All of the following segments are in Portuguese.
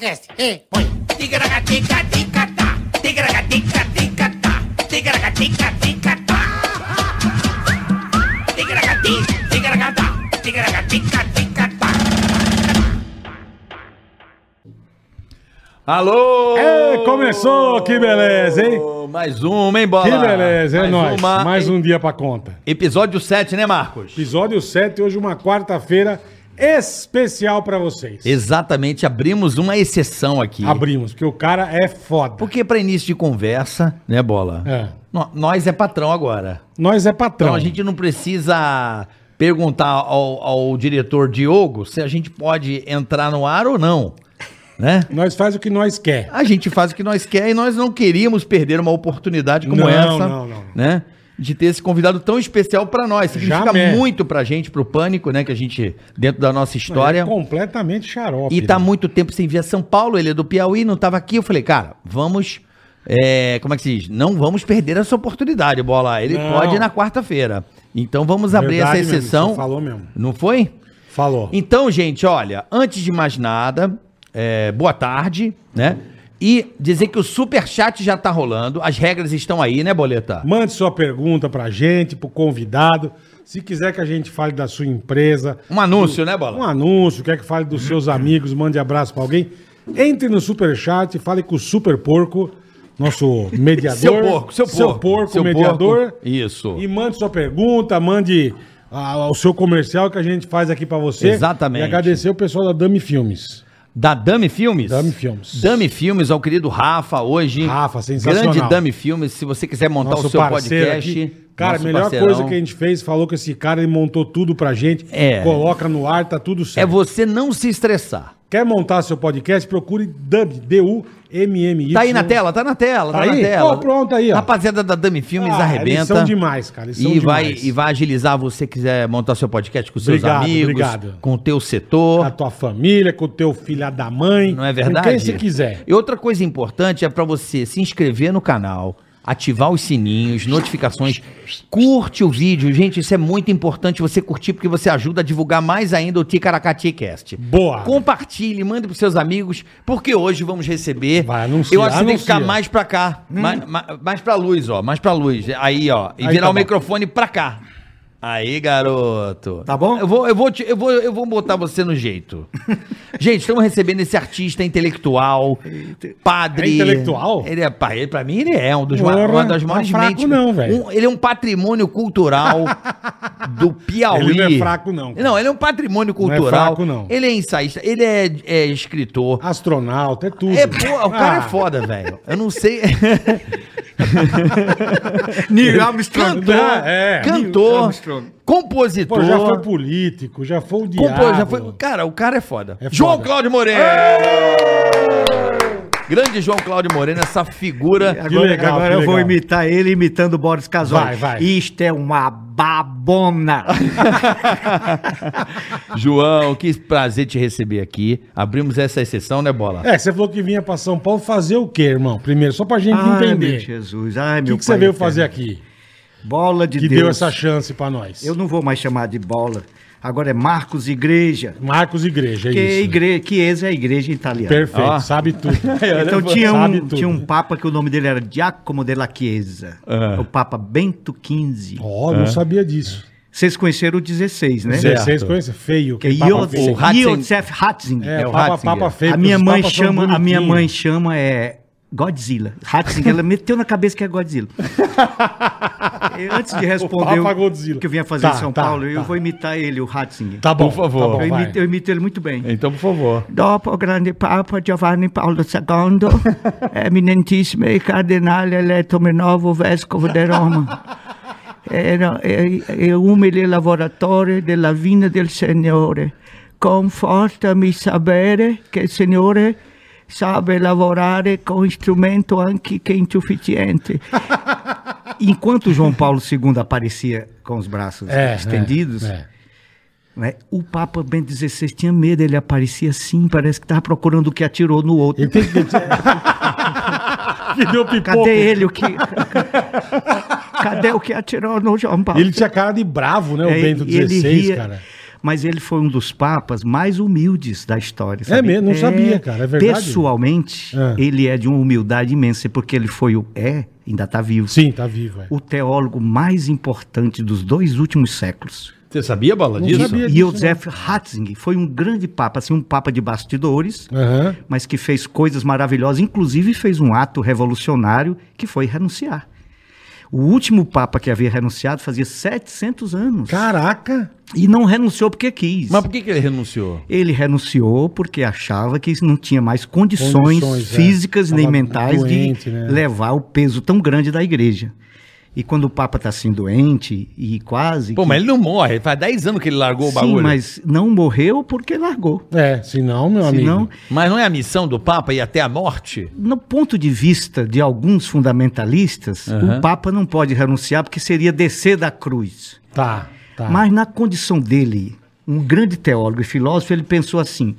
Ticaracast. Ei, põe. Alô! É, começou, que beleza, hein? Mais uma, hein, Bola? Que beleza, é Mais nóis. uma. Mais um dia pra conta. Episódio 7, né, Marcos? Episódio 7, hoje uma quarta-feira especial pra vocês. Exatamente, abrimos uma exceção aqui. Abrimos, porque o cara é foda. Porque para início de conversa, né, Bola? É. nó- Nós é patrão agora. Nós é patrão. Então a gente não precisa perguntar ao, ao diretor Diogo se a gente pode entrar no ar ou não, né? Nós faz o que nós quer. A gente faz o que nós quer e nós não queríamos perder uma oportunidade como Não, essa, não, não. né? De ter esse convidado tão especial pra nós. Significa Jamais. muito pra gente, pro Pânico, né? Que a gente, dentro da nossa história. É completamente xarope. E tá né? muito tempo sem vir a São Paulo, ele é do Piauí, não tava aqui. Eu falei, cara, vamos. é, como é que se diz? Não vamos perder essa oportunidade, bola. Ele Não. pode ir na quarta-feira. Então vamos abrir Verdade essa mesmo, exceção. você falou mesmo. Não foi? Falou. Então, gente, olha, antes de mais nada, é, boa tarde, né? E dizer que o superchat já tá rolando, as regras estão aí, né, Boleta? Mande sua pergunta pra gente, pro convidado. Se quiser que a gente fale da sua empresa, Um anúncio, né, Bola? um anúncio, quer que fale dos seus amigos, mande abraço pra alguém. Entre no Superchat, fale com o Super Porco, nosso mediador. Seu porco, seu porco. Seu porco, Seu mediador. porco. Isso. E mande sua pergunta, mande ah, o seu comercial que a gente faz aqui pra você. Exatamente. E agradecer o pessoal da Dami Filmes. Da Dami Filmes? Dami Filmes. Dami Filmes, ao querido Rafa, hoje. Rafa, sensacional. Grande Dami Filmes, se você quiser montar o seu podcast. aqui. Cara, a nosso melhor parceirão. coisa que a gente fez, falou que esse cara ele montou tudo pra gente. É. Coloca no ar, tá tudo É certo. você não se estressar. Quer montar seu podcast? Procure D-U-M-M-Y. Tá aí na tela, tá na tela, tá, Tá na aí? tela. Ó, pronto aí, ó. Rapaziada da Dami Filmes Ah, arrebenta. eles são demais, cara, eles são e vai demais. E vai agilizar você quiser montar seu podcast com seus Obrigado, amigos, obrigado. com o teu setor. Com a tua família, com o teu filho da mãe. Não é Com verdade? quem você quiser. E outra coisa importante é pra você se inscrever no canal, ativar os sininhos, notificações, curte o vídeo. Gente, isso é muito importante você curtir porque você ajuda a divulgar mais ainda o Ticaracati Cast. Boa. Compartilhe, mande pros seus amigos, porque hoje vamos receber. Vai, anuncia, Eu acho que você tem que ficar mais pra cá, mais, mais, mais pra luz, ó, mais pra luz. Aí, ó, e Aí virar tá o bom. microfone pra cá. Aí, garoto. Tá bom? Eu vou, eu vou, te- eu vou, eu vou botar você no jeito. Gente, estamos recebendo esse artista intelectual, padre. É intelectual? Ele é, pá, ele, pra mim, ele é um dos Porra, ma- uma das tá maiores fraco não, velho. Um- ele é um patrimônio cultural do Piauí. Ele não é fraco, não, cara. Não, ele é um patrimônio Não é cultural. fraco, não. Ele é ensaísta, ele é, é escritor. Astronauta, é tudo. É, pô, o cara Ah, é foda, velho. Eu não sei. Neil Armstrong. Cantor, É. cantor, Armstrong. compositor. Pô, já foi político, já foi o diabo. já foi. Cara, o cara é foda. É João foda. Cláudio Moreno! Grande João Cláudio Moreno, essa figura. Agora, legal, agora que eu vou legal. imitar ele imitando o Boris Casoy. Vai, vai. Isto é uma babona. João, que prazer te receber aqui. Abrimos essa exceção, né, Bola? É, você falou que vinha pra São Paulo fazer o quê, irmão? Primeiro, só pra gente Ai, meu entender. Jesus. Ai, O meu que, que você veio eterno. fazer aqui? Bola de Que Deus. deu essa chance pra nós? Eu não vou mais chamar de bola. Agora é Marcos Igreja. Marcos Igreja, é Que, isso. igre... que ex é a igreja italiana. Perfeito, Ó. sabe tudo. Então tinha um, tudo. tinha um papa que o nome dele era Giacomo della Chiesa. Ah. O papa Bento XV. Ó, não sabia disso. Vocês conheceram o 16, né? Certo. 16 conhece? Feio. Que é Iosef Ratzinger. Ratzinger. É, É o Papa. Papa feio. a minha mãe chama, a minha mãe chama é Godzilla. Ratzinger, ela meteu na cabeça que é Godzilla. Eu, antes de responder o Godzilla. que eu vinha fazer Tá, em São tá, Paulo, eu tá. vou imitar ele, o Ratzinger. Tá bom, Por favor. tá bom, eu, imito, eu imito ele muito bem. Então, por favor. Dopo o grande Papa Giovanni Paolo II, eminentissimo cardinale eletto novo vescovo di Roma, era e, e umile lavoratore della vina del Signore, confortami sapere che il Signore sabe lavorare com instrumento anche que insufficiente. Enquanto João Paulo II aparecia com os braços É, estendidos, é, né, o Papa Bento XVI tinha medo, ele aparecia assim, parece que estava procurando o que atirou no outro. Ele tem que... que deu pipoco. Cadê ele? O que... Cadê o que atirou no João Paulo? Ele tinha cara de bravo, né? O É, Bento XVI, ria. cara. Mas ele foi um dos papas mais humildes da história. sabia? mesmo? Não sabia, cara, é verdade? Pessoalmente, É. ele é de uma humildade imensa, porque ele foi o. É, ainda está vivo. Sim, tá vivo. É. O teólogo mais importante dos dois últimos séculos. Você sabia, Não disso? sabia. disso, Joseph Ratzinger foi um grande papa, assim, um papa de bastidores, Aham. mas que fez coisas maravilhosas, inclusive fez um ato revolucionário que foi renunciar. O último papa que havia renunciado fazia 700 anos. Caraca! E não renunciou porque quis. Mas por que, que ele renunciou? Ele renunciou porque achava que não tinha mais condições, Condições, é. físicas nem Tava mentais doente, de né? levar o peso tão grande da igreja. E quando o Papa está assim doente e quase. Pô, que- mas ele não morre. Faz 10 anos que ele largou o bagulho. Sim, mas não morreu porque largou. É, se não, meu amigo. Senão, Mas não é a missão do Papa ir até a morte? no ponto de vista de alguns fundamentalistas, Aham. o Papa não pode renunciar porque seria descer da cruz. Tá, tá. Mas na condição dele, um grande teólogo e filósofo, ele pensou assim: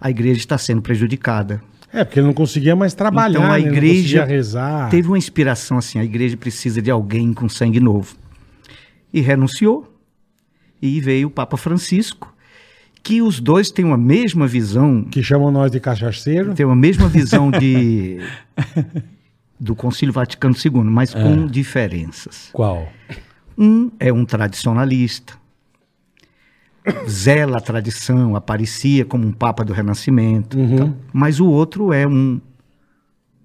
a igreja está sendo prejudicada. É, porque ele não conseguia mais trabalhar, então a né? Não igreja rezar. teve uma inspiração assim: a igreja precisa de alguém com sangue novo. E renunciou. E veio o Papa Francisco, que os dois têm uma mesma visão Que chamam nós de cachaceiro. tem a mesma visão de do Concílio Vaticano II, mas com diferenças. Qual? Um é um tradicionalista, zela a tradição, aparecia como um papa do Renascimento, Uhum. então, mas o outro é um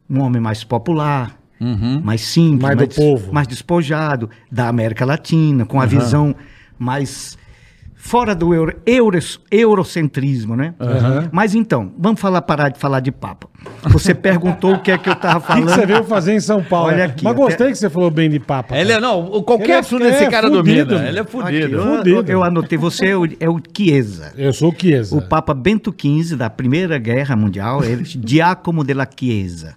um homem mais popular, mais simples, Mais do povo. mais despojado, da América Latina, com a visão mais fora do euro, euros- eurocentrismo, né? Mas então, vamos falar, parar de falar de Papa. Você perguntou o que é que eu estava O que, falando. que você veio fazer em São Paulo? Olha aqui, Mas até- gostei que você falou bem de Papa. Ele é, não, o- qualquer Ele é- assunto é esse cara fudido, domina. Ele é Aqui, fudido. eu, Fudido. eu anotei, você é o, é o Chiesa. Eu sou o Chiesa. O Papa Bento XV, da Primeira Guerra Mundial, ele Diácono della Chiesa.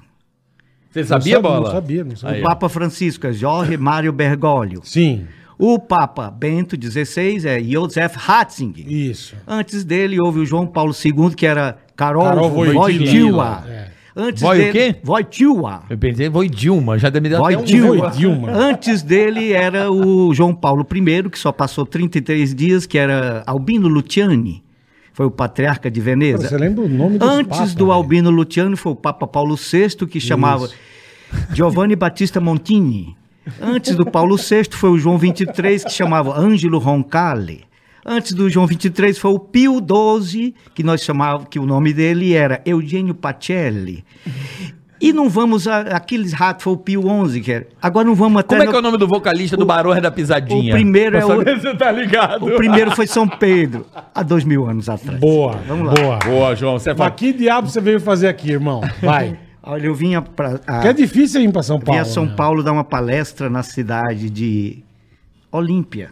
Você Não sabia, sabia, Bola? Não sabia, não sabia. O Papa Francisco é Jorge Mário Bergoglio. Sim, O Papa Bento XVI é Josef Ratzinger. isso. Antes dele houve o João Paulo II, que era Carol Wojtyła. Wojtyła. É. Antes Voi o dele, quê? Wojtyła. Eu pensei, foi Dilma, já me deu até um... Wojtyła. Foi Dilma. Antes dele era o João Paulo I, que só passou 33 dias, que era Albino Luciani. Foi o patriarca de Veneza. Você lembra o nome dos Antes papas, do velho? Albino Luciani foi o Papa Paulo VI, que chamava Isso. Giovanni Battista Montini. Antes do Paulo VI foi o João XXIII, que chamava Ângelo Roncalli. Antes do João XXIII foi o Pio XII, que nós chamávamos, que o nome dele era Eugênio Pacelli. E não vamos, a, aqueles ratos, foi o Pio XI, que era. Agora não vamos até... Como é no- que é o nome do vocalista do Barões da Pisadinha? o primeiro é Pra o- saber se você tá ligado. O primeiro foi São Pedro, há dois mil anos atrás. Boa, Vamos lá. boa. Boa, João, você Mas fala... que diabo você veio fazer aqui, irmão? Vai. Olha, eu vinha para... Que é difícil ir pra São Vim Paulo. a São né? Paulo dar uma palestra na cidade de Olímpia,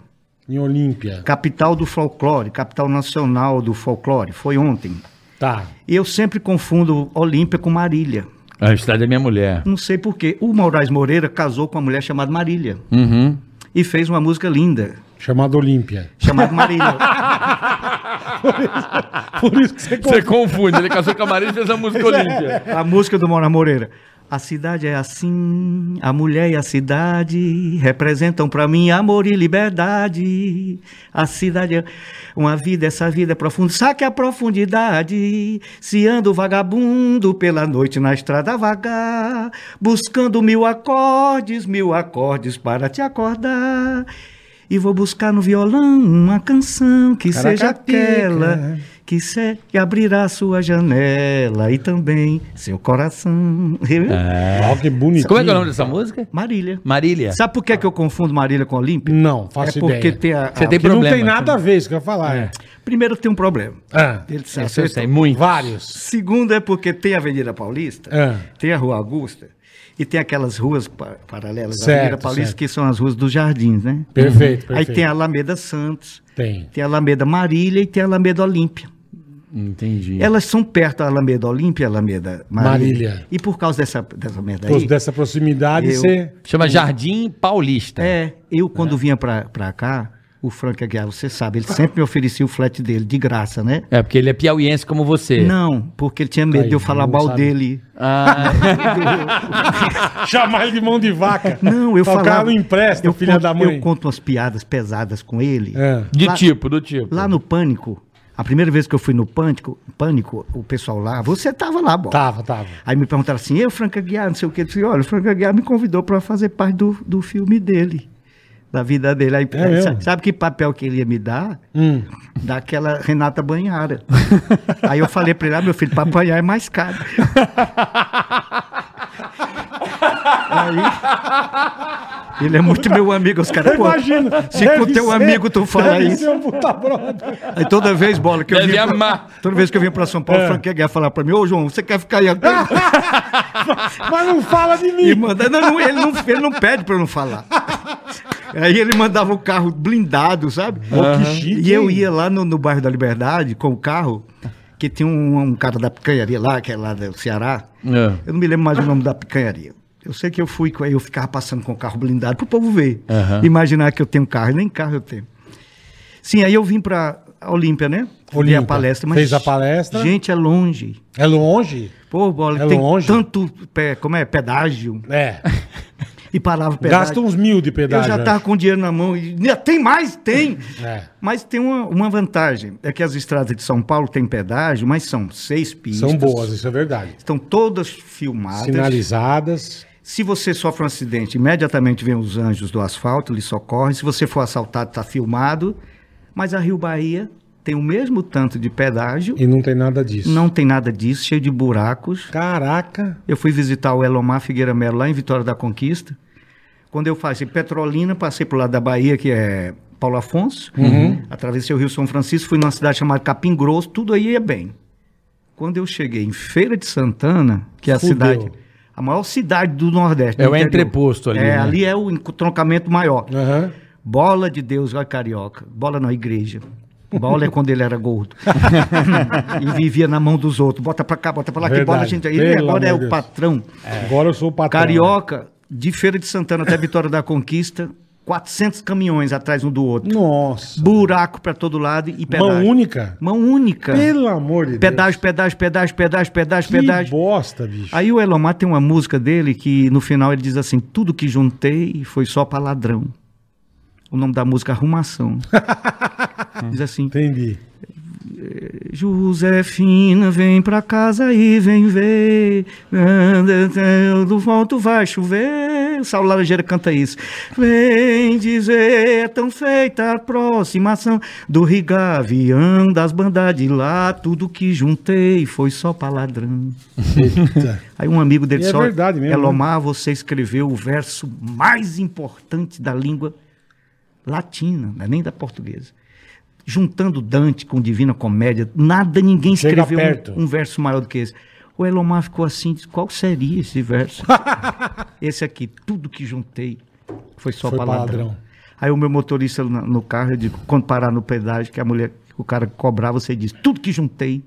Em Olímpia. capital do folclore, capital nacional do folclore. Foi ontem. Tá. E eu sempre confundo Olímpia com Marília. A história da minha mulher. Não sei porquê. O Moraes Moreira casou com uma mulher chamada Marília Uhum. e fez uma música linda, Chamado Olímpia. chamada Marília. Por isso que você Você confunde, ele casou com a Maria e fez a música Olímpia. a música do Moraes Moreira. A cidade é assim, a mulher e a cidade representam pra mim amor e liberdade. A cidade é uma vida, essa vida é profunda. Saque a profundidade. Se ando vagabundo pela noite na estrada vagar, buscando mil acordes, mil acordes para te acordar. E vou buscar no violão uma canção que seja Caracateca. aquela que, se, que abrirá sua janela e também seu coração. Ó, que bonitinho. Como é que é o nome dessa música? Marília. Marília. Sabe por que, que eu confundo Marília com Olímpia? Não, faço é porque ideia. tem a, Você a- tem Que não problema. tem nada a ver isso que eu ia falar. É. Primeiro tem um problema. Ah, Ele se Esse eu acertou. sei, muito. vários. Segundo é porque tem a Avenida Paulista, Ah. tem a Rua Augusta e tem aquelas ruas pa- paralelas à Certo, Avenida Paulista certo. que são as ruas dos jardins, né? Perfeito, Aí perfeito. tem a Alameda Santos, Tem. tem a Alameda Marília e tem a Alameda Olímpia. Entendi. Elas são perto da Alameda Olímpia e a Alameda Marília. Marília. E por causa dessa, dessa merda Por aí, dessa proximidade, Eu- você. Chama Jardim Paulista. é, eu quando vinha pra, pra cá, o Frank Aguiar, você sabe, ele sempre me oferecia o flat dele, de graça, né? É, porque ele é piauiense como você. Não, porque ele tinha medo de eu falar mal sabe. dele. Ah, Chamar ele de mão de vaca. Não, eu O falava... empresta, eu filha conto, da mãe. Eu conto umas piadas pesadas com ele. É. de Lá- tipo, do tipo. Lá no Pânico, a primeira vez que eu fui no Pânico, Pânico, o pessoal lá, você tava lá, bom. Tava, tava. Aí me perguntaram assim, eu, Franca Aguiar, não sei o que. Eu disse, olha, o Franca Aguiar me convidou para fazer parte do, do filme dele, da vida dele. Aí, É sabe, sabe que papel que ele ia me dar? Hum. Daquela Renata Banhara. Aí eu falei para ele, ah, meu filho, para apanhar é mais caro. Aí, ele é muito meu amigo, os caras, pô, Imagina. se com teu amigo tu fala deve isso. Ser um puta brother. Aí toda vez, bola, que eu Deve vinha pra- amar. toda vez que eu vinha para São Paulo, o Frank Aguiar falar para mim, ô João, você quer ficar aí até... Mas não fala de E mim. manda, não, não, ele, não, ele não pede pra eu não falar. Aí ele mandava o carro blindado, sabe? Que chique, E eu ia lá no, no bairro da Liberdade com o carro, que tinha um, um cara da picanharia lá, que é lá do Ceará. É. Eu não me lembro mais o nome da picanharia. Eu sei que eu fui, eu ficava passando com o carro blindado pro povo ver. Aham. Imaginar que eu tenho carro, nem carro eu tenho. Sim, aí eu vim pra Olímpia, né? Olímpia. a palestra, mas. Fez a palestra. Gente, é longe. É longe? Pô, bola, É tem longe. tanto. pé- como é? Pedágio. É. E parava o pedágio. Gasta uns mil de Eu pedágio. já tava com dinheiro na mão. E, "Né, tem mais? Tem! É. Mas tem uma, uma vantagem. É que as estradas de São Paulo têm pedágio, mas são seis pistas. São boas, isso é verdade. Estão todas filmadas. Sinalizadas. Se você sofre um acidente, imediatamente vem os anjos do asfalto, lhe socorrem. Se você for assaltado, está filmado. Mas a Rio Bahia tem o mesmo tanto de pedágio. E não tem nada disso. Não tem nada disso, cheio de buracos. Caraca. Eu fui visitar o Elomar Figueira Melo lá em Vitória da Conquista. Quando eu passei Petrolina, passei pro lado da Bahia, que é Paulo Afonso. Uhum. Atravessei o Rio São Francisco, fui numa cidade chamada Capim Grosso, tudo aí ia bem. Quando eu cheguei em Feira de Santana, que é a Fudeu. cidade, a maior cidade do Nordeste. É o interior. entreposto ali, É, né? ali é o entroncamento maior. Aham. Bola de Deus, olha carioca. Bola na igreja. Bola é quando ele era gordo. e vivia na mão dos outros. Bota pra cá, bota pra lá, que Verdade. bola a gente. Ele Pelo agora é o de Deus. patrão. Agora eu sou o patrão. Carioca, de Feira de Santana até Vitória da Conquista, 400 caminhões atrás um do outro. Nossa. Buraco pra todo lado e pedágio. Mão única? Mão única. Pelo amor de Deus. Pedágio, pedágio, pedágio, pedágio, pedágio, Que pedágio. bosta, bicho. Aí o Elomar tem uma música dele que no final ele diz assim: tudo que juntei foi só pra ladrão. O nome da música é Arrumação. diz assim: Entendi. Josefina, vem pra casa e vem ver. Do volto vai chover. O Saulo Laranjeira canta isso. Vem dizer, é tão feita a aproximação do rigavião das bandas de lá. Tudo que juntei foi só. Eita. Aí um amigo dele E é só. verdade mesmo, Elomar, você escreveu o verso mais importante da língua latina, não é nem da portuguesa. Juntando Dante com Divina Comédia, nada, ninguém escreveu um, um verso maior do que esse. O Elomar ficou assim, disse, qual seria esse verso? esse aqui, tudo que juntei foi só Foi para pra ladrão. ladrão. Aí o meu motorista no, no carro, eu digo, quando parar no pedágio, que a mulher, o cara cobrar, você diz, tudo que juntei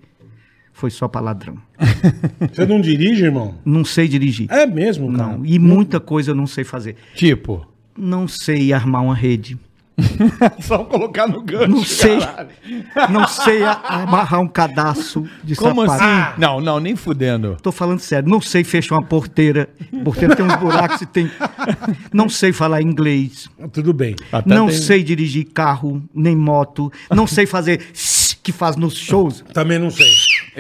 foi só para ladrão. Você não dirige, irmão? Não sei dirigir. É mesmo, cara. Não, e muita coisa eu não sei fazer. Tipo. Não sei armar uma rede. Só colocar no gancho. Não sei. Não sei amarrar um cadastro de Como sapato. assim? Não, não, nem fudendo. Tô falando sério. Não sei fechar uma porteira. Porteira tem uns buracos e tem. Não sei falar inglês. Tudo bem. Até não tem- sei dirigir carro, nem moto. Não sei fazer que faz nos shows. Também não sei.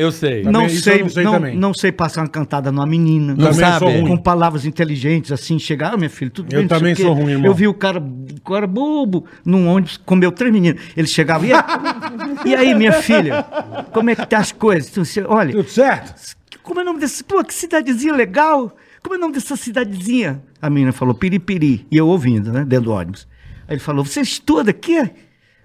Eu sei. Também Não isso sei, eu não sei não, também. não sei passar uma cantada numa menina. Não Também sabe? com palavras inteligentes, assim, chegar, ah, minha filha, tudo Eu bem, sei também sou ruim, irmão. Eu vi o cara, o cara bobo, num ônibus, comeu três meninas. Ele chegava, e aí, e aí, minha filha, como é que tá as coisas? Então, você- Olha, Tudo certo? como é o nome dessa, pô, que cidadezinha legal, como é o nome dessa cidadezinha? A menina falou, Piripiri, e eu ouvindo, né, dentro do ônibus. Aí ele falou, você estuda aqui?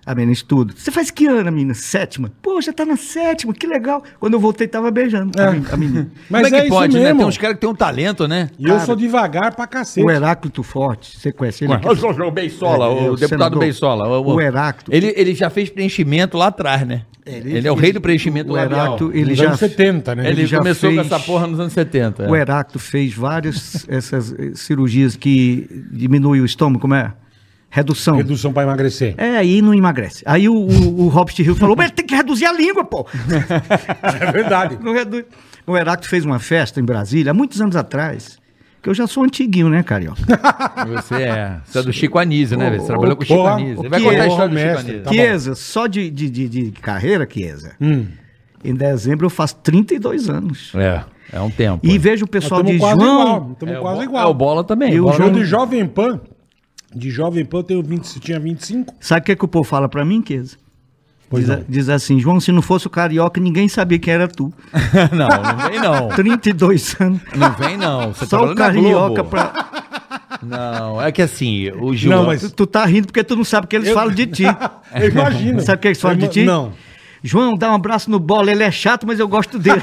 A menina estuda. Você faz que ano, a menina? Sétima. Pô, já tá na sétima, que legal. Quando eu voltei, tava beijando a men- a menina. Mas Como é que isso pode, né? Tem uns caras que tem um talento, né? E eu sou devagar pra cacete. O Heráclito Forte, você conhece ele? O Beisola, É, é, o, o deputado. Beisola. O Heráclito. Ele, ele já fez preenchimento lá atrás, né? Ele, é o rei do preenchimento o labial. Heráclito, ele Nos já, anos 70, né? Ele, ele já começou fez- com essa porra nos anos 70. o é. Heráclito fez várias essas eh, cirurgias que diminuem o estômago, como é? Redução. Redução pra emagrecer. É, aí não emagrece. Aí o, o, o Robert Hill falou, mas tem que reduzir a língua, pô. É verdade. Não reduz. O Heráclito fez uma festa em Brasília, há muitos anos atrás, que eu já sou antiguinho, né, Carioca? Você é. Você é do Chico Anísio, né? velho? Você trabalhou com o Chico Anísio. vai contar a é? história do Porra, Chico Anísio. tá. Chiesa, só de, de, de, de carreira, Chiesa, Hum. em dezembro eu faço 32 anos. É, é um tempo. E é. vejo o pessoal de João... igual. Estamos É, quase igual. é, o Bola também. E o Bola- João- de Jovem Pan, de Jovem Pan eu tenho 20, tinha 25. Sabe o que, que o povo fala pra mim? Pois Diz, diz assim, João, se não fosse o Carioca, ninguém sabia quem era tu. não, não vem não. 32 anos. Não vem não. Você Só o trabalhou na Carioca pra... Não, é que assim, o João... Não, mas- Tu, tu tá rindo porque tu não sabe o que eles Eu- falam de ti. Eu imagino. Sabe o que eles falam Eu de ti? Não. João, dá um abraço no bola, ele é chato, mas eu gosto dele.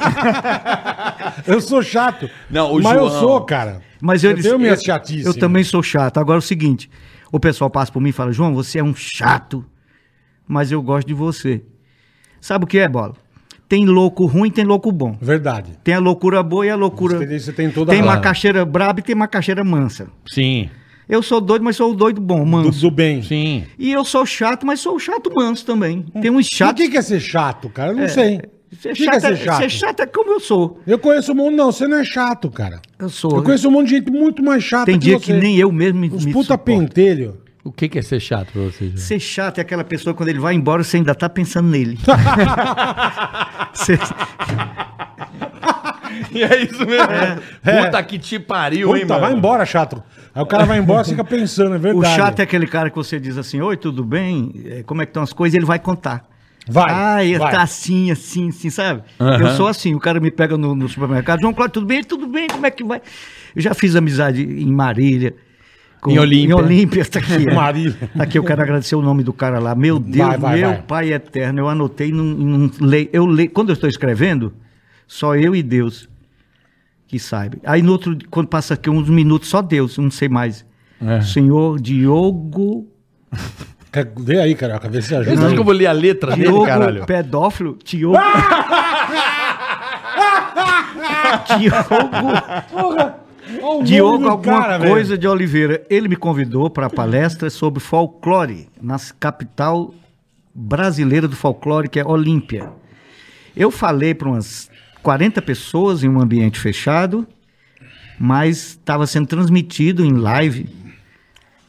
Eu sou chato. Não, o Mas eu João- sou, cara. Mas eu, eu tenho minhas eu, chatices. eu também sou chato. Agora é o seguinte: o pessoal passa por mim e fala, João, você é um chato, mas eu gosto de você. Sabe o que é, bola? Tem louco ruim, tem louco bom. Verdade. Tem a loucura boa e a loucura. Você tem- você tem toda macaxeira braba e tem macaxeira mansa. Sim, Eu sou doido, mas sou o doido bom, Do, manso. do bem. sim. E eu sou chato, mas sou o chato manso também. Tem uns O chatos. que que é ser chato, cara? Eu não sei. O que é chato, ser é, chato? chato é como eu sou. Eu conheço um monte, não, você não é chato, cara. Eu sou. Eu conheço um monte de gente muito mais chata Tem que dia você. que nem eu mesmo me, Os me puta suporto. pentelho. O que que é ser chato pra você? Ser chato é aquela pessoa quando ele vai embora você ainda tá pensando nele. E é isso mesmo. Puta que te pariu, hein, Puta, mano? vai embora, chato. Aí o cara vai embora e fica pensando, é o verdade. chato é aquele cara que você diz assim, oi, tudo bem? É, Como é que estão as coisas? Ele vai contar. Vai, Ah, vai. tá assim, assim, assim, sabe? Aham. Eu sou assim, o cara me pega no, no supermercado, João Cláudio, tudo bem? Tudo bem, como é que vai? Eu já fiz amizade em Marília. com- Em Olímpia. Em Olímpia, tá aqui. é. Marília. Tá aqui, eu quero agradecer o nome do cara lá. Meu Deus, Vai, vai, meu pai eterno, eu anotei num, num le- eu leio, quando eu estou escrevendo, só eu e Deus que sabe. Aí no outro, quando passa aqui uns minutos, só Deus, não sei mais. É. Senhor Diogo, Ver aí, carioca, vê se ajuda. acho que eu vou ler a letra dele, Diogo caralho. pedófilo, Diogo. Diogo, Olha o Diogo alguma cara, velho. coisa de Oliveira. Ele me convidou para a palestra sobre folclore na capital brasileira do folclore, que é Olímpia. Eu falei para umas 40 pessoas em um ambiente fechado, mas estava sendo transmitido em live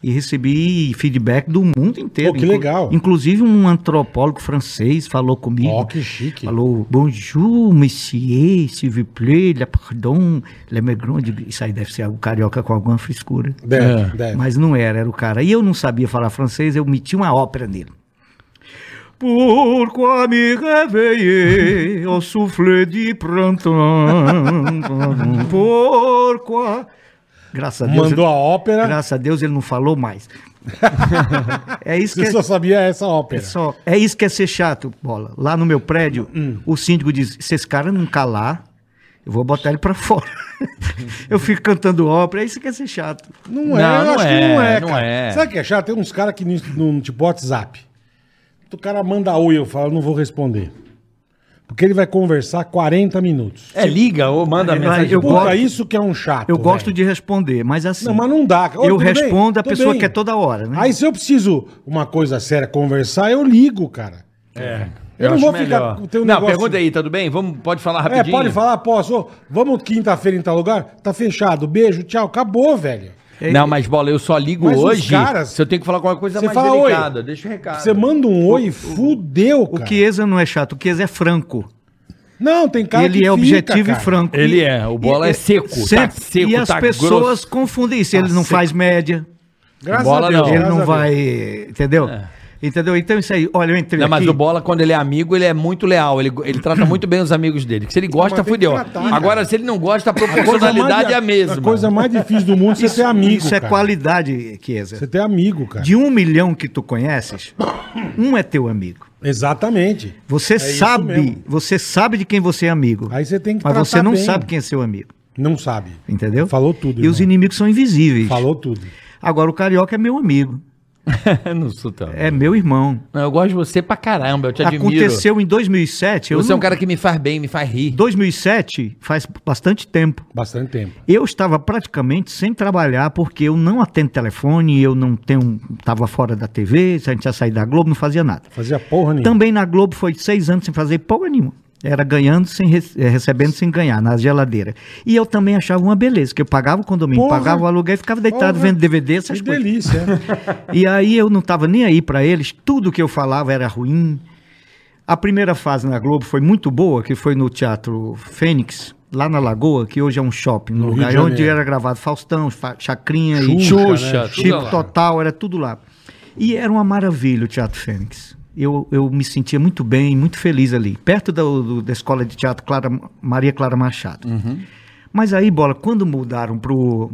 e recebi feedback do mundo inteiro. Pô, que legal. Inclusive um antropólogo francês falou comigo. Ó, que chique. Falou, bonjour, monsieur, s'il vous plaît, le pardon, le digo, Isso aí deve ser o carioca com alguma frescura. Deve, É. deve. Mas não era, era o cara. E eu não sabia falar francês, eu meti uma ópera nele. Pourquoi me réveiller au souffle du printemps? Pourquoi? Graças a Deus. Mandou a ópera, Graças a Deus ele não falou mais. é isso que você é, só sabia essa é ópera. só, é isso que é ser chato, bola. Lá no meu prédio, Hum. o síndico diz: se esse cara não calar, eu vou botar ele pra fora. eu fico cantando ópera, é isso que é ser chato. Não é, Não, eu não acho que é, não é, não cara. é. Sabe o que é chato? Tem uns caras que no, no tipo WhatsApp. O cara manda oi, eu falo, não vou responder. Porque ele vai conversar 40 minutos. É, liga ou manda É, mensagem. eu Puta, gosto- isso que é um chato. Eu gosto velho. de responder, mas assim. Não, mas não dá. Oi, eu tudo bem? respondo, a pessoa bem. quer toda hora, né? Aí se eu preciso uma coisa séria conversar, eu ligo, cara. É. Eu não acho vou ficar melhor. com o teu Não, negócio- pergunta aí, tá tudo bem? Vamos, pode falar É, rapidinho? pode falar, posso. Ô, Vamos quinta-feira em tal lugar? Tá fechado. Beijo, tchau. Acabou, velho. Não, mas bola, eu só ligo Mas os hoje caras- se eu tenho que falar alguma coisa Você mais fala oi. delicada. Deixa o recado. Você manda um oi, fudeu, O cara. Chiesa não é chato, o Chiesa é franco. Não, tem cara ele que é fica, objetivo cara. e franco. Ele E- é, o bola e- é seco, tá sempre- seco, E as tá pessoas grosso. confundem isso. Ele Tá não seco. faz média, Graças Bola a Deus. não. ele graças não vai. Entendeu? Entendeu? Então isso aí, olha, eu entrei Não, mas aqui. o Bola, quando ele é amigo, ele é muito leal. Ele, ele trata muito bem os amigos dele. Se ele gosta, mas fudeu. tratar, cara. Agora, se ele não gosta, a proporcionalidade é a mesma. A coisa mais difícil do mundo é você ter amigo, Isso é cara. qualidade, Chiesa. Você ter amigo, cara. De um milhão que tu conheces, um é teu amigo. Exatamente. Você É sabe, você sabe de quem você é amigo. Aí você tem que Mas tratar você não bem. sabe quem é seu amigo. Não sabe. Entendeu? Falou tudo, E os irmão. inimigos são invisíveis. Falou tudo. Agora o carioca é meu amigo. não sou tão. É meu irmão. Não, eu gosto de você pra caramba, eu te admiro. Aconteceu em 2007. eu Você é um não- cara que me faz bem, me faz rir. 2007 faz bastante tempo. Bastante tempo. Eu estava praticamente sem trabalhar porque eu não atendo telefone, eu não tenho, estava fora da TV, a gente ia sair da Globo, não fazia nada. Fazia porra nenhuma. Também na Globo foi seis anos sem fazer porra nenhuma. Era ganhando, sem eh, recebendo sem ganhar, na geladeira. E eu também achava uma beleza, que eu pagava o condomínio, Porra. pagava o aluguel e ficava deitado Porra. vendo DVD, essas Que coisas. delícia. E aí eu não estava nem aí para eles, tudo que eu falava era ruim. A primeira fase na Globo foi muito boa, que foi no Teatro Fênix, lá na Lagoa, que hoje é um shopping, no No lugar de onde era gravado Faustão, Fa- Chacrinha e Xuxa, Xuxa, né? Chico. Total, era tudo lá. E era uma maravilha o Teatro Fênix. Eu, eu me sentia muito bem, muito feliz ali, perto da, do- da escola de teatro Clara, Maria Clara Machado. Mas aí, bola, quando mudaram pro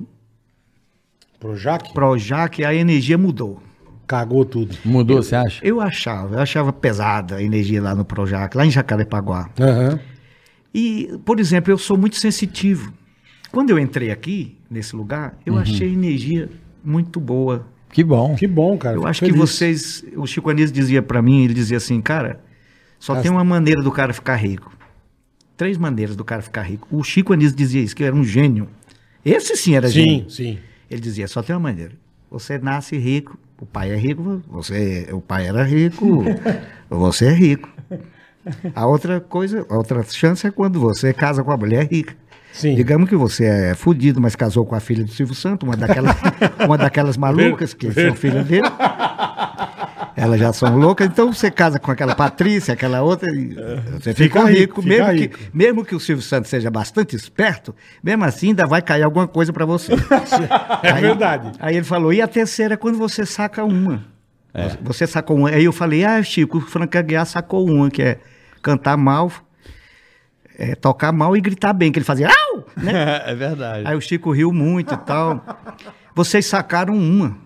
Pro Jaque, Projac, a energia mudou. cagou tudo. Mudou, você acha? Eu achava, eu achava pesada a energia lá no Projac, lá em Jacarepaguá. Aham. E, por exemplo, eu sou muito sensitivo. Quando eu entrei aqui, nesse lugar, eu achei a energia muito boa. Que bom. Que bom, cara. Eu fico acho que feliz. vocês. O Chico Anísio dizia pra mim, ele dizia assim, cara, só As- tem uma maneira do cara ficar rico. Três maneiras do cara ficar rico. O Chico Anísio dizia isso, que era um gênio. Esse sim era Sim, gênio. sim. Ele dizia, só tem uma maneira. Você nasce rico, o pai é rico, você, o pai era rico, você é rico. A outra coisa, a outra chance é quando você casa com a mulher rica. Sim. Digamos que você é fudido, mas casou com a filha do Silvio Santos, uma daquelas, uma daquelas malucas que são filhas dele. Elas já são loucas, então você casa com aquela Patrícia, aquela outra, e você fica, Fica rico, rico, fica mesmo, rico. Que, mesmo que o Silvio Santos seja bastante esperto, mesmo assim ainda vai cair alguma coisa pra você. É Aí- verdade. Aí ele falou, e a terceira é quando você saca uma. É. Você sacou uma. Aí eu falei, ah, Chico, o Franca Aguiar sacou uma, que é cantar mal, é, tocar mal e gritar bem, que ele fazia, au! Né? é verdade. Aí o Chico riu muito e tal. Vocês sacaram uma.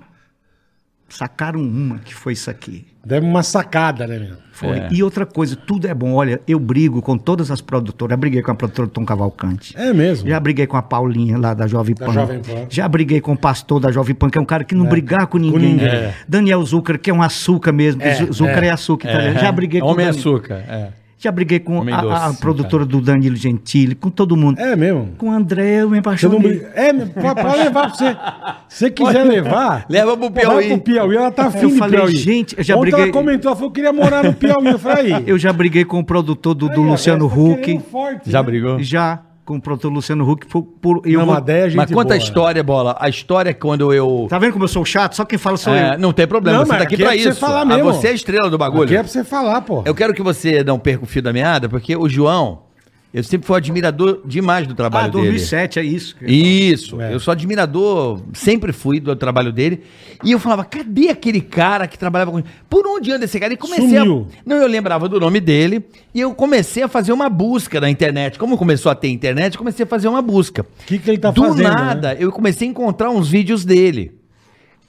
Sacaram uma, que foi isso aqui. Deve uma sacada, né, meu? Foi. É. E outra coisa, tudo é bom. Olha, eu brigo com todas as produtoras. Já briguei com a produtora Tom Cavalcante. É mesmo. Já briguei com a Paulinha lá da Jovem Da Pan. Jovem Pan. Já briguei com o pastor da Jovem Pan, que é um cara que não brigar com ninguém. ninguém. É. Daniel Zucker, que é um açúcar mesmo. É, Zu- Zucker é, é. açúcar. italiano. Já briguei com o Homem açúcar. É. Já briguei com a, doce, a sim, produtora do Danilo Gentili, com todo mundo. É mesmo. Com o André, eu me não apaixonei. briga. É, pode levar pra você. Se você quiser levar. Leva pro Piauí. pro Piauí, ela tá afim Eu de falei, Piauí. gente, eu já Ontem briguei- ela comentou, ela falou que queria morar no Piauí. Eu falei, aí. Eu já briguei com o produtor do, do Aí, Luciano tá Huck. forte, Já né? brigou? Já, com o produtor Luciano Huck. Por, por, eu Não, vou- uma ideia, gente Mas conta a boa. história, Bola. A história é quando eu... Tá vendo como eu sou chato? Só quem fala sou É, eu. não tem problema, Não, você mas tá aqui aqui é pra pra você isso. falar Ah, mesmo. você é a estrela do bagulho. Aqui é pra você falar, pô. Eu quero que você não perca o fio da meada, porque o João, eu sempre fui admirador demais do trabalho Ah, dele. 2007, é isso. Isso, É. eu sou admirador, sempre fui do trabalho dele. E eu falava, cadê aquele cara que trabalhava com. Por onde anda esse cara? E comecei Sumiu. a. Não, eu lembrava do nome dele. E eu comecei a fazer uma busca na internet. Como começou a ter internet, comecei a fazer uma busca. O que, que ele tá do fazendo? nada, né? eu comecei a encontrar uns vídeos dele.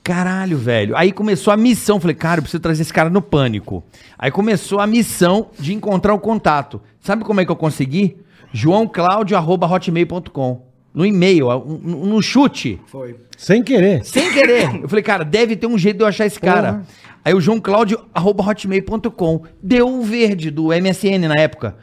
Caralho, velho. Aí começou a missão. Falei, cara, eu preciso trazer esse cara no pânico. Aí começou a missão de encontrar o contato. Sabe como é que eu consegui? joãoclaudio.hotmail.com No e-mail, no, no chute. Foi. Sem querer. Sem querer. Eu falei, cara, deve ter um jeito de eu achar esse cara. Porra. Aí o joãoclaudio.hotmail.com deu o verde do MSN na época.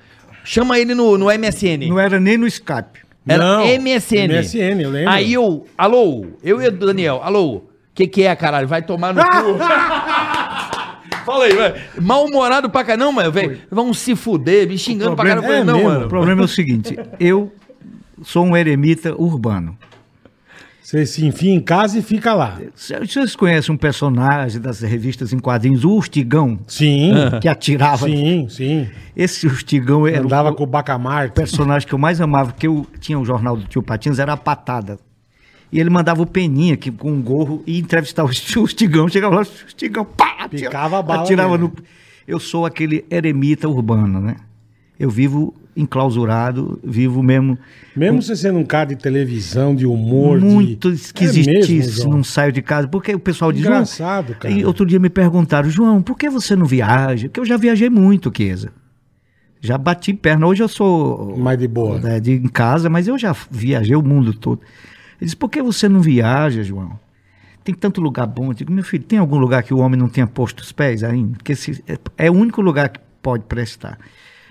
Chama ele no, no MSN. Não era nem no Skype. Era Não, MSN. MSN, eu lembro. Aí eu, alô, eu e o Daniel, alô, que que é, caralho? Vai tomar no cu. Fala aí, velho. Mal-humorado pra caramba, mano, velho. Vão se fuder, me xingando pra problema- caramba. É não, mesmo. O mano. problema é o seguinte, eu sou um eremita urbano. Você se enfia em casa e fica lá. Vocês conhecem um personagem das revistas em quadrinhos, o Urtigão, Sim, que atirava? sim, sim. Esse Urtigão era Andava o, com o Bacamarte. personagem que eu mais amava, porque eu tinha o jornal do Tio Patinhas, era a Patada. E ele mandava o Peninha que, com um gorro e entrevistava o Urtigão. Chegava lá, o Urtigão, pá, Picava a bala atirava no... Eu sou aquele eremita urbano, né? Eu vivo enclausurado, vivo mesmo Mesmo você sendo um cara de televisão, de humor, de- muito É esquisitice, mesmo, João? não saio de casa, porque o pessoal diz... Engraçado, cara. E outro dia me perguntaram, João, por que você não viaja? Porque eu já viajei muito, Keza. Já bati perna. Hoje eu sou Mais de boa. né, de, em casa, mas eu já viajei o mundo todo. Ele disse, por que você não viaja, João? Tem tanto lugar bom. Eu digo, meu filho, tem algum lugar que o homem não tenha posto os pés ainda? Porque se, é, é o único lugar que pode prestar.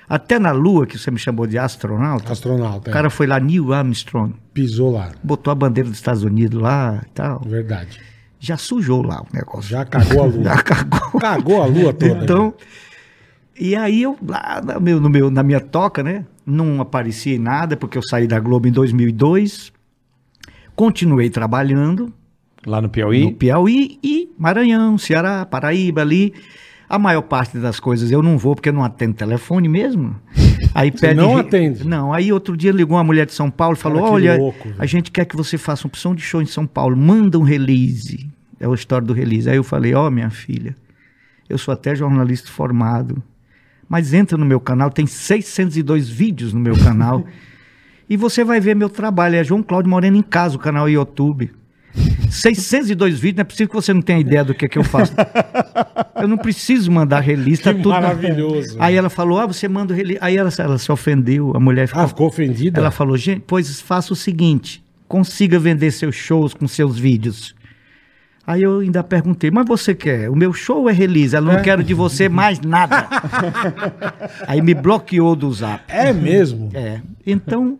Até na Lua, que você me chamou de astronauta, Astronauta. o é. cara foi lá, Neil Armstrong, pisou lá. botou a bandeira dos Estados Unidos lá e tal. Verdade. Já sujou lá o negócio. Já cagou a lua. Já cagou. Cagou a lua toda. né? Então, e aí eu, lá no meu, no meu, na minha toca, né? Não aparecia em nada, porque eu saí da Globo em 2002. Continuei trabalhando Lá no no Piauí? Piauí e Maranhão, Ceará, Paraíba ali. A maior parte das coisas eu não vou porque eu não atendo telefone mesmo. Aí Você não atende? Não, aí outro dia ligou uma mulher de São Paulo e falou: Cara, "Olha, louco, a gente quer que você faça uma opção de show em São Paulo, manda um release". É a história do release. Aí eu falei: "Ó, minha filha, eu sou até jornalista formado, mas entra no meu canal, tem 602 vídeos no meu canal. e você vai ver meu trabalho, é João Cláudio Moreno em casa, o canal YouTube. 602 vídeos, não é possível que você não tenha ideia do que, é que eu faço. Eu não preciso mandar release, tá Que tudo. maravilhoso. Aí ela falou: Ah, você manda release. Aí ela, ela se ofendeu, a mulher ficou. Ah, ficou ofendida? Ela falou: Gente, pois faça o seguinte: consiga vender seus shows com seus vídeos. Aí eu ainda perguntei, mas você quer? O meu show é release, eu não É. quero de você mais nada. Aí me bloqueou do zap. É mesmo? É. Então,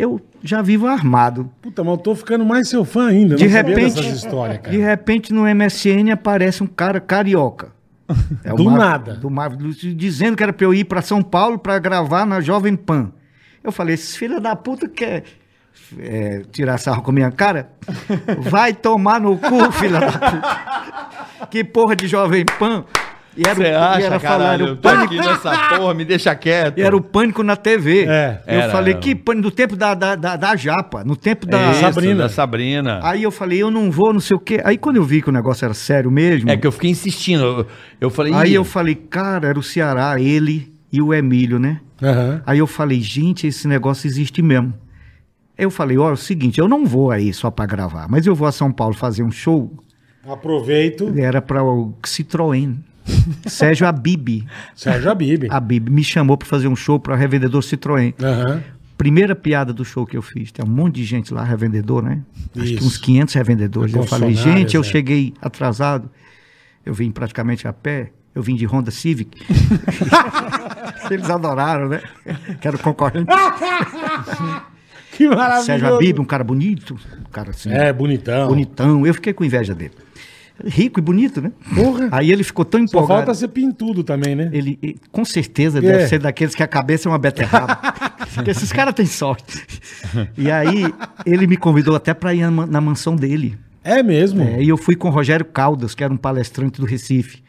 eu já vivo armado. Puta, mas eu tô ficando mais seu fã ainda. De repente, histórias, cara. de repente no MSN aparece um cara carioca. É Do Mar- nada. Do Mar- dizendo que era pra eu ir pra São Paulo pra gravar na Jovem Pan. Eu falei, esse filho da puta quer é, tirar sarro com a minha cara? Vai tomar no cu, filha da puta. Que porra de Jovem Pan. E era, o- Você e acha, era falar, caralho? era Eu o tô pânico aqui nessa porra, me deixa quieto. e era o pânico na TV. É. Eu Era. falei, que pânico? No tempo da, da, da, da Japa, no tempo da. É isso, Sabrina. Da Sabrina. Aí eu falei, eu não vou, não sei o quê. Aí quando eu vi que o negócio era sério mesmo, É que eu fiquei insistindo. Eu, eu falei. aí "Ih, eu falei, cara, era o Ceará, ele e o Emílio, né? Aham. Aí eu falei, gente, esse negócio existe mesmo. Eu falei, ó, é o seguinte, eu não vou aí só pra gravar, mas eu vou a São Paulo fazer um show. Aproveito. Era pra o Citroën. Sérgio Abib. Sérgio Abib. Abib me chamou pra fazer um show pra revendedor Citroën. Aham. Primeira piada do show que eu fiz. Tem um monte de gente lá, revendedor, né? Acho que Isso. uns 500 revendedores. Eu falei, gente, eu é. cheguei atrasado. Eu vim praticamente a pé. Eu vim de Honda Civic. Eles adoraram, né? Que era o concorrente. Que maravilhoso. Sérgio Abib, um cara bonito. Um cara assim, É, bonitão. bonitão. Eu fiquei com inveja dele. Rico e bonito, né? Porra. Aí ele ficou tão Só empolgado. falta ser pintudo também, né? Ele, e- com certeza, É. deve ser daqueles que a cabeça é uma beterraba. Porque esses caras têm sorte. E aí, ele me convidou até para ir na mansão dele. É mesmo. É, e eu fui com o Rogério Caldas, que era um palestrante do Recife.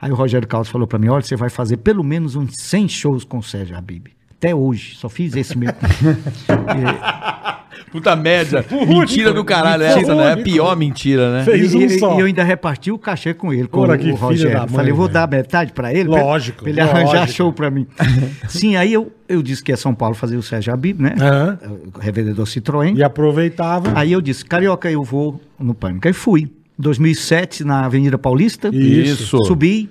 Aí o Rogério Caldas falou para mim: olha, você vai fazer pelo menos uns 100 shows com o Sérgio Habib. Até hoje, só fiz esse mesmo. Puta média. mentira do caralho. Único. Essa, né? É pior mentira, né? Fez e, um e- só. e eu ainda reparti o cachê com ele, com Ora, o, o Rogério. mãe, Falei, vou velho. dar metade para ele, pra- Lógico, pra ele arranjar lógico. show para mim. Sim, aí eu, eu disse que ia São Paulo fazer o Sérgio Habib, né? O Revendedor Citroën. E aproveitava. Aí eu disse, Carioca, eu vou no Pânico. Aí fui. 2007, na Avenida Paulista. Isso. Subi.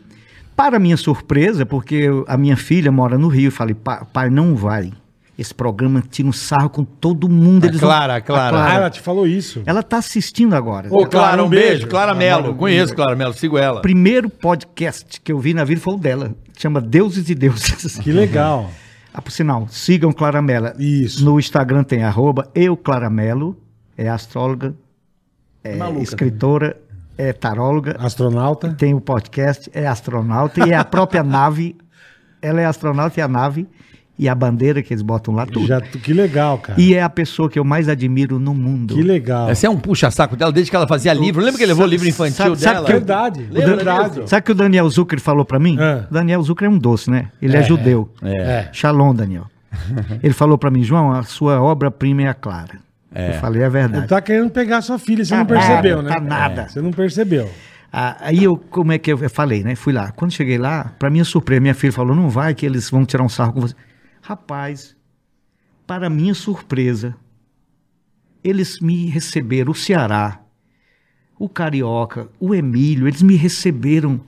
Para minha surpresa, porque a minha filha mora no Rio, eu falei, "Pa- pai, não vai. Esse programa tira um sarro com todo mundo. A Eles vão- Clara, a Clara. Ah, ela te falou isso. Ela tá assistindo agora. Ô, Clara, um beijo. Clara Mello. Conheço. Clara Mello, sigo ela. primeiro podcast que eu vi na vida foi o dela. Chama Deuses e Deuses. Que legal. Ah, por sinal, sigam Claramela. Isso. No Instagram tem arroba eu Claramelo, é astróloga, é escritora, é taróloga, Astronauta. tem o podcast, é astronauta e é a própria nave. Ela é astronauta e a nave e a bandeira que eles botam lá, tudo. Já, que legal, cara. E é a pessoa que eu mais admiro no mundo. Que legal. Esse é um puxa-saco dela desde que ela fazia livro. Lembra que ele levou livro infantil sabe- sabe dela? que Verdade, Lembra verdade. Sabe o que o Daniel Zucker falou pra mim? É. O Daniel Zucker é um doce, né? Ele é, judeu. É. Shalom, Daniel. Ele falou pra mim, João, a sua obra-prima é a Clara. Eu falei, é Ele verdade. tá querendo pegar sua filha, você Tá não percebeu, nada, né? tá nada. É, Você não percebeu. Ah, aí eu, como é que eu, eu falei, né? Fui lá. Quando cheguei lá, pra minha surpresa, minha filha falou, não vai que eles vão tirar um sarro com você. Rapaz, para minha surpresa, eles me receberam, o Ceará, o Carioca, o Emílio, eles me receberam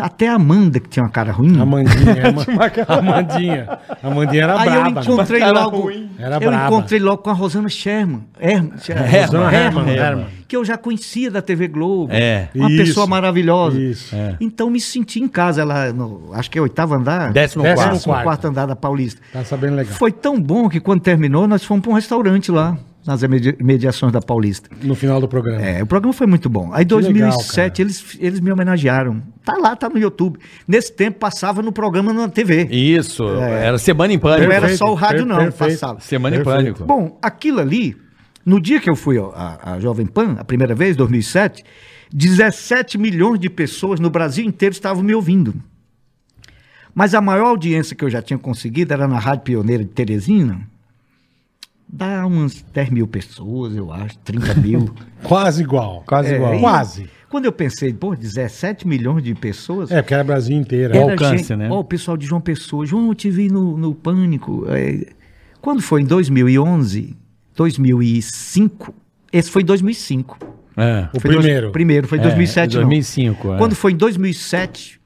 Até a Amanda, que tinha uma cara ruim. Amandinha, Ama- Amandinha. Amandinha era Aí eu braba. encontrei logo. ruim. Era eu braba. encontrei logo com a Rosana Sherman. Herman, Rosana Herman, Herman. Que eu já conhecia da TV Globo. É. Uma Isso, pessoa maravilhosa. isso. É. Então me senti em casa. Ela, no, acho que é oitavo andar. Décimo Décimo quarto. Décimo quarto. quarto andar da Paulista. Tá sabendo legal. Foi tão bom que quando terminou, nós fomos para um restaurante lá, nas imediações da Paulista. No final do programa. É, o programa foi muito bom. Aí, em Que legal, 2007, eles, eles me homenagearam. Tá lá, tá no YouTube. Nesse tempo, passava no programa na TV. Isso, era Semana em Pânico. Não era só o rádio, não. perfeito. Passava. Semana em Perfeito. Pânico. Bom, aquilo ali, no dia que eu fui à Jovem Pan, a primeira vez, 2007, 17 milhões de pessoas no Brasil inteiro estavam me ouvindo. Mas a maior audiência que eu já tinha conseguido era na Rádio Pioneira de Teresina. Dá umas 10 mil pessoas, eu acho, 30 mil. Quase igual. Quase É, igual. Quase. Quando eu pensei, pô, 17 milhões de pessoas. É, porque era Brasil inteiro. É É. o alcance, né? Ó, o pessoal de João Pessoa. João, eu te vi no, no Pânico. é, quando foi? Em 2011? 2005? Esse foi em 2005. É. O Foi dois- primeiro. primeiro, foi em 2007 não. 2005. é. Quando foi em 2007,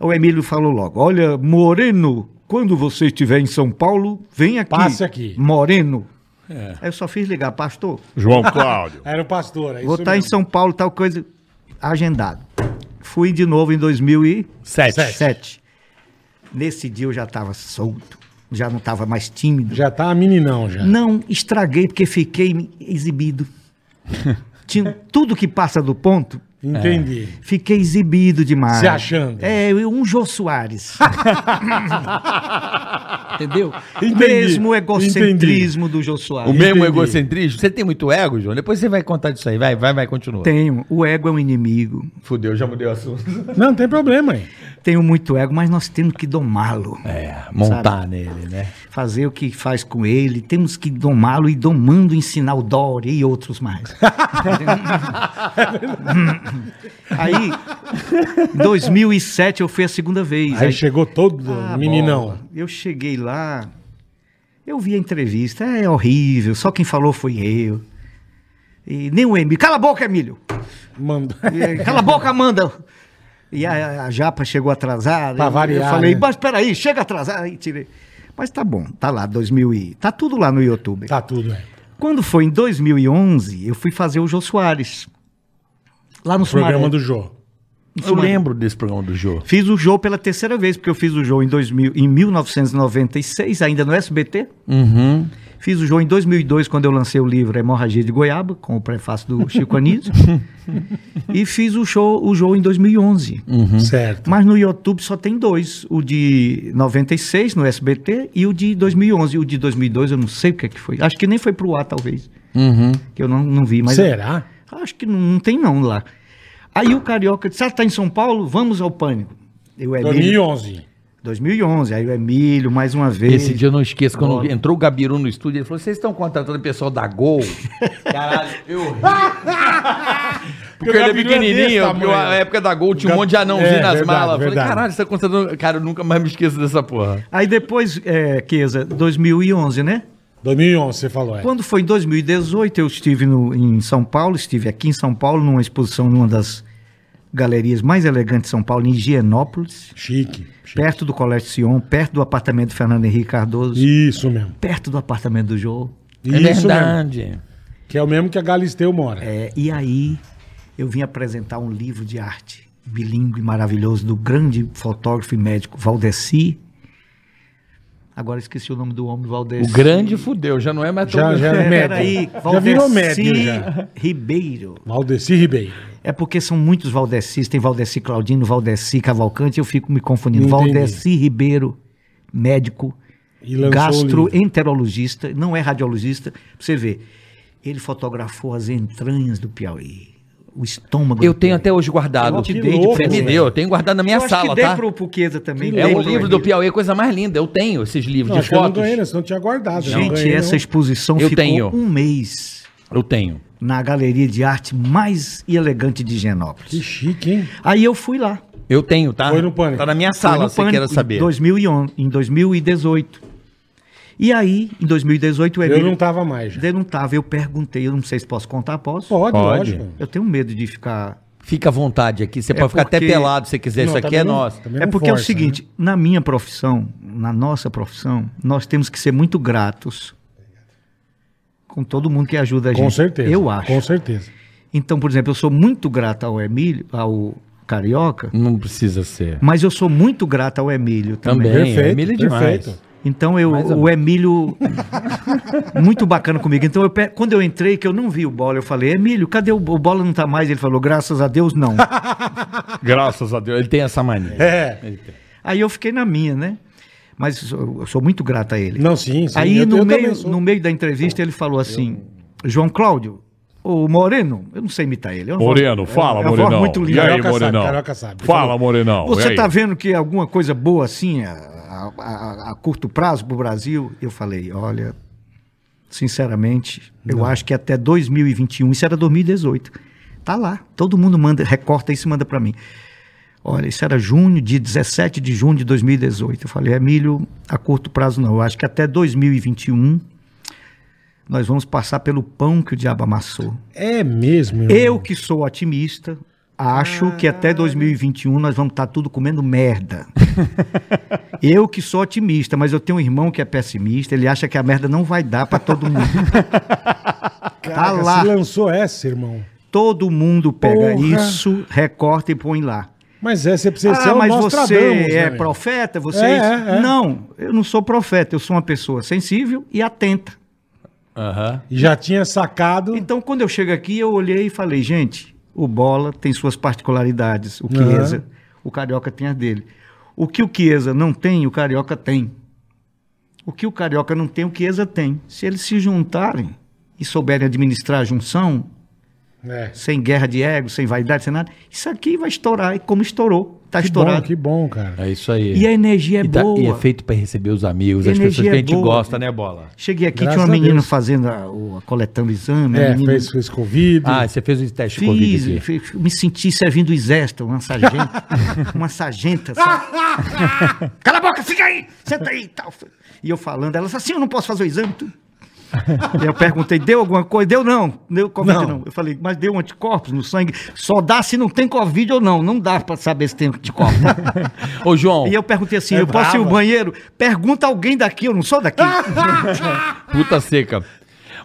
o Emílio falou logo, olha, Moreno, quando você estiver em São Paulo, vem aqui. Passe aqui. Moreno. É. Aí eu só fiz ligar, pastor, João Cláudio. Era o pastor. É vou estar em mesmo. São Paulo, tal coisa, agendado. Fui de novo em 2007. Sete. Nesse dia eu já estava solto, já não estava mais tímido. Já tá meninão já. Não estraguei porque fiquei exibido. Tinha tudo que passa do ponto, Entendi. fiquei exibido demais. Se achando. É, um Jô Soares. Entendeu? Entendi, Mesmo egocentrismo do Jô Soares. O mesmo Entendi. egocentrismo? Você tem muito ego, João? Depois você vai contar disso aí. Vai, vai, vai, continua. Tenho. O ego é um inimigo. Fudeu, já mudei o assunto. Não, não tem problema aí. Tenho muito ego, mas nós temos que domá-lo. É, montar nele, né? Fazer o que faz com ele. Temos que domá-lo e domando ensinar o Dória e outros mais. Aí, em 2007, eu fui a segunda vez. Aí chegou todo Ah, meninão. bola. Eu cheguei lá, eu vi a entrevista, é horrível, só quem falou foi eu. E nem o Emílio. Cala a boca, Emílio! Mandou. E, Cala a boca, Amanda! E a, a Japa chegou atrasada. Pra eu- variar, Eu falei, né? mas peraí, chega atrasada. Aí tirei. Mas tá bom, tá lá, 2000 e... Tá tudo lá no YouTube. Tá tudo, é. Quando foi em 2011, eu fui fazer o Jô Soares. Lá no Programa Sumaré. do Jô. Eu lembro desse programa do Jô. Fiz o Jô pela terceira vez, porque eu fiz o Jô em, 2000, em 1996, ainda no SBT. Uhum. Fiz o Jô em 2002, quando eu lancei o livro Hemorragia de Goiaba, com o prefácio do Chico Anísio. e fiz o, show, o Jô em 2011. Certo. Mas no YouTube só tem dois. O de 96, no SBT, e o de 2011. O de 2002 eu não sei o que é que foi. Acho que nem foi pro ar, talvez. Uhum. Que eu não, não vi, mas... Será? Acho que não, não tem não lá. Aí o Carioca disse, ah, tá em São Paulo? Vamos ao Pânico. E o Emílio... 2011. 2011. Aí o Emílio, mais uma vez... Esse dia eu não esqueço, quando Bola. entrou o Gabiru no estúdio, ele falou: vocês estão contratando o pessoal da Gol? Caralho, eu ri. Porque ele é é pequenininho, porque tamanho. a época da Gol tinha um monte de anãozinho É, nas verdade, malas. Eu Falei, verdade. caralho, você tá contratando. Cara, eu nunca mais me esqueço dessa porra. Aí depois, é, Keza, 2011, né? 2011, você falou, é. Quando foi em 2018, eu estive no- em São Paulo, estive aqui em São Paulo, numa exposição numa das galerias mais elegantes de São Paulo, em Higienópolis, Chique. chique. perto do Colégio Sion, perto do apartamento do Fernando Henrique Cardoso, Isso mesmo. perto do apartamento do. É Isso mesmo. verdade. Que é o mesmo que a Galisteu mora. É, e aí eu vim apresentar um livro de arte bilíngue maravilhoso do grande fotógrafo e médico Valdeci. Agora esqueci o nome do homem, Valdeci. O grande fudeu, já não é mais tão Já, já é Já virou Valdeci médio já. Ribeiro. Valdeci Ribeiro. É porque são muitos Valdecis, tem Valdeci Claudino, Valdeci Cavalcante, eu fico me confundindo. Entendi. Valdeci Ribeiro, médico, gastroenterologista, não é radiologista. Pra você ver, ele fotografou as entranhas do Piauí, o estômago Eu tenho até hoje guardado. Eu te que dei de louco, Você me presente. deu, eu tenho guardado na minha Eu acho sala, que dei tá? pro Puqueza também. Que É pro o livro do. Piauí, a coisa mais linda. Eu tenho esses livros Não, de acho que eu não fotos. ganhei, né? Senão eu tinha guardado. Não Gente, ganhei, essa não. exposição Eu ficou tenho. um mês Eu tenho. na galeria de arte mais elegante de Genópolis. Que chique, hein? Aí eu fui lá. Eu tenho, tá? Foi no Pânico. Tá na minha Foi sala, você quer saber. Em, 2011, em 2018. E aí, em 2018, o Eu Emílio... não tava mais já. Eu não tava, eu perguntei, eu não sei se posso contar, posso? Pode, Pode. lógico. Eu tenho medo de ficar Fica à vontade aqui. Você É pode ficar até porque- pelado se você quiser. Isso Não, aqui também é não- nosso. É porque é o força, seguinte, né? na minha profissão, na nossa profissão, nós temos que ser muito gratos com todo mundo que ajuda a gente. Com certeza. Eu acho. Com certeza. Então, por exemplo, eu sou muito grato ao Emílio, ao Carioca, Não precisa ser. mas eu sou muito grato ao Emílio também. Também. Perfeito, Emílio é demais. perfeito. Então eu, Mais o Emílio muito bacana comigo. Então eu quando eu entrei que eu não vi o Bola, eu falei: "Emílio, cadê o, o Bola não tá mais?" Ele falou: "Graças a Deus não". Graças a Deus. Ele tem essa mania. É. Aí eu fiquei na minha, né? Mas eu sou, eu sou muito grato a ele. Não, sim, sim. Aí eu- no, eu meio, sou. no meio da entrevista ele falou assim: João Cláudio, o Moreno, eu não sei imitar ele. é Moreno, voz- fala, é Morenão. muito E aí, sabe, sabe. Fala. Morenão. Você está vendo que alguma coisa boa assim a- a- a curto prazo para o Brasil? Eu falei, olha, sinceramente, eu acho que até 2021, isso era 2018, tá lá. Todo mundo manda, recorta isso e manda para mim. Olha, isso era junho, de 17 de junho de 2018. Eu falei, Emílio, a curto prazo não. Eu acho que até 2021 nós vamos passar pelo pão que o diabo amassou. É mesmo, irmão. Eu que sou otimista, acho que até 2021 nós vamos estar tudo comendo merda. eu que sou otimista, mas eu tenho um irmão que é pessimista, ele acha que a merda não vai dar para todo mundo. Caraca, tá lá. Você lançou essa, irmão. todo mundo pega Porra. isso, recorta e põe lá. Mas é, você precisa ser Ah, o mas você né, é meu? profeta? Você É, é é, é. Não, eu não sou profeta, eu sou uma pessoa sensível e atenta. E já tinha sacado. Então, quando eu chego aqui, eu olhei e falei, gente, o Bola tem suas particularidades, o. Chiesa, o Carioca tem a dele. O que o Chiesa não tem, o Carioca tem. O que o Carioca não tem, o Chiesa tem. Se eles se juntarem e souberem administrar a junção, É. sem guerra de ego, sem vaidade, sem nada, isso aqui vai estourar, e como estourou, tá Que bom, estourado. que bom, cara. É isso aí. E a energia é E tá- boa. e é feito pra receber os amigos, as pessoas que a é gente boa. gosta, né, Bola? Cheguei aqui, Graças tinha uma a menina Deus. fazendo a, o- coletando o exame. a É, menina- fez, fez Covid. Ah, você fez o teste de Covid Fiz, aqui. fiz- me senti servindo o exército, uma sargenta. uma sargenta. Cala a boca, fica aí, senta aí e tal. E eu falando, ela disse assim: eu não posso fazer o exame. Tu. Eu perguntei: deu alguma coisa? Deu não, deu Covid Não. não. Eu falei: mas deu anticorpos no sangue? Só dá se não tem Covid ou não. Não dá pra saber se tem anticorpos. Ô, João, e eu perguntei assim: É eu posso ir ao brava. banheiro? Pergunta alguém daqui, eu não sou daqui. puta seca.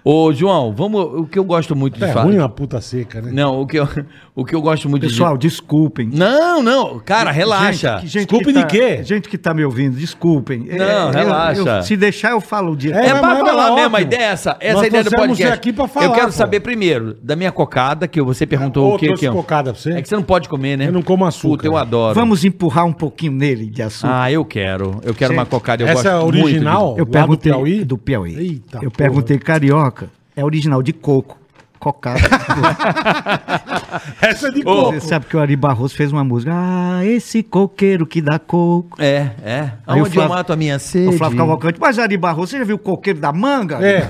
Ô, João, vamos. O que eu gosto muito de É falar. ruim uma puta seca, né? Não, o que, eu, o que eu gosto muito Pessoal, desculpem. de. Não, não, cara, relaxa. Gente, gente Desculpe que de tá- quê? Gente que tá me ouvindo, desculpem. Não, eu- relaxa. eu- se deixar, eu falo o dia. É, É, mas- pra mas falar é mesmo, a ideia é essa. Essa Nós é a ideia do trouxemos podcast. você aqui pra falar, eu quero pô. saber primeiro da minha cocada, que você perguntou Ô, o que trouxe que é. cocada pra você? É que você não pode comer, né? Eu não como açúcar. Puta, eu adoro. Vamos empurrar um pouquinho nele de açúcar. Ah, eu quero. Eu quero Gente, uma cocada. Eu Essa é a gosto muito original? eu lá do perguntei Piauí? do Piauí. Eita eu porra. perguntei carioca. É original de coco. Cocada. Essa é de coco. Você sabe que o Ari Barroso fez uma música. Ah, esse coqueiro que dá coco. É, é. Aí Aonde Flávio- eu mato a minha sede? O Flávio Cavalcante. Mas Ari Barroso, você já viu o coqueiro da manga? É,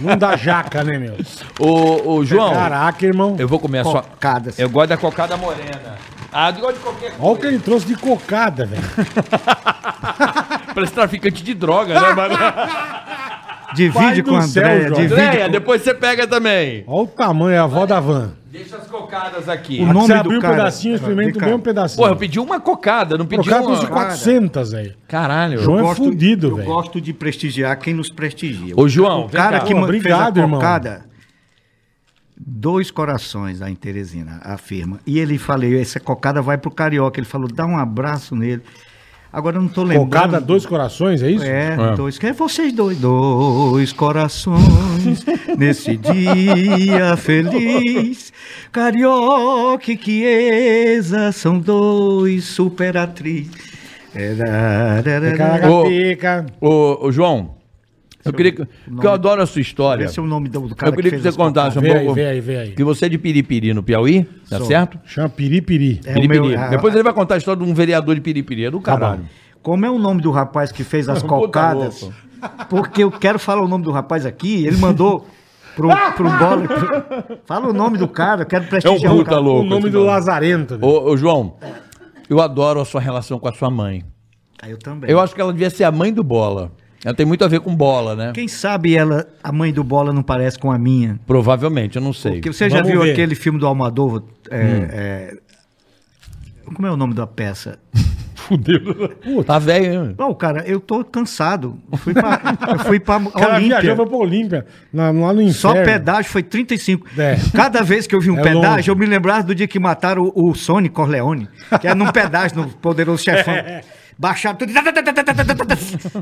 não dá jaca, né, meu? Ô, ô, João, Caraca, irmão. eu vou comer a sua... Cocadas. Eu gosto da cocada morena. Ah, eu gosto de qualquer Olha o que ele trouxe de cocada, velho. Parece traficante de droga, né, mano? Divide com a Andréia. Andréia, com... depois você pega também. Olha o tamanho, é a avó da van. Deixa as cocadas aqui. O nome você do abriu um pedacinho, experimenta bem um pedacinho. Pô, eu pedi uma cocada, não pedi Cocada uma... trouxe 400, velho. Caralho. João é gosto- fudido, Eu velho. gosto de prestigiar quem nos prestigia. Ô, João, o cara cá. que Pô, obrigado, fez a irmão. cocada, dois corações, a Teresina afirma. E ele falei, essa cocada vai pro Carioca. Ele falou, dá um abraço nele. Agora eu não tô lembrando. Cocada, dois corações, é isso? É, É. dois. Que é vocês dois. Dois corações nesse dia feliz. Carioca e Chiesa são dois superatrizes. É, Caracateca. Ô, ô, João, eu queria que... Porque eu adoro a sua história. Esse é o nome do, do cara Eu queria que, fez você contasse um pouco... vê aí, vê aí. Que você é de Piripiri, no Piauí, tá Sou. certo? Chama piripiri. É o Piripiri. meu- a- Depois ele vai contar a história de um vereador de Piripiri. É do caralho. Como é o nome do rapaz que fez as cocadas? Porque eu quero falar o nome do rapaz aqui. Ele mandou pro, pro bola. pro- Fala o nome do cara, eu quero prestigiar É um o cara. louco. o nome do nome. Lazarento, velho. Ô, ô, João, eu adoro a sua relação com a sua mãe. Ah, Eu também. Eu acho que ela devia ser a mãe do Bola. Ela tem muito a ver com bola, né? Quem sabe ela, a mãe do Bola, não parece com a minha? Provavelmente, eu não sei. Porque você já Vamos viu ver. aquele filme do Almodóvar? é, Hum. é, como é o nome da peça? Fudeu. Tá velho, hein? Não, cara, eu tô cansado. Eu fui pra, eu fui pra cara Olímpia. foi pra Olímpia, na- lá no inferno. Só pedágio foi 35. É. Cada vez que eu vi um É pedágio, longe. eu me lembrava do dia que mataram o, o Sony Corleone, que era num pedágio no Poderoso Chefão. Baixaram tudo.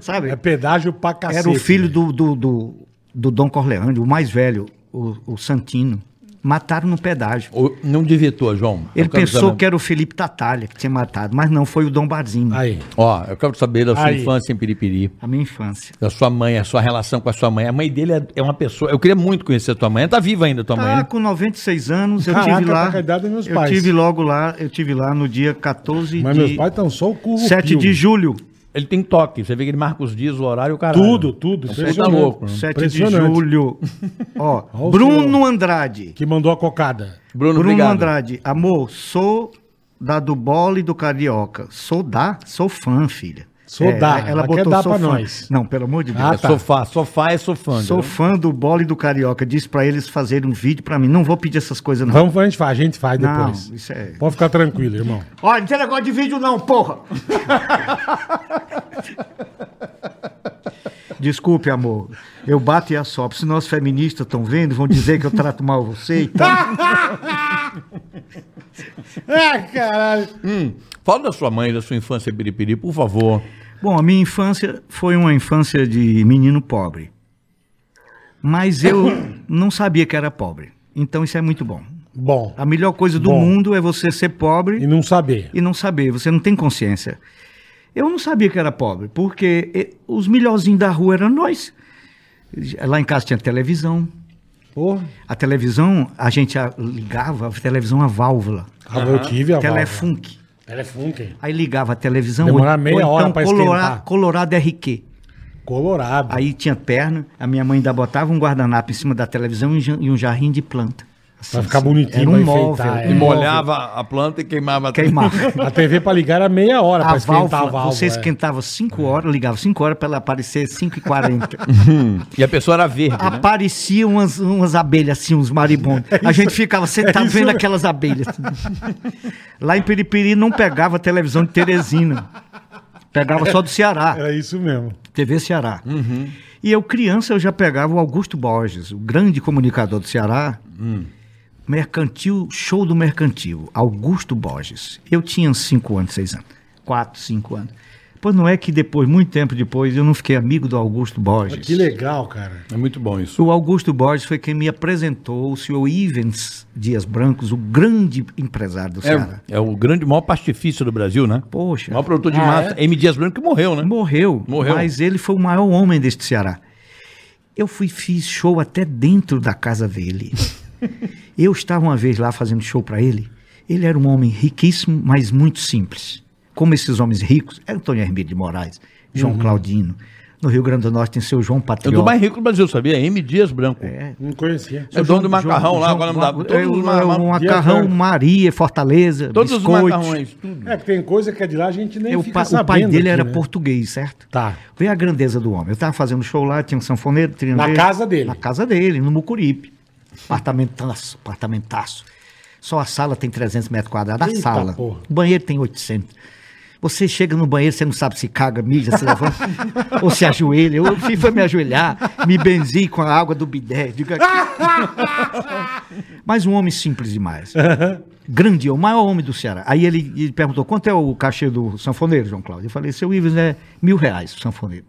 Sabe? É pedágio pra cacete. Era o filho do, do, do, do Dom Corleone, o mais velho, o, o Santino. Mataram no pedágio. O- Não divitou, João. Ele pensou saber- que era o Felipe Tatalha que tinha matado, mas não, foi o Dom Barzinho. Aí. Ó, eu quero saber da sua Aí. infância em Piripiri. A minha infância. Da sua mãe, a sua relação com a sua mãe. A mãe dele é, é uma pessoa. Eu queria muito conhecer a tua mãe. Ela tá viva ainda, tua mãe, Ah, né? com 96 anos, eu Caraca, tive lá. tá idade dos meus eu pais. tive logo lá, eu tive lá no dia 14 Mas de meus pais estão só o cu. 7 de julho. Ele tem toque. Você vê que ele marca os dias, o horário e o caralho. Tudo, tudo. Você tá impressionante. louco. né? 7 de julho. Ó, Bruno. Andrade. Que mandou a cocada. Bruno, Bruno obrigado. Andrade, amor, sou da do bola e do carioca. Sou da, sou fã, filha. É, Sou da, Ela ela botou quer dar sou pra fã. nós. Não, pelo amor de Deus. Ah, É tá. sofá. Sofá é sofã. Sou fã do bola e do carioca. Disse pra eles fazerem um vídeo pra mim. Não vou pedir essas coisas, não. Vamos, a gente faz, a gente faz Não, depois. isso é. Pode ficar tranquilo, irmão. Olha, não tem negócio de vídeo, não, porra! Desculpe, amor. Eu bato e assopro. Senão os feministas estão vendo, vão dizer que eu trato mal você e tal. Ah, caralho. Hum, fala da sua mãe, da sua infância em Piripiri, por favor. Bom, a minha infância foi uma infância de menino pobre. Mas eu não sabia que era pobre. Então isso é muito bom. Bom. A melhor coisa do Bom. mundo é você ser pobre E não saber. e não saber, você não tem consciência. Eu não sabia que era pobre, porque eh, os melhorzinhos da rua eram nós. Lá em casa tinha televisão. Porra. A televisão, a gente a- ligava a televisão a válvula. Ah, eu tive a Telefunk. Telefunk. Aí ligava a televisão. Demorar ou- meia ou então hora pra Colora- esquentar. Colorado RQ. Colorado. Aí tinha perna, a minha mãe ainda botava um guardanapo em cima da televisão e um jarrinho de planta. Pra ficar bonitinho, Era um pra móvel. enfeitar, é. E um molhava a planta e queimava a Queimava. A TV pra ligar era meia hora pra A esquentar válvula, a válvula. você é. esquentava 5 horas, ligava 5 horas para ela aparecer 5 e 40 E a pessoa era verde, né? Apareciam umas, umas abelhas assim, uns maribondos. a gente ficava sentado é vendo mesmo. aquelas abelhas. Lá em Piripiri não pegava televisão de Teresina. Pegava só do Ceará, Era isso mesmo. TV Ceará. E eu, criança, eu já pegava o Augusto Borges, o grande comunicador do Ceará. Mercantil, show do Mercantil, Augusto Borges. Eu tinha uns 5 anos, 6 anos. 4, 5 anos. Pois não é que depois, muito tempo depois, eu não fiquei amigo do Augusto Borges. Que legal, cara. É muito bom isso. O Augusto Borges foi quem me apresentou o senhor Ivens Dias Brancos, o grande empresário do Ceará. É, é o grande, maior pastifício do Brasil, né? Poxa, O maior produtor de Ah, massa. M. Dias Branco que morreu, né? morreu, Morreu. mas ele foi o maior homem deste Ceará. Eu fui fiz show até dentro da casa dele. Eu estava uma vez lá fazendo show para ele. Ele era um homem riquíssimo, mas muito simples. Como esses homens ricos, era Antônio Hermílio de Moraes, João Claudino. No Rio Grande do Norte tem seu João É o Patriota. do mais rico do Brasil, sabia? M. Dias Branco. É, Não conhecia. o dono do macarrão lá, agora não dá. Todos é, os o- é um macarrão. Maria, Fortaleza, Todos os biscoito. macarrões, tudo. É que tem coisa que é de lá a gente nem É, o, fica pa- o sabendo. pai dele aqui, era né? português, certo? Tá. Vê a grandeza do homem. Eu estava fazendo show lá, tinha um sanfoneiro, triangueiro. Na casa dele. Na casa dele, no Mucuripe. Apartamentaço, apartamentaço. Só a sala tem 300 metros quadrados. A Eita, sala. porra. O banheiro tem 800. Você chega no banheiro, você não sabe se caga, mija, se levanta, ou se ajoelha. Eu fui foi me ajoelhar, me benzi com a água do bidé. Diga Mas um homem simples demais. Grande, o maior homem do Ceará. Aí ele, ele perguntou, quanto é o cachê do sanfoneiro, João Cláudio? Eu falei, seu Ives, é mil reais o sanfoneiro.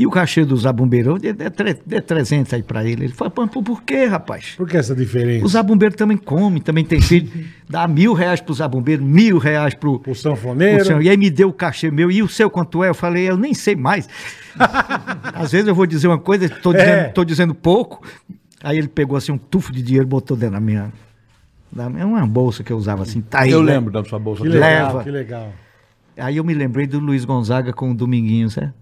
E o cachê do zabumbeiro, dei tre- dei 300 aí pra ele. Ele falou, "Pô, por, por quê, rapaz? Por que essa diferença? O zabumbeiro também come, também tem filho. Dá mil reais pro zabumbeiro, mil reais pro... O sanfoneiro. pro. E aí me deu o cachê meu. E o seu quanto é? Eu falei, eu nem sei mais. Às vezes eu vou dizer uma coisa, tô dizendo, É. tô dizendo pouco. Aí ele pegou assim um tufo de dinheiro e botou dentro da minha... Da minha uma bolsa que eu usava assim. Tá aí, Eu né? lembro da sua bolsa. Que legal, Leva. que legal. Aí eu me lembrei do Luiz Gonzaga com o Dominguinhos, né?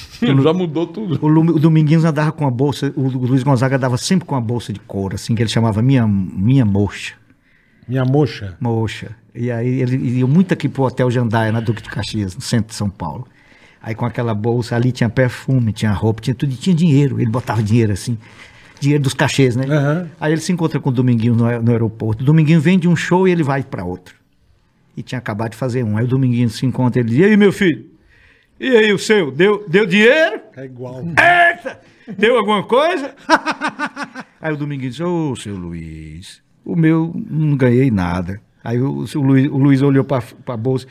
Já mudou tudo. O, Lu- o Dominguinhos andava com a bolsa, o Lu- Luiz Gonzaga andava sempre com a bolsa de couro, assim, que ele chamava minha, minha mocha. Minha mocha. Mocha. E aí ele ia muito aqui pro Hotel Jandaia, na Duque de Caxias, no centro de São Paulo. Aí com aquela bolsa ali tinha perfume, tinha roupa, tinha tudo, e tinha dinheiro. Ele botava dinheiro assim, dinheiro dos cachês, né? Aham. Aí ele se encontra com o Dominguinho no, no aeroporto. O Dominguinho vem de um show e ele vai para outro. E tinha acabado de fazer um. Aí o Dominguinho se encontra ele diz: E aí, meu filho? E aí, o seu? Deu, deu dinheiro? É igual. Eita! Deu alguma coisa? Aí o Dominguinho disse, ô, seu Luiz, o meu não ganhei nada. Aí o, seu Luiz, o Luiz olhou pra, pra bolsa.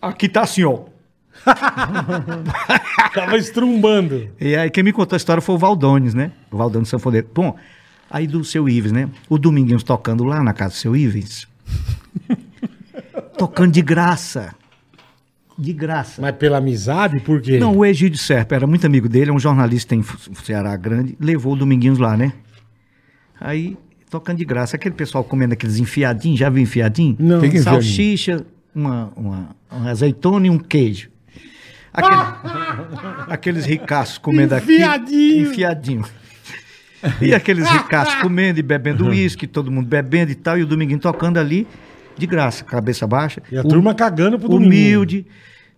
Aqui tá assim, ó. Tava estrumbando. E aí quem me contou a história foi o Valdones, né? O Valdones Sanfoneiro. Bom, aí do seu Ives, né? O Dominguinhos tocando lá na casa do seu Ives. tocando de graça. De graça. Mas pela amizade, por quê? Não, o Egídio Serpa era muito amigo dele, é um jornalista em Ceará grande, levou o Dominguinhos lá, né? Aí, tocando de graça, aquele pessoal comendo aqueles enfiadinhos, já viu enfiadinho? Não. Que que enfiadinho? Salsicha, uma, uma, uma azeitona e um queijo. Aquele- aqueles ricaços comendo aqui. Enfiadinho. Enfiadinho. E aqueles ricaços comendo e bebendo uísque, todo mundo bebendo e tal, e o Dominguinho tocando ali, de graça, cabeça baixa. E a O- turma cagando pro domingo. humilde.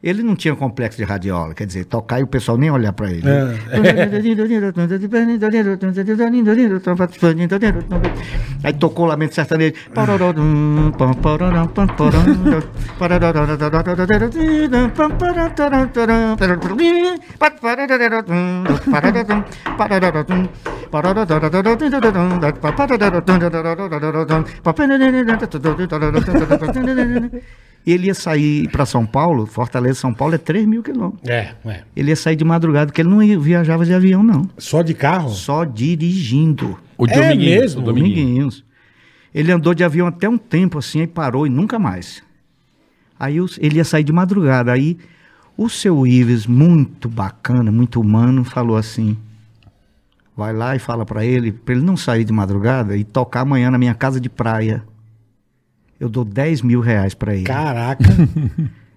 Ele não tinha complexo de radiola, quer dizer, tocar e o pessoal nem olhar pra ele. É. Aí tocou o Lamento Sertanejo. E ele ia sair para São Paulo, Fortaleza, São Paulo é 3 mil quilômetros. É, é. Ele ia sair de madrugada, porque ele não ia- viajava de avião, não. Só de carro? Só dirigindo. O É Dominguinhos, mesmo? o Dominguinhos. Dominguinhos. Ele andou de avião até um tempo assim, aí parou e nunca mais. Aí ele ia sair de madrugada. Aí o seu Ives, muito bacana, muito humano, falou assim: vai lá e fala pra ele, pra ele não sair de madrugada e tocar amanhã na minha casa de praia. Eu dou 10 mil reais pra ele. Caraca.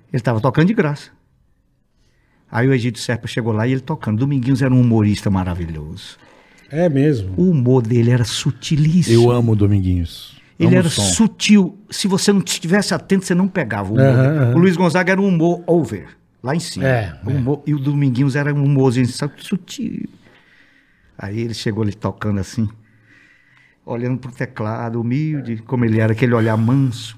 Ele estava tocando de graça. Aí o Egídio Serpa chegou lá e ele tocando. Dominguinhos era um humorista maravilhoso. É mesmo. O humor dele era sutilíssimo. Eu amo o Dominguinhos. Ele Amo era sutil. Se você não estivesse atento, você não pegava o humor. O Luiz Gonzaga era um humor over, lá em cima. É, O humor- E o Dominguinhos era um humorzinho sabe, sutil. Aí ele chegou ali tocando assim, olhando pro teclado, humilde, como ele era, aquele olhar manso.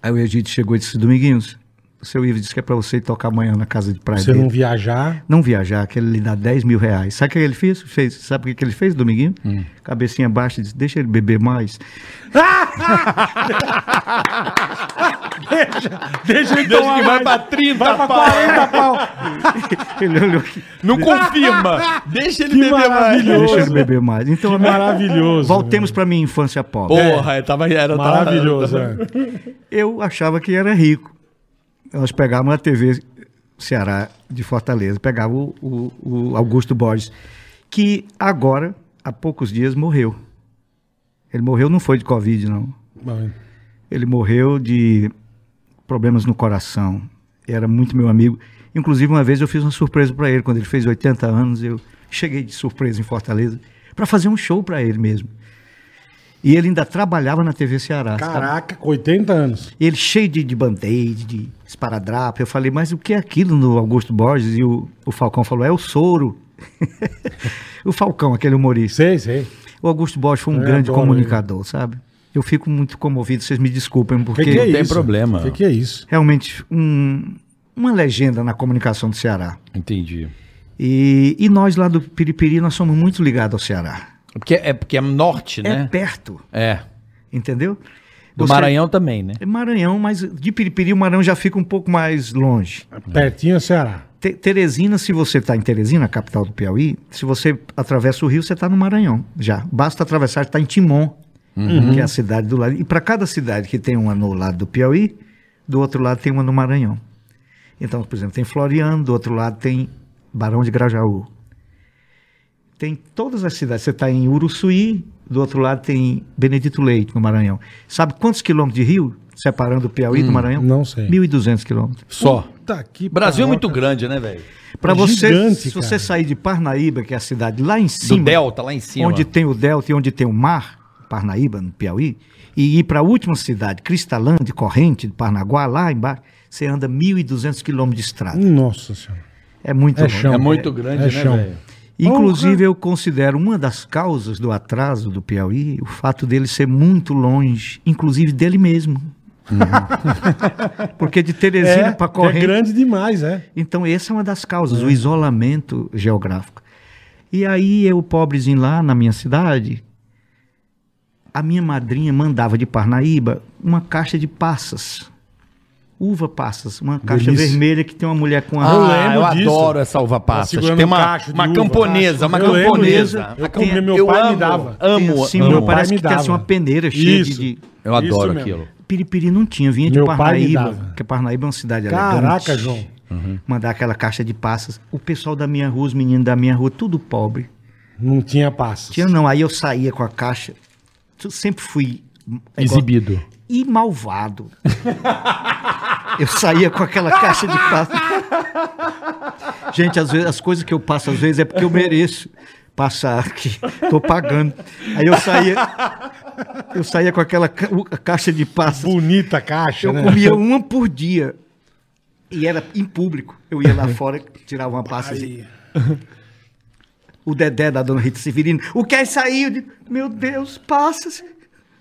Aí o Egídio chegou e disse, Dominguinhos, o seu Ivo disse que é pra você tocar amanhã na casa de praia Você dele. não viajar. Não viajar, que ele lhe dá 10 mil reais. Sabe o que ele fez? fez sabe o que que ele fez, Dominguinho? Hum. Cabecinha baixa, disse, deixa ele beber mais. Deixa ele Deixa tomar que vai mais. pra 30 Vai pra pau. 40 pau. ele olhou aqui, Não confirma. Deixa ele Que beber mais. maravilhoso. deixa ele beber mais. Então, Maravilhoso. voltemos para minha infância pobre. Porra, eu tava, era, tava- Maravilhoso. é. Eu achava que era rico. Nós pegávamos a TV Ceará de Fortaleza, pegava o, o- o Augusto Borges, que agora, há poucos dias, morreu. Ele morreu não foi de Covid, não. Ele morreu de problemas no coração. Era muito meu amigo. Inclusive, uma vez eu fiz uma surpresa para ele. Quando ele fez 80 anos, eu cheguei de surpresa em Fortaleza para fazer um show para ele mesmo. E ele ainda trabalhava na TV Ceará. Caraca, com 80 anos. Ele cheio de, de band-aid, de esparadrapo. Eu falei, mas o que é aquilo no Augusto Borges? E o, o Falcão falou, é o soro. o Falcão, aquele humorista. Sei, sei. O Augusto Borges foi um Eu grande adoro comunicador, sabe? Eu fico muito comovido, vocês me desculpem, O porque que, que é tem isso? problema. O que, que é isso? realmente um- uma legenda na comunicação do Ceará. Entendi. E, e nós lá do Piripiri, nós somos muito ligados ao Ceará. Porque é, porque é norte, É né? perto, É. entendeu? Do Você- Maranhão também, né? É Maranhão, mas de Piripiri o Maranhão já fica um pouco mais longe. Pertinho é Ceará. Te- Teresina, se você está em Teresina, a capital do Piauí, se você atravessa o rio, você está no Maranhão. Já. Basta atravessar, está em Timon, que é a cidade do lado. E para cada cidade que tem uma no lado do Piauí, do outro lado tem uma no Maranhão. Então, por exemplo, tem Floriano, do outro lado tem Barão de Grajaú. Tem todas as cidades. Você está em Uruçuí, do outro lado tem Benedito Leite, no Maranhão. Sabe quantos quilômetros de rio separando o Piauí do Maranhão? não sei. 1.200 quilômetros. Só. Puta que Brasil é muito grande, né, velho? Para É você, gigante, se cara. você sair de Parnaíba, que é a cidade lá em Do cima, Delta, lá em cima. onde tem o delta e onde tem o mar, Parnaíba, no Piauí, e ir para a última cidade, Cristalândia, Corrente, de Parnaguá, lá embaixo, você anda 1.200 quilômetros de estrada. Nossa senhora. É muito É chão. É muito grande, É né, chão. velho? Inclusive, eu considero uma das causas do atraso do Piauí o fato dele ser muito longe, inclusive dele mesmo. Porque de Teresina É, para é Corrente. grande demais, é. Então, essa é uma das causas, o isolamento geográfico. E aí, eu, pobrezinho lá na minha cidade, a minha madrinha mandava de Parnaíba uma caixa de passas. Uva passas, uma caixa Delícia. vermelha que tem uma mulher com Eu a. Ah, lembro eu disso. adoro essa uva Tá passas. Tem um uma, de uma uva, camponesa, uma Eu camponesa. Eu Tem- comi, meu eu pai me amo, dava. Amo, Sim, amo. meu pai parece me que tem assim, dava. uma peneira cheia de, Isso. de- Eu adoro Isso aquilo. Piripiri não tinha, vinha de Meu me Parnaíba, porque Parnaíba é uma cidade Caraca, elegante. João. Mandar aquela caixa de passas. O pessoal da minha rua, os meninos da minha rua, tudo pobre. Não tinha passos. Tinha não, aí eu saía com a caixa. Eu sempre fui é igual- Exibido. e malvado. eu saía com aquela caixa de passas. Gente, às vezes as coisas que eu passo às vezes é porque eu mereço passar aqui. Tô pagando. Aí eu saía eu saía com aquela ca- caixa de passas. Bonita caixa, Eu né? comia uma por dia. E era em público. Eu ia lá fora, tirava uma pasta assim. O Dedé da dona Rita Severino. O que é isso aí? Eu digo, Meu Deus, passas.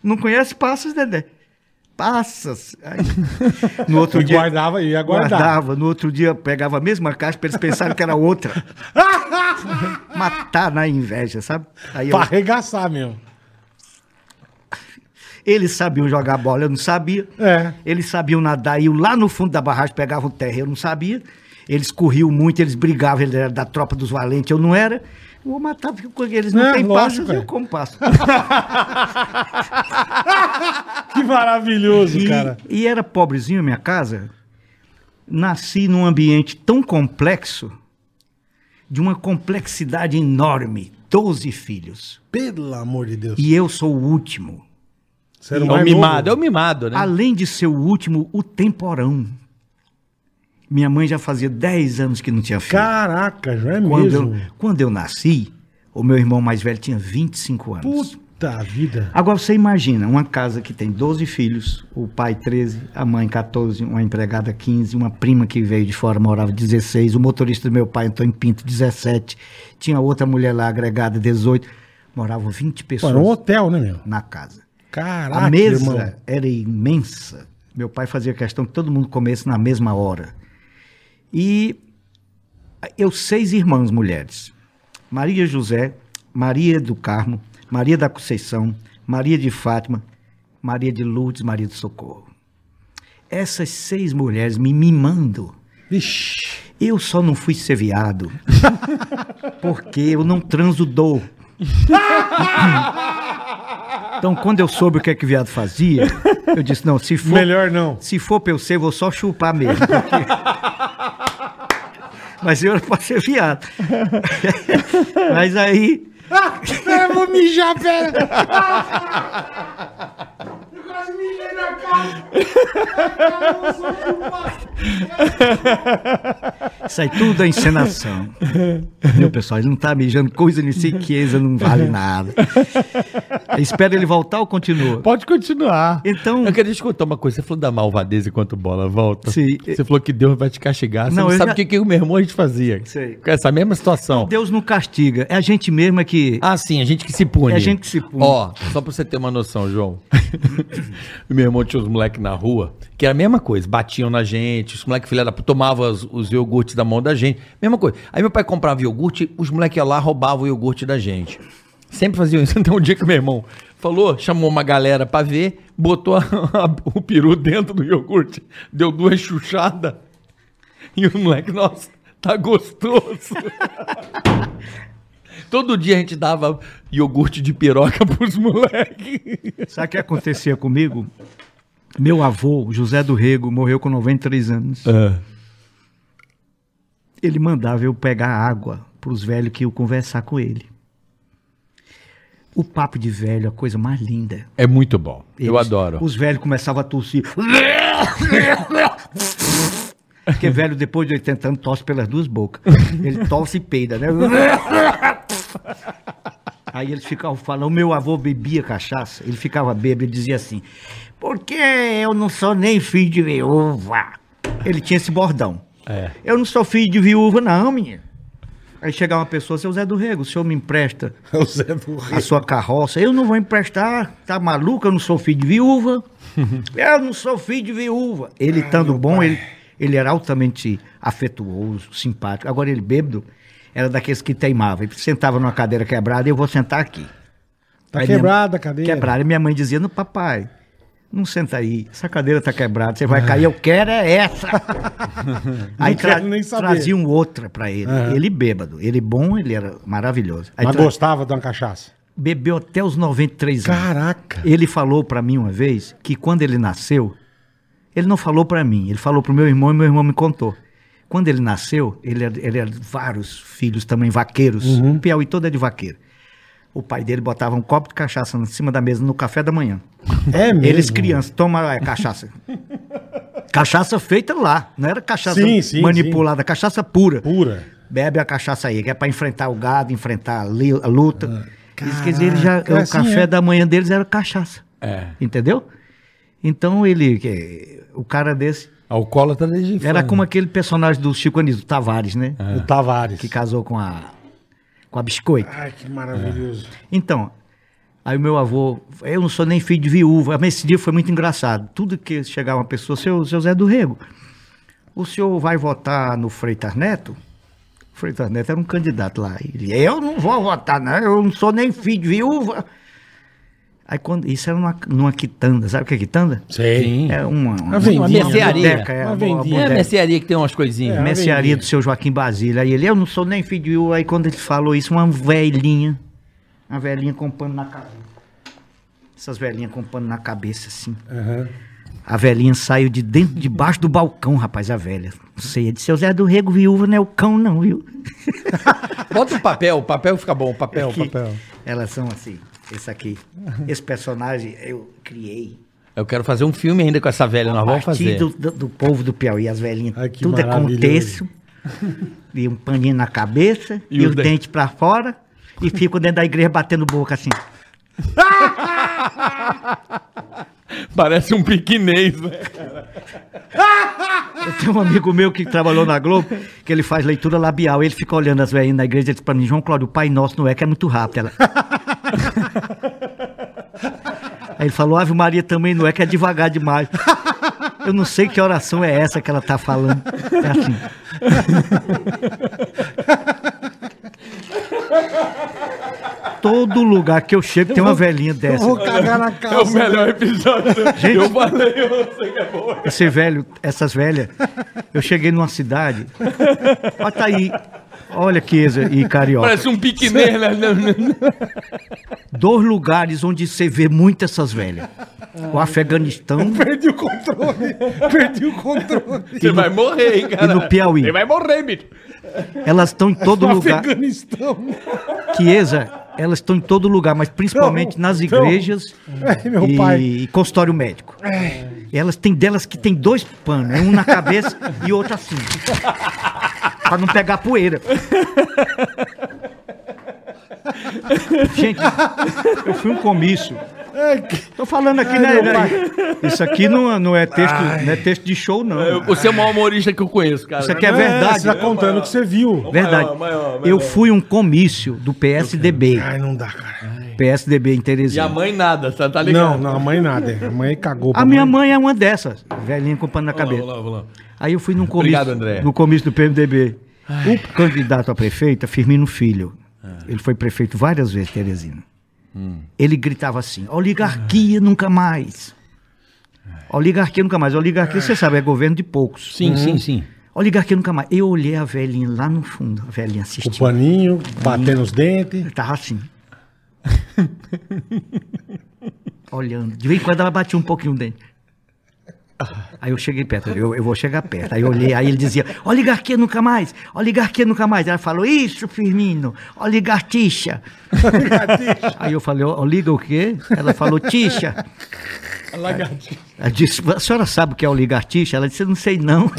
Não conhece passas, Dedé? Passas. Aí, no outro E dia. guardava, ia guardar. Guardava. No outro dia pegava a mesma caixa para eles pensarem que era outra. Matar na inveja, sabe? Aí eu- Pra arregaçar mesmo. eles sabiam jogar bola, eu não sabia. É. Eles sabiam nadar, iam lá no fundo da barragem, pegavam terra, eu não sabia. Eles corriam muito, eles brigavam, eles eram da tropa dos valentes, eu não era. Eu vou matar, porque eles não É, têm lógico, passas, é. eu como passo. Que maravilhoso, E, cara. e era pobrezinho a minha casa. Nasci num ambiente tão complexo, de uma complexidade enorme. Doze filhos. Pelo amor de Deus. E eu sou o último. Você era É o mimado, é o mimado, né? Além de ser o último, o temporão. Minha mãe já fazia 10 anos que não tinha filho. Caraca, João, é Quando mesmo. eu, quando eu nasci, o meu irmão mais velho tinha 25 anos. Puta vida. Agora você imagina, uma casa que tem 12 filhos, o pai 13, a mãe 14, uma empregada 15, uma prima que veio de fora morava 16, o motorista do meu pai, Antônio Pinto, 17, tinha outra mulher lá agregada, 18, moravam 20 Pô, pessoas era um hotel, né, meu? na casa. Caraca, A mesa irmão. era imensa. Meu pai fazia questão que todo mundo comesse na mesma hora. E eu, seis irmãs mulheres: Maria José, Maria do Carmo, Maria da Conceição, Maria de Fátima, Maria de Lourdes, Maria do Socorro. Essas seis mulheres me mimando. Vixe. Eu só não fui ser viado porque eu não transo dor. Então, quando eu soube o que é que viado fazia, eu disse: não, se for, Melhor não. se for pra eu ser, eu vou só chupar mesmo. porque- Mas eu era pra ser viado. Mas aí, Pera, eu vou mijar, na isso aí tudo é encenação. Meu pessoal, ele não tá mijando coisa nem sequeza, não vale nada. Espera ele voltar ou continua? Pode continuar. Então- Eu queria escutar uma coisa. Você falou da malvadeza enquanto bola volta. Sim. Você falou que Deus vai te castigar. Você Não, não, sabe já- o que, que o meu irmão a gente fazia. Sei. Com essa mesma situação. Deus não castiga, é a gente mesmo é que. Ah, sim, a gente que se pune. É a gente que se pune. Ó, só pra você ter uma noção, João. o meu irmão tinha os moleques na rua, que era a mesma coisa, batiam na gente, os moleques filha da tomavam os, os iogurtes da mão da gente, mesma coisa. Aí meu pai comprava iogurte, os moleques iam lá roubavam o iogurte da gente. Sempre faziam isso. Então um dia que meu irmão falou, chamou uma galera pra ver, botou a- a- o peru dentro do iogurte, deu duas chuchadas, e o moleque, nossa, tá gostoso. Todo dia a gente dava iogurte de piroca pros moleques. Sabe o que acontecia comigo? Meu avô, José do Rego, morreu com 93 anos. Ele mandava eu pegar água para os velhos que iam conversar com ele. O papo de velho é a coisa mais linda. É muito bom. Eu Eles- adoro. Os velhos começavam a tossir. Porque velho, depois de 80 anos, tosse pelas duas bocas. Ele tosse e peida, né? Aí eles ficavam falando, o meu avô bebia cachaça, ele ficava bêbado, ele dizia assim, porque eu não sou nem filho de viúva. Ele tinha esse bordão. É. Eu não sou filho de viúva, não, menino. Aí chega uma pessoa, seu Zé do Rego, o senhor me empresta a sua carroça. Eu não vou emprestar, tá maluco? Eu não sou filho de viúva. eu não sou filho de viúva. Ele, estando bom, ele, ele era altamente afetuoso, simpático. Agora, ele bêbado, era daqueles que teimava. Ele sentava numa cadeira quebrada e eu vou sentar aqui. Tá Aí minha- quebrada a cadeira. Quebrada. E minha mãe dizia, no papai, não senta aí, essa cadeira tá quebrada, você vai cair, eu quero é essa. aí saber. traziam outra pra ele. Ele bêbado, ele bom, ele era maravilhoso. Aí Mas tra- gostava de uma cachaça. bebeu até os 93 anos. Caraca. Ele falou pra mim uma vez que quando ele nasceu, ele não falou pra mim, ele falou pro meu irmão e meu irmão me contou. Quando ele nasceu, ele era, ele era vários filhos também vaqueiros. Uhum. O Piauí todo é de vaqueiro. O pai dele botava um copo de cachaça em cima da mesa no café da manhã. É mesmo. Eles crianças, toma é, cachaça. cachaça feita lá, não era cachaça Sim, sim, manipulada, cachaça pura. Pura. Bebe a cachaça aí, que é pra enfrentar o gado, enfrentar a, li- a luta. Isso quer dizer, ele já, Caraca, o assim café é. da manhã deles era cachaça. É. Entendeu? Então ele, que- o cara desse, Alcoólatra desde infância. era como aquele personagem do Chico Anísio, Tavares, né? O Tavares. Que casou com a, com a Biscoito. Ai, que maravilhoso. Então, aí o meu avô, eu não sou nem filho de viúva, mas esse dia foi muito engraçado. Tudo que chegava uma pessoa, seu, seu Zé do Rego, o senhor vai votar no Freitas Neto? O Freitas Neto era um candidato lá. Ele, eu não vou votar, não, eu não sou nem filho de viúva. Aí quando, isso era numa, numa quitanda, sabe o que é quitanda? Sim. É uma, uma, Uma vendinha, uma mercearia. boteca, é, Uma uma vendinha. É, boteca. mercearia que tem umas coisinhas. É. mercearia do seu Joaquim Basílio. Aí ele, eu não sou nem filho de viúva. Aí quando ele falou isso, uma velhinha, uma velhinha com pano na cabeça. Essas velhinhas com pano na cabeça, assim. Aham. A velhinha saiu de dentro, debaixo do balcão, rapaz, a velha. Não sei, é de seu Zé do Rego, viúva, não é o cão, não, viu? Bota o papel, o papel fica bom, o papel, o Que papel. Elas são assim, esse aqui. Esse personagem eu criei. Eu quero fazer um filme ainda com essa velha, nós vamos fazer. do, do, do povo do Piauí, as velhinhas. Ai, tudo é com terço, e um paninho na cabeça, E e, dentes? dentes pra fora, e ficam dentro da igreja batendo boca assim. Parece um piquinês, né? Eu tenho um amigo meu que trabalhou na Globo, que ele faz leitura labial. Ele fica olhando as velhinhas na igreja e diz pra mim, João Cláudio, o Pai Nosso não é, que é muito rápido. Ela... Aí ele falou, Ave Maria também não é, que é devagar demais. Eu não sei que oração é essa que ela tá falando. É assim. Todo lugar que eu chego tem uma velhinha Eu dessa. vou cagar na É o calça. melhor episódio. Gente. Eu falei, eu sei que é bom. Esse velho, essas velhas. Eu cheguei numa cidade. Olha tá aí. Olha Chiesa e Carioca. Parece um piquinês, né? Dois lugares onde você vê muito essas velhas. O Afeganistão Perdi o controle. Perdi o controle. Você vai morrer, hein, e cara? no Piauí. Você vai morrer, bicho. Elas estão em todo No lugar. Afeganistão. Chiesa, elas estão em todo lugar, mas principalmente Não, nas não. igrejas É, meu e, pai. e consultório médico. E elas têm delas que tem dois panos, um na cabeça e outro assim. Pra não pegar poeira. Gente, eu fui um comício. Tô falando aqui, Ai, né? Isso aqui não, não, é texto, não é texto de show, não. Você é o maior humorista que eu conheço, cara. Isso aqui é verdade. Você tá contando o que você viu. Verdade. Maior, maior, maior. Eu fui um comício do PSDB. Ai, não dá, cara. PSDB em E a mãe nada, você tá ligado? Não, não, a mãe nada. A mãe cagou. A minha mãe é uma dessas, velhinha com pano na cabeça. vamos lá, vamos lá. Aí eu fui num comício, Obrigado, André. no comício do PMDB. O candidato a prefeito é Firmino Filho. Ele foi prefeito várias vezes, Teresina. Ele gritava assim: oligarquia nunca mais. Oligarquia nunca mais. Oligarquia, você sabe, é governo de poucos. Sim, sim, sim. Oligarquia nunca mais. Eu olhei a velhinha lá no fundo, a velhinha O assistindo. paninho, batendo os dentes. Ele tava assim. Olhando. De vez em quando ela batia um pouquinho o dente. Aí eu cheguei perto, eu, eu vou chegar perto. Aí eu olhei, aí ele dizia, oligarquia nunca mais, oligarquia nunca mais. Ela falou, isso, Firmino, oligartixa. aí eu falei, oliga o quê? Ela falou, tixa. Ela disse, a senhora sabe o que é oligartixa? Ela disse, eu não sei não.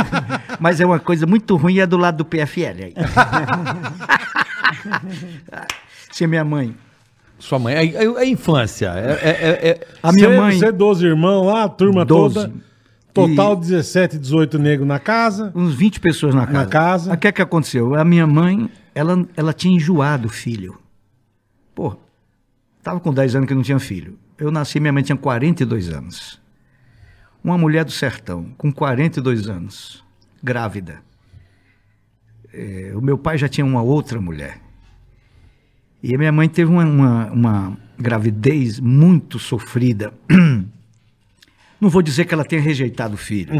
Mas é uma coisa muito ruim e é do lado do PFL aí. Se minha mãe. Sua mãe, é, é- é infância. É, é- é- é- A minha Cê- mãe. Você, 12 irmãos lá, a turma Doze. toda. Total 17, 18 negros na casa. Uns 20 pessoas na casa. Na casa. O que é que aconteceu? A minha mãe, ela, ela tinha enjoado o filho. Pô, tava com 10 anos que não tinha filho. Eu nasci, minha mãe tinha 42 anos. Uma mulher do sertão, com 42 anos, grávida. É, o meu pai já tinha uma outra mulher. E a minha mãe teve uma, uma, uma gravidez muito sofrida. Não vou dizer que ela tenha rejeitado o filho.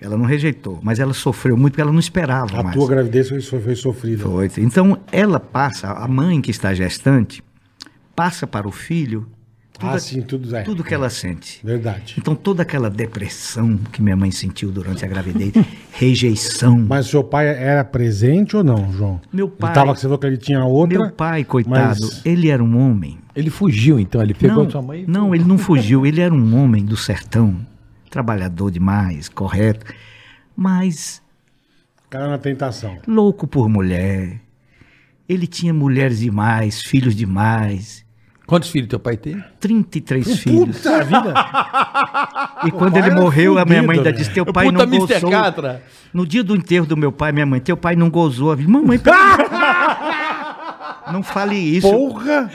Ela não rejeitou, mas ela sofreu muito porque ela não esperava A mais. tua gravidez foi, foi sofrida. Foi. Então, ela passa, a mãe que está gestante, passa para o filho tudo, Ah, sim, tudo é. tudo que ela sente. Verdade. Então, toda aquela depressão que minha mãe sentiu durante a gravidez, rejeição. Mas o seu pai era presente ou não, João? Meu Ele pai- tava, você falou que ele tinha outra. Meu pai, coitado, mas- ele era um homem. Ele fugiu, então. Ele pegou não, sua mãe e não, ele não fugiu. Ele era um homem do sertão, trabalhador demais, correto, mas Cara na tentação. louco por mulher. Ele tinha mulheres demais, filhos demais, Quantos filhos teu pai tem? 33 filhos. Puta vida! E quando ele era morreu, a minha mãe fudido, ainda né? disse: Teu O pai puta não Mr. gozou. Catra. No dia do enterro do meu pai, minha mãe, teu pai não gozou. Eu disse, Mamãe, não fale isso. Porra!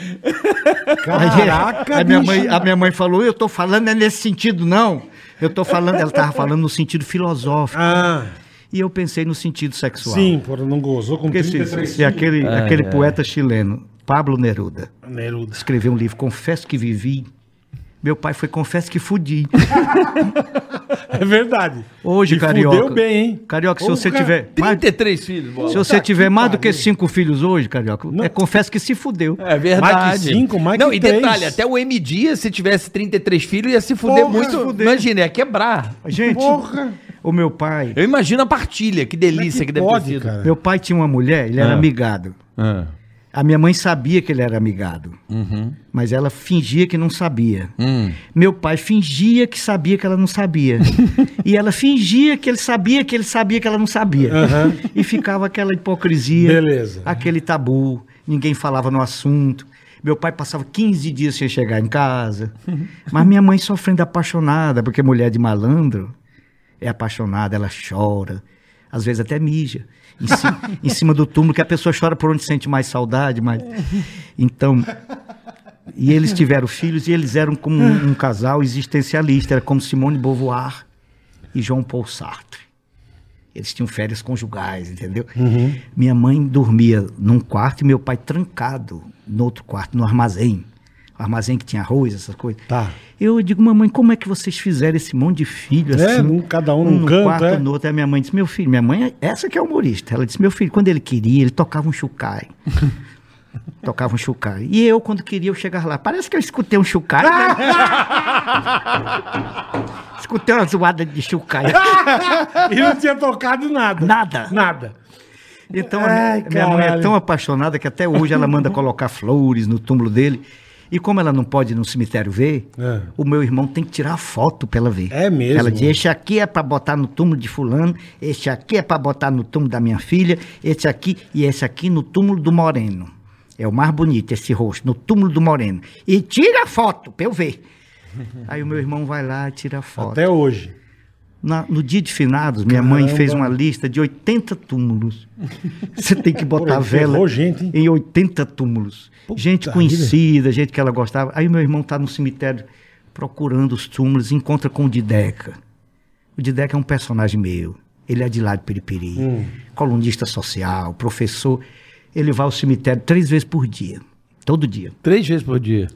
Caraca, a, minha mãe, a minha mãe falou: Eu tô falando é nesse sentido, não. Eu tô falando, ela tava falando no sentido filosófico. Ah, E eu pensei no sentido sexual. sim, não gozou com Porque esse, 33 esse- aquele, aquele poeta chileno, Pablo Neruda, Neruda. escreveu um livro, Confesso que Vivi. Meu pai foi Confesso que Fudi. É verdade. Hoje, E Carioca. Fudeu bem, hein? Carioca, se você Porra. tiver. mais- 33 filhos, bola. Se você tiver que mais do que cinco filhos hoje, Carioca, é, confesso que se fudeu. É verdade. Mais que cinco, mais Não, que e três. detalhe, até o M Dias, se tivesse 33 filhos, ia se fuder Porra, muito. fuder. Imagina, ia quebrar. Gente, Porra! o meu pai. Eu imagino a partilha, que delícia que, deve pode, ter sido. cara? Meu pai tinha uma mulher, ele era Ah. amigado. Ah. A minha mãe sabia que ele era amigado, mas ela fingia que não sabia. Hum. Meu pai fingia que sabia que ela não sabia. e ela fingia que ele sabia que ele sabia que ela não sabia. E ficava aquela hipocrisia, Beleza. aquele tabu, ninguém falava no assunto. Meu pai passava 15 dias sem chegar em casa. Mas minha mãe sofrendo apaixonada, porque mulher de malandro é apaixonada, ela chora, às vezes até mija. Em, ci- em cima do túmulo, que a pessoa chora por onde sente mais saudade, mas. Então. E eles tiveram filhos e eles eram como um, um casal existencialista, era como Simone Beauvoir e João Paul Sartre. Eles tinham férias conjugais, entendeu? Minha mãe dormia num quarto e meu pai trancado no outro quarto, no armazém. Armazém que tinha arroz, essas coisas. Tá. Eu digo, mamãe, como é que vocês fizeram esse monte de filho É, assim? num- cada um num no canto, quarto, é? no outro. Aí minha mãe disse, meu filho, minha mãe, essa que é humorista. Ela disse, meu filho, quando ele queria, ele tocava um chucai. tocava um chucai. E eu, quando queria, eu chegava lá. Parece que eu escutei um chucai. né? escutei uma zoada de chucai. E não tinha tocado nada. Nada. Nada. Então, Ai, minha, minha mãe é caralho. tão apaixonada que até hoje ela manda colocar flores no túmulo dele. E como ela não pode ir no cemitério ver, É. o meu irmão tem que tirar foto pra ela ver. É mesmo? Ela diz: esse aqui é pra botar no túmulo de fulano, esse aqui é pra botar no túmulo da minha filha, esse aqui e esse aqui no túmulo do Moreno. É o mais bonito esse rosto, no túmulo do Moreno. E tira a foto pra eu ver. Aí o meu irmão vai lá e tira a foto. Até hoje. Na- no dia de finados, minha mãe Caramba. fez uma lista de 80 túmulos. Você tem que botar Pô, vela gente, em 80 túmulos. gente conhecida, gente que ela gostava. Aí meu irmão está no cemitério procurando os túmulos, encontra com o Dideca. O Dideca é um personagem meu. Ele é de lá de Periperi, Hum. colunista social, professor. Ele vai ao cemitério três vezes por dia, todo dia. Três vezes por dia.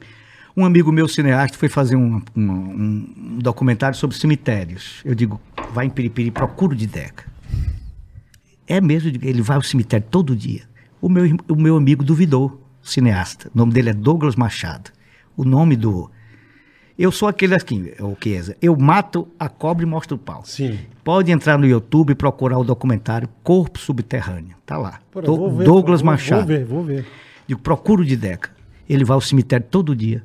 Um amigo meu cineasta foi fazer um, um- um documentário sobre cemitérios. Eu digo, vai em Piripiri, procura o Dideca. É mesmo, ele vai ao cemitério todo dia. O meu, o meu amigo duvidou, cineasta. O nome dele é Douglas Machado. O nome do... Eu sou aquele assim, o Chiesa. Eu mato a cobra e mostro o pau. Sim. Pode entrar no YouTube e procurar o documentário Corpo Subterrâneo. Tá lá. Pô, Do- ver, Douglas vou- Machado. Vou ver, vou ver. Digo, procura o Dideca. Ele vai ao cemitério todo dia.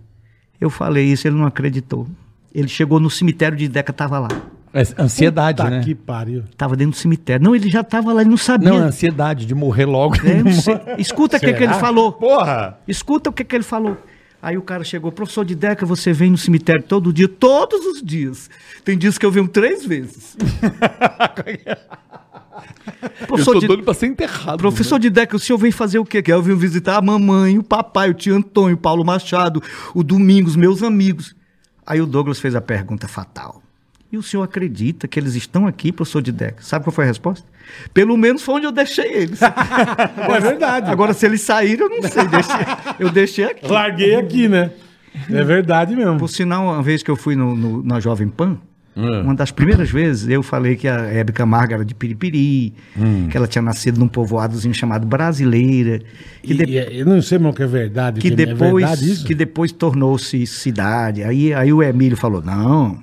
Eu falei isso, ele não acreditou. Ele chegou no cemitério, o Dideca estava lá. É ansiedade, Puta né? Tá que pariu. Estava dentro do cemitério. Não, ele já estava lá, ele não sabia. Não, é ansiedade de morrer logo. É, sei. Escuta o que, que ele falou. Porra! Escuta o que, que ele falou. Aí o cara chegou, professor de Deca, você vem no cemitério todo dia, todos os dias. Tem dias que eu venho três vezes. professor, de, pra ser enterrado. professor de Deca, o senhor vem fazer o quê? Que eu vim visitar a mamãe, o papai, o tio Antônio, o Paulo Machado, o Domingos, meus amigos. Aí o Douglas fez a pergunta fatal. E o senhor acredita que eles estão aqui, professor de Deca? Sabe qual foi a resposta? Pelo menos foi onde eu deixei eles. É verdade. Agora, se eles saíram, eu não sei. Deixei- eu deixei aqui. Larguei aqui, né? É verdade mesmo. Por sinal, uma vez que eu fui no, no- na Jovem Pan, É. uma das primeiras vezes, eu falei que a Hebe Camargo era de Piripiri, Hum. que ela tinha nascido num povoadozinho chamado Brasileira, que, E, de- e- eu não sei mais o que é verdade. que que é depois, verdade isso? que depois tornou-se cidade. Aí, aí o Emílio falou, não,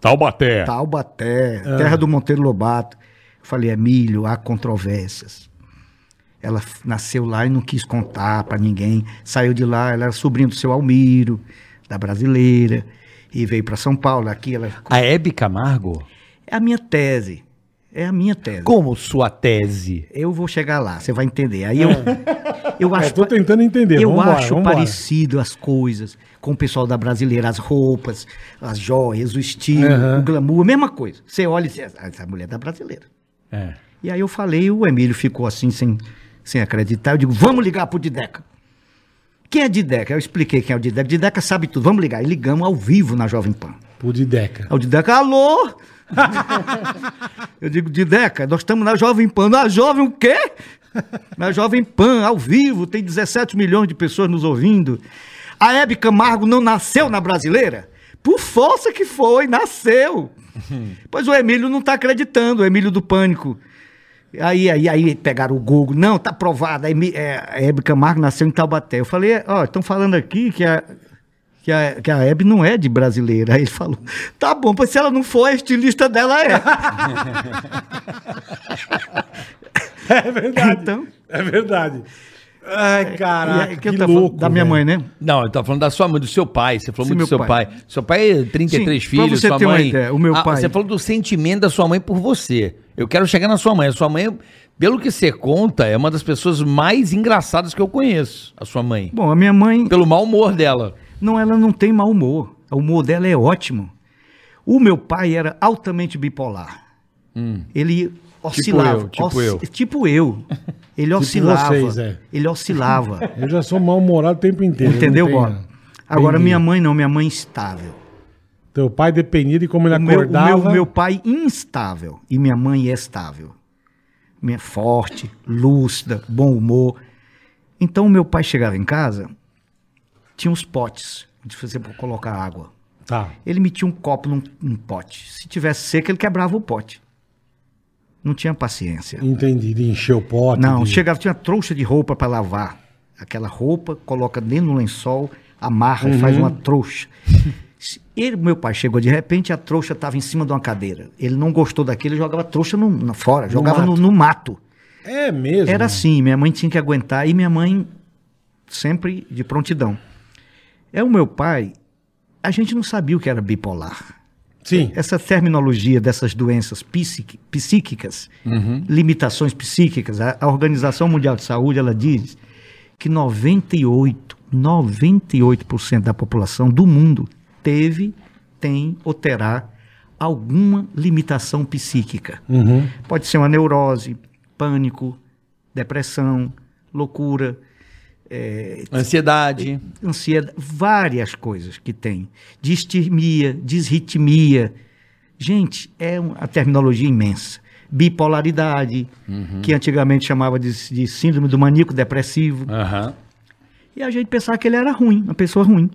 Taubaté. Taubaté, Ah. terra do Monteiro Lobato. Eu falei, Emílio, há controvérsias. Ela nasceu lá e não quis contar para ninguém. Saiu de lá, ela era sobrinha do seu Almiro, da brasileira, e veio para São Paulo. Aqui ela. A Hebe Camargo? É a minha tese. É a minha tese. Como sua tese? Eu vou chegar lá, você vai entender. Aí eu, eu É, acho. tô tentando entender. Eu vambora, acho vambora. parecido as coisas com o pessoal da brasileira, as roupas, as joias, o estilo, Aham. o glamour, a mesma coisa. Você olha e diz, "Ah, essa mulher é da brasileira. É. E aí eu falei, o Emílio ficou assim, sem, sem acreditar. Eu digo, vamos ligar pro Dideca. Quem é Dideca? Eu expliquei quem é o Dideca. Dideca sabe tudo, vamos ligar. E ligamos ao vivo na Jovem Pan. Pro Dideca. O Dideca, alô? eu digo, Dideca, nós estamos na Jovem Pan. Na Jovem o quê? Na Jovem Pan, ao vivo, tem 17 milhões de pessoas nos ouvindo. A Hebe Camargo não nasceu na brasileira? Por força que foi, nasceu. pois o Emílio não está acreditando, o Emílio do Pânico. Aí, aí, aí pegaram o Google. Não, tá provado. A Emi- é, a Hebe Camargo nasceu em Taubaté. Eu falei, ó, estão falando aqui que a, que, a, que a Hebe não é de brasileira. Aí ele falou, tá bom, pois se ela não for, a estilista dela é. É verdade. Então, É verdade. Ai, e caraca, aí, que, eu tava falando louco. Da minha mãe, né? Não, eu tava falando da sua mãe, do seu pai. Você falou Sim, muito do seu pai. pai. Seu pai é 33 Sim, pra filhos, você sua ter uma mãe. ideia, o meu Ah, pai- Você falou do sentimento da sua mãe por você. Eu quero chegar na sua mãe. A sua mãe, pelo que você conta, é uma das pessoas mais engraçadas que eu conheço. A sua mãe. Bom, a minha mãe, Pelo mau humor dela. não, ela não tem mau humor. O humor dela é ótimo. O meu pai era altamente bipolar. Ele oscilava. eu, tipo eu. Tipo eu. Ele oscilava. vocês, é. Ele oscilava. Eu já sou mal-humorado o tempo inteiro. Entendeu, Bola? Agora, minha mãe não, minha mãe instável. Teu pai dependia de como ele O meu, o acordava. meu, meu pai instável e minha mãe é estável. Minha forte, lúcida, bom humor. Então, meu pai chegava em casa, tinha uns potes de você colocar água. Tá. Ele metia um copo num, num pote. Se tivesse seco, ele quebrava o pote. Não tinha paciência. Entendi. De encher o pote. Não, de... chegava, tinha trouxa de roupa para lavar. Aquela roupa, coloca dentro do lençol, amarra e faz uma trouxa. Ele, meu pai chegou de repente, a trouxa estava em cima de uma cadeira. Ele não gostou daquilo, ele jogava trouxa no, na- fora, jogava no, mato. no mato. É mesmo. Era assim, minha mãe tinha que aguentar e minha mãe sempre de prontidão. É o meu pai, a gente não sabia o que era bipolar. Sim. Essa terminologia dessas doenças psíqui- psíquicas, limitações psíquicas, a, a Organização Mundial de Saúde, ela diz que 98, 98% da população do mundo teve, tem ou terá alguma limitação psíquica. Uhum. Pode ser uma neurose, pânico, depressão, loucura, é, Ansiedade. ansiedade, várias coisas que tem. Distimia, disritmia. Gente, é uma terminologia imensa. Bipolaridade, que antigamente chamava de, de síndrome do maníaco depressivo. Aham. E a gente pensava que ele era ruim, uma pessoa ruim.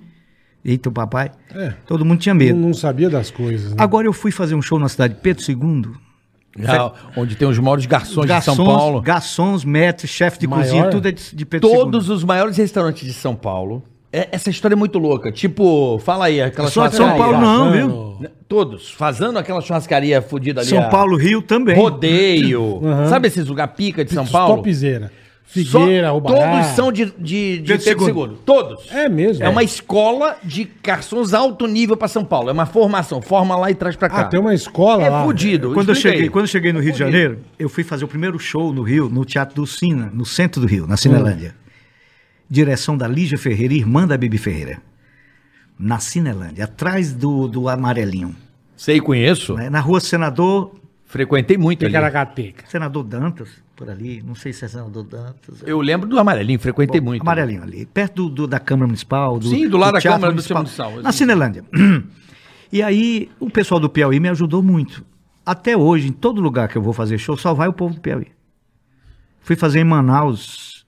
Eita, o papai. É. Todo mundo tinha Não, medo. não sabia das coisas. Né? Agora eu fui fazer um show na cidade de Pedro II. Já, onde tem os maiores garçons, de São Garçons, Paulo. garçons, maîtres, chefe de Maior? cozinha, tudo é de, de Pedro II. Todos os maiores restaurantes de São Paulo. É- essa história é muito louca. Tipo, fala aí, aquela sou de São. Paulo, não, viu? Todos. Fazendo aquela churrascaria fodida ali. São a- Paulo, Rio também. Rodeio. Sabe esses lugar pica de São Paulo? Topzera. Figueira, Só- Ubará. Todos são de, de, de Pedro Pedro. II. Todos. É mesmo? É uma escola de garçons alto nível pra São Paulo. É uma formação. Forma lá e traz pra cá. Ah, tem uma escola É lá. fudido. Quando eu, cheguei, aí. quando eu cheguei no Rio de Janeiro, eu fui fazer o primeiro show no Rio, no Teatro do Sina, no centro do Rio, na Cinelândia. direção da Lígia Ferreira, irmã da Bibi Ferreira. Na Cinelândia, atrás do, do amarelinho. Sei, conheço. né? Na rua Senador. Frequentei muito ali. Senador Dantas, por ali. Não sei se é Senador Dantas. Eu lembro do amarelinho, frequentei Bom, muito. Amarelinho ali, perto do, do- da Câmara Municipal. Do, Sim, do lado da Teatro Câmara do Municipal, Municipal, Na. Cinelândia. E aí, o pessoal do Piauí me ajudou muito. Até hoje, em todo lugar que eu vou fazer show, só vai o povo do Piauí. Fui fazer em Manaus,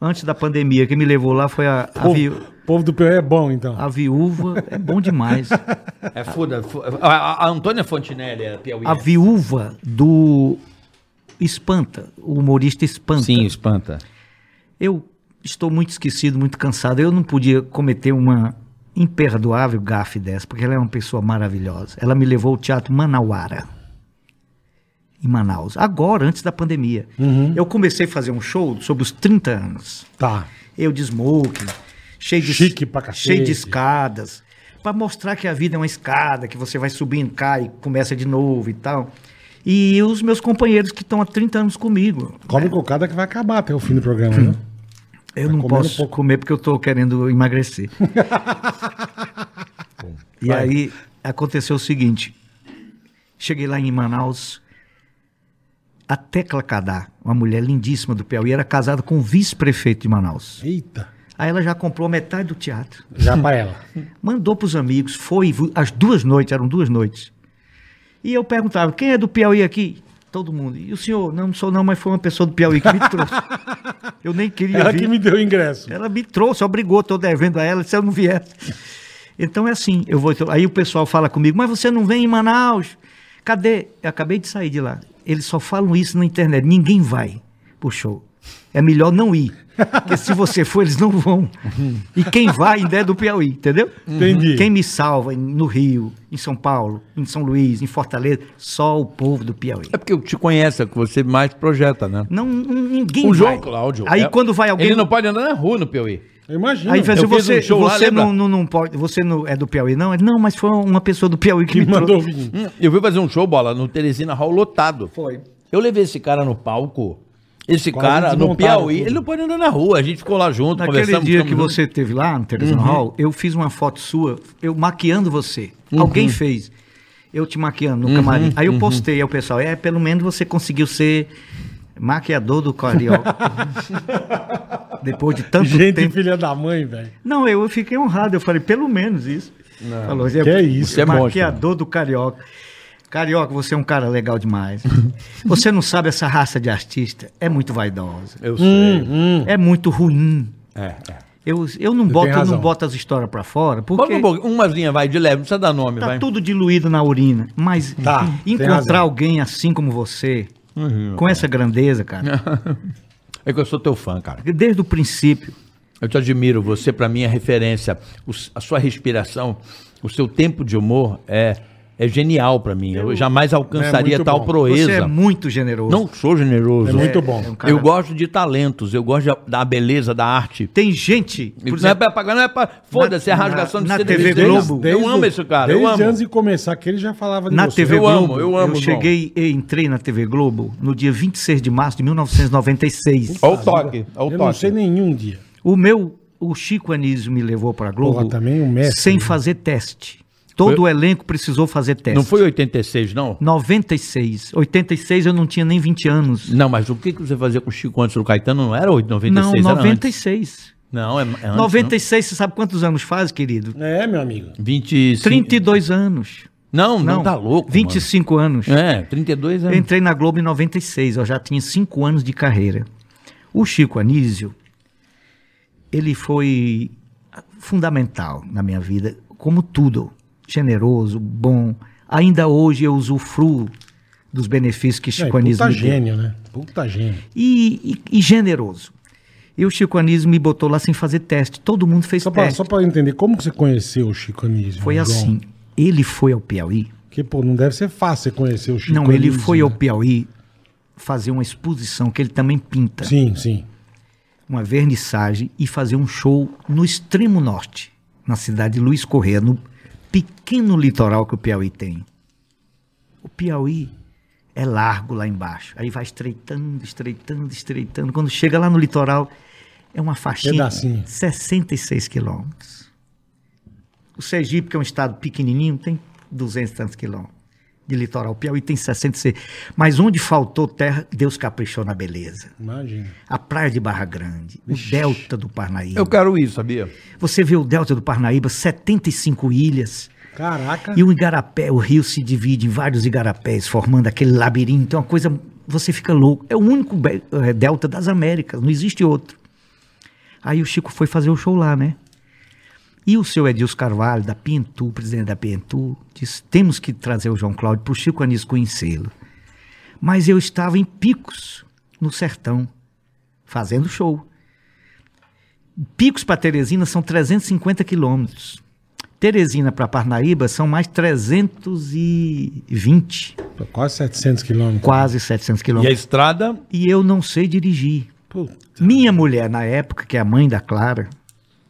antes da pandemia. Quem me levou lá foi a, a, Povo, viú- povo do Piauí é bom, então. a viúva. É bom demais. É foda. fo- A, a- a Antônia Fontinelli é Piauí. A viúva do Espanta, o humorista Espanta. Sim, espanta. Eu estou muito esquecido, muito cansado. Eu não podia cometer uma imperdoável gafe dessa, porque ela é uma pessoa maravilhosa. Ela me levou ao Teatro Manauara, em Manaus, agora, antes da pandemia. Eu comecei a fazer um show sobre os 30 anos. Tá. Eu de smoking, cheio de, Chique pra cacete. cheio de escadas, para mostrar que a vida é uma escada, que você vai subindo, cai, começa de novo e tal. E os meus companheiros que estão há 30 anos comigo. Come cocada que vai acabar até o fim do programa, né? Eu Tá não posso pouco. comer porque eu tô querendo emagrecer. e Vai. aí aconteceu o seguinte: cheguei lá em Manaus, a Tecla Cadá, uma mulher lindíssima do Piauí, era casada com o vice-prefeito de Manaus. Eita. Aí ela já comprou metade do teatro, Já pra ela. mandou pros amigos, foi as duas noites, eram duas noites. E eu perguntava: quem é do Piauí aqui? Todo mundo. E o senhor? Não, não sou não, mas foi uma pessoa do Piauí que me trouxe. Eu nem queria Ela vir. que me deu o ingresso. Ela me trouxe, obrigou, estou devendo a ela, se eu não vier. Então é assim, eu vou. Aí o pessoal fala comigo, mas você não vem em Manaus? Cadê? Eu acabei de sair de lá. Eles só falam isso na internet. Ninguém vai pro show. É melhor não ir. Porque se você for, eles não vão. E quem vai ainda é do Piauí, entendeu? Entendi. Quem me salva no Rio, em São Paulo, em São Luís, em Fortaleza, só o povo do Piauí. É porque eu te conheço, é que você mais projeta, né? Não, ninguém O vai. João Cláudio. Aí é- quando vai alguém. Ele não pode andar na rua no Piauí. Eu imagino. Aí vai Eu fiz você, um show lá, você lembra? não, não, não pode, você não é do Piauí, não? Ele, Não, mas foi uma pessoa do Piauí que, que me mandou vir. Hum, Eu fui fazer um show, bola, no Teresina Hall lotado. Foi. Eu levei esse cara no palco. Esse Quase cara no Piauí, tudo. ele não pode andar na rua. A gente ficou lá junto, Naquele conversamos. dia que você teve lá no Teresina Hall, eu fiz uma foto sua, eu maquiando você. Alguém fez. Eu te maquiando no camarim. Aí eu postei ao pessoal, é, pelo menos você conseguiu ser maquiador do Carioca. Depois de tanto Gente, tempo. filha da mãe, velho. Não, eu fiquei honrado. Eu falei, pelo menos isso. Falou, que é isso, é monstro. maquiador do Carioca. Carioca, você é um cara legal demais. você não sabe essa raça de artista. É muito vaidosa. Eu sei. É muito ruim. É, é. Eu, eu não boto, eu não boto as histórias pra fora, Bota porque um pouquinho, umazinha, vai, de leve, não precisa dar nome, tá vai. tudo diluído na urina. Mas Tá, encontrar alguém assim como você, com essa grandeza, cara, É que eu sou teu fã, cara. desde o princípio, Eu te admiro, você pra mim é referência. O- a sua respiração, o seu tempo de humor é, é genial pra mim. Eu, jamais alcançaria É tal bom. proeza. você é muito generoso. Não sou generoso. É muito bom. é um cara- Eu gosto de talentos, eu gosto da beleza, da arte. Tem gente, por não é exemplo, pra pagar, não é pra. Foda-se, é na- rasgação de na TV Globo, dente. Eu amo esse cara, eu Desde amo. antes de começar aqui, ele já falava de na você. TV Eu Globo, amo, eu amo, João. cheguei e entrei na TV Globo no dia 26 de março de 1996. Olha o toque, olha o Eu não toque. sei nenhum dia. O meu, o Chico Anísio me levou pra Globo Porra, também um mestre, sem né? fazer teste. Todo Foi- o elenco precisou fazer teste. Não foi 86, não? 96. 86 eu não tinha nem 20 anos. Não, mas o que, que você fazia com o Chico antes do Caetano? Não era 8, 96, não, era antes. 96. Não, é, é antes, 96, você sabe quantos anos faz, querido? É, meu amigo. não? 25. 32 anos. Não, não, tá louco, 25 anos. mano. É, 32 Eu anos. entrei na Globo em 96, eu já tinha 5 anos de carreira. O Chico Anísio, ele foi fundamental na minha vida, como tudo. Generoso, bom. Ainda hoje eu usufruo dos benefícios que É, Chico Anísio puta me deu. gênio, né? Puta gênio. E, e- e generoso. E o Chico Anísio me botou lá sem fazer teste. Todo mundo fez Só pra, teste. só eu entender, como que você conheceu o Chico Anísio? Foi João? assim. Ele foi ao Piauí. Porque, pô, não deve ser fácil você conhecer o Chico não, ele Anísio, foi ao né? Piauí fazer uma exposição que ele também pinta. Sim, sim. uma vernissagem e fazer um show no extremo norte, na cidade de Luiz Correia, no pequeno litoral que o Piauí tem. O Piauí é largo lá embaixo, aí vai estreitando, estreitando, estreitando. Quando chega lá no litoral, É uma faixinha. Pedacinho. 66 quilômetros. O Sergipe, que é um estado pequenininho, tem 200 e tantos quilômetros. De litoral. O Piauí tem 66. Mas onde faltou terra, Deus caprichou na beleza. Imagina. A praia de Barra Grande, o delta do Parnaíba. Eu quero isso, sabia? Você vê o delta do Parnaíba, 75 ilhas. Caraca. E o igarapé, o rio se divide em vários igarapés, formando aquele labirinto. É uma coisa, você fica louco. É o único eh, delta das Américas, não existe outro. Aí o Chico foi fazer o show lá, né? E o seu Edilson Carvalho, da Pintu, presidente da Pintu, disse: temos que trazer o João Cláudio para o Chico Anísio conhecê-lo. Mas eu estava em Picos, no sertão, fazendo show. Picos para Teresina são 350 quilômetros. Teresina para Parnaíba são mais 320, Quase 700 quilômetros. quase 700 E a quilômetros. estrada? E eu não sei dirigir. Puta. Minha mulher, na época, que é a mãe da Clara,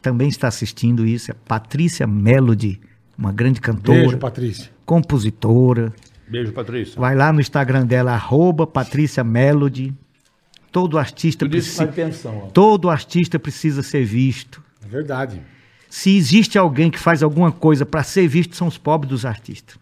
também está assistindo isso, é Patrícia Melody, uma grande cantora, Beijo, Patrícia. compositora. Beijo, Patrícia. Vai lá no Instagram dela, arroba Patrícia Melody. Todo artista, precisa, todo artista precisa ser visto. É verdade. Se existe alguém que faz alguma coisa para ser visto, são os pobres dos artistas.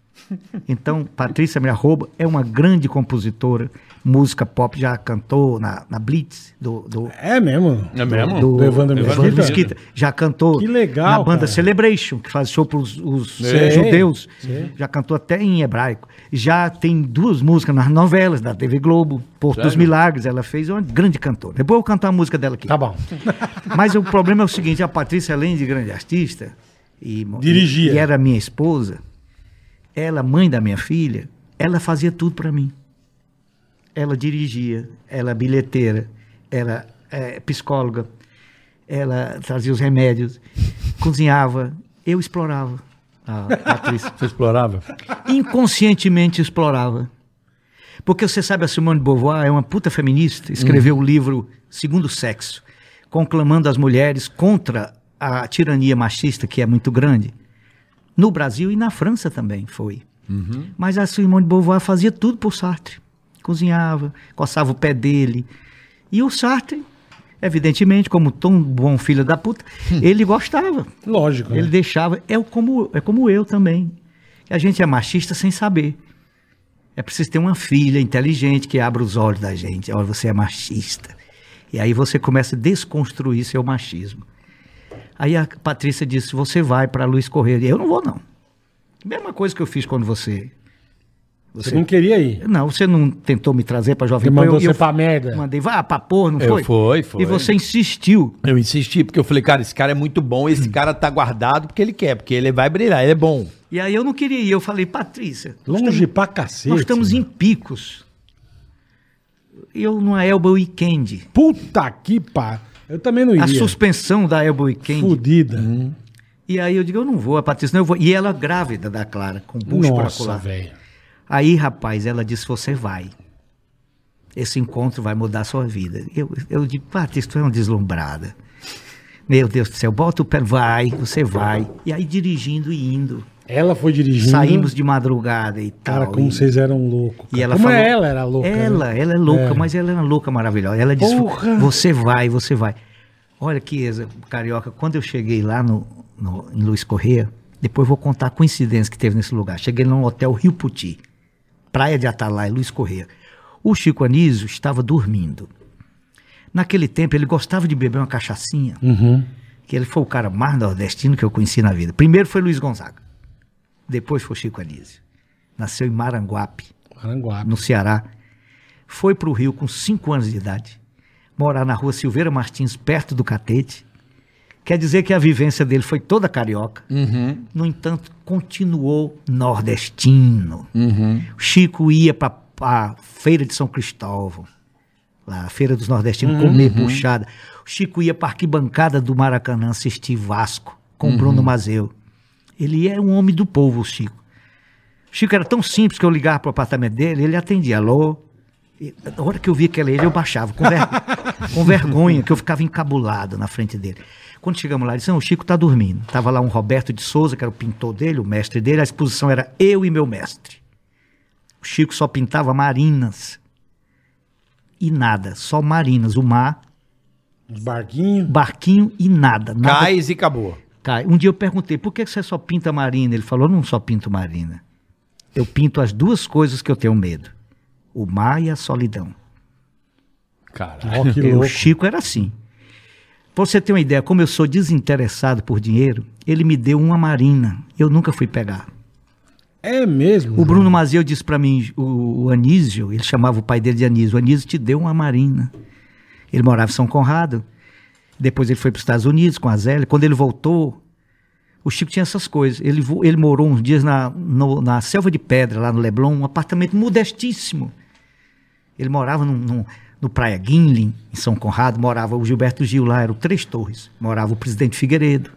Então, Patrícia me arroba é uma grande compositora, música pop, já cantou na, na Blitz, do, do, É mesmo. É mesmo? do, Do Evandro Evandro Mesquita? Mesquita. Já cantou Que legal, na banda cara. Celebration, que faz show para os judeus. sei. Já cantou até em hebraico. Já tem duas músicas nas novelas da TV Globo, Porto dos? Milagres. Ela fez uma grande cantora. Depois eu vou cantar a música dela aqui. Tá bom. Mas o problema é o seguinte: a Patrícia, além de grande artista, e, Dirigia. e era minha esposa, ela, mãe da minha filha, ela fazia tudo para mim. Ela dirigia, ela bilheteira, ela é, psicóloga, ela trazia os remédios, cozinhava, eu explorava a Patrícia. Você explorava? Inconscientemente explorava. Porque você sabe, a Simone de Beauvoir é uma puta feminista, escreveu o livro Segundo Sexo, conclamando as mulheres contra a tirania machista, que é muito grande. No Brasil e na França também foi. Mas a Simone de Beauvoir fazia tudo por Sartre. Cozinhava, coçava o pé dele. E o Sartre, evidentemente, como tão bom filho da puta, ele gostava. Lógico. Ele né? deixava. É como, é como eu também. A gente é machista sem saber. É preciso ter uma filha inteligente que abra os olhos da gente. Olha, você é machista. E aí você começa a desconstruir seu machismo. Aí a Patrícia disse: Você vai para Luiz Correia. Eu não vou, não. Mesma coisa que eu fiz quando você. Você não queria ir. Não, você não tentou me trazer para Jovem Pan. mandou eu, você eu pra merda. Mandei, vá pra porra, não Eu foi? fui, foi. E você insistiu. Eu insisti, porque eu falei, cara, esse cara é muito bom, esse cara tá guardado porque ele quer, porque ele vai brilhar, ele é bom. E aí eu não queria ir. Eu falei, Patrícia, Longe estamos- pra cacete. nós estamos em picos. Eu numa Elba Weekend. Puta que pá. Eu também não A iria. suspensão da Elba Weekend. Fudida. E aí eu digo, eu não vou, a Patrícia, não, eu vou. E ela grávida da Clara, com bucho Nossa, velho. Aí, rapaz, ela disse, você vai. Esse encontro vai mudar a sua vida. Eu, eu digo, Patrícia, tu é uma deslumbrada. Meu Deus do céu, bota o pé, vai, você vai. E aí dirigindo e indo. Ela foi dirigindo. Saímos de madrugada e tal. Cara, como e- vocês eram loucos. E ela como falou, ela era louca. Ela, né? ela é louca, É. mas ela é uma louca maravilhosa. Ela disse: Porra! Você vai, você vai. Olha que Eza, carioca, quando eu cheguei lá no, no- em Luiz Correia, depois vou contar a coincidência que teve nesse lugar. Cheguei num hotel Rio Puti, Praia de Atalaia, Luiz Correia. O Chico Anísio estava dormindo. Naquele tempo ele gostava de beber uma cachaçinha, Uhum. que ele foi o cara mais nordestino que eu conheci na vida. Primeiro foi Luiz Gonzaga, depois foi Chico Anísio. Nasceu em Maranguape Maranguape. no Ceará, foi para o Rio com 5 anos de idade, morar na rua Silveira Martins, perto do Catete. Quer dizer que a vivência dele foi toda carioca. No entanto, continuou nordestino. O Chico ia para a feira de São Cristóvão, lá, a feira dos nordestinos, comer puxada. O Chico ia para a arquibancada do Maracanã assistir Vasco com Bruno Mazeu. Ele é um homem do povo, o Chico. O Chico era tão simples que eu ligava pro apartamento dele, ele atendia, alô. E, na hora que eu via que era ele, eu baixava, com, ver- com vergonha, que eu ficava encabulado na frente dele. Quando chegamos lá, ele disse, não, o Chico tá dormindo. Tava lá um Roberto de Souza, que era o pintor dele, o mestre dele, a exposição era eu e meu mestre. O Chico só pintava marinas. E nada, só marinas, o mar Os barquinhos. barquinho e nada. nada Cais e acabou. cai. Um dia eu perguntei, por que você só pinta marina? Ele falou, não só pinto marina. Eu pinto as duas coisas que eu tenho medo. O mar e a solidão. Caralho. O Chico era assim. Pra você ter uma ideia, como eu sou desinteressado por dinheiro, ele me deu uma marina. Eu nunca fui pegar. É mesmo. O Bruno Mazeu disse pra mim, o, o Anísio, ele chamava o pai dele de Anísio, o Anísio te deu uma marina. Ele morava em São Conrado, depois ele foi para os Estados Unidos com a Zélia. Quando ele voltou, o Chico tinha essas coisas. Ele, ele morou uns dias na, no- na Selva de Pedra, lá no Leblon, um apartamento modestíssimo. Ele morava num- num- no Praia Guinlin, em São Conrado, morava o Gilberto Gil lá, eram três torres. Morava o presidente Figueiredo,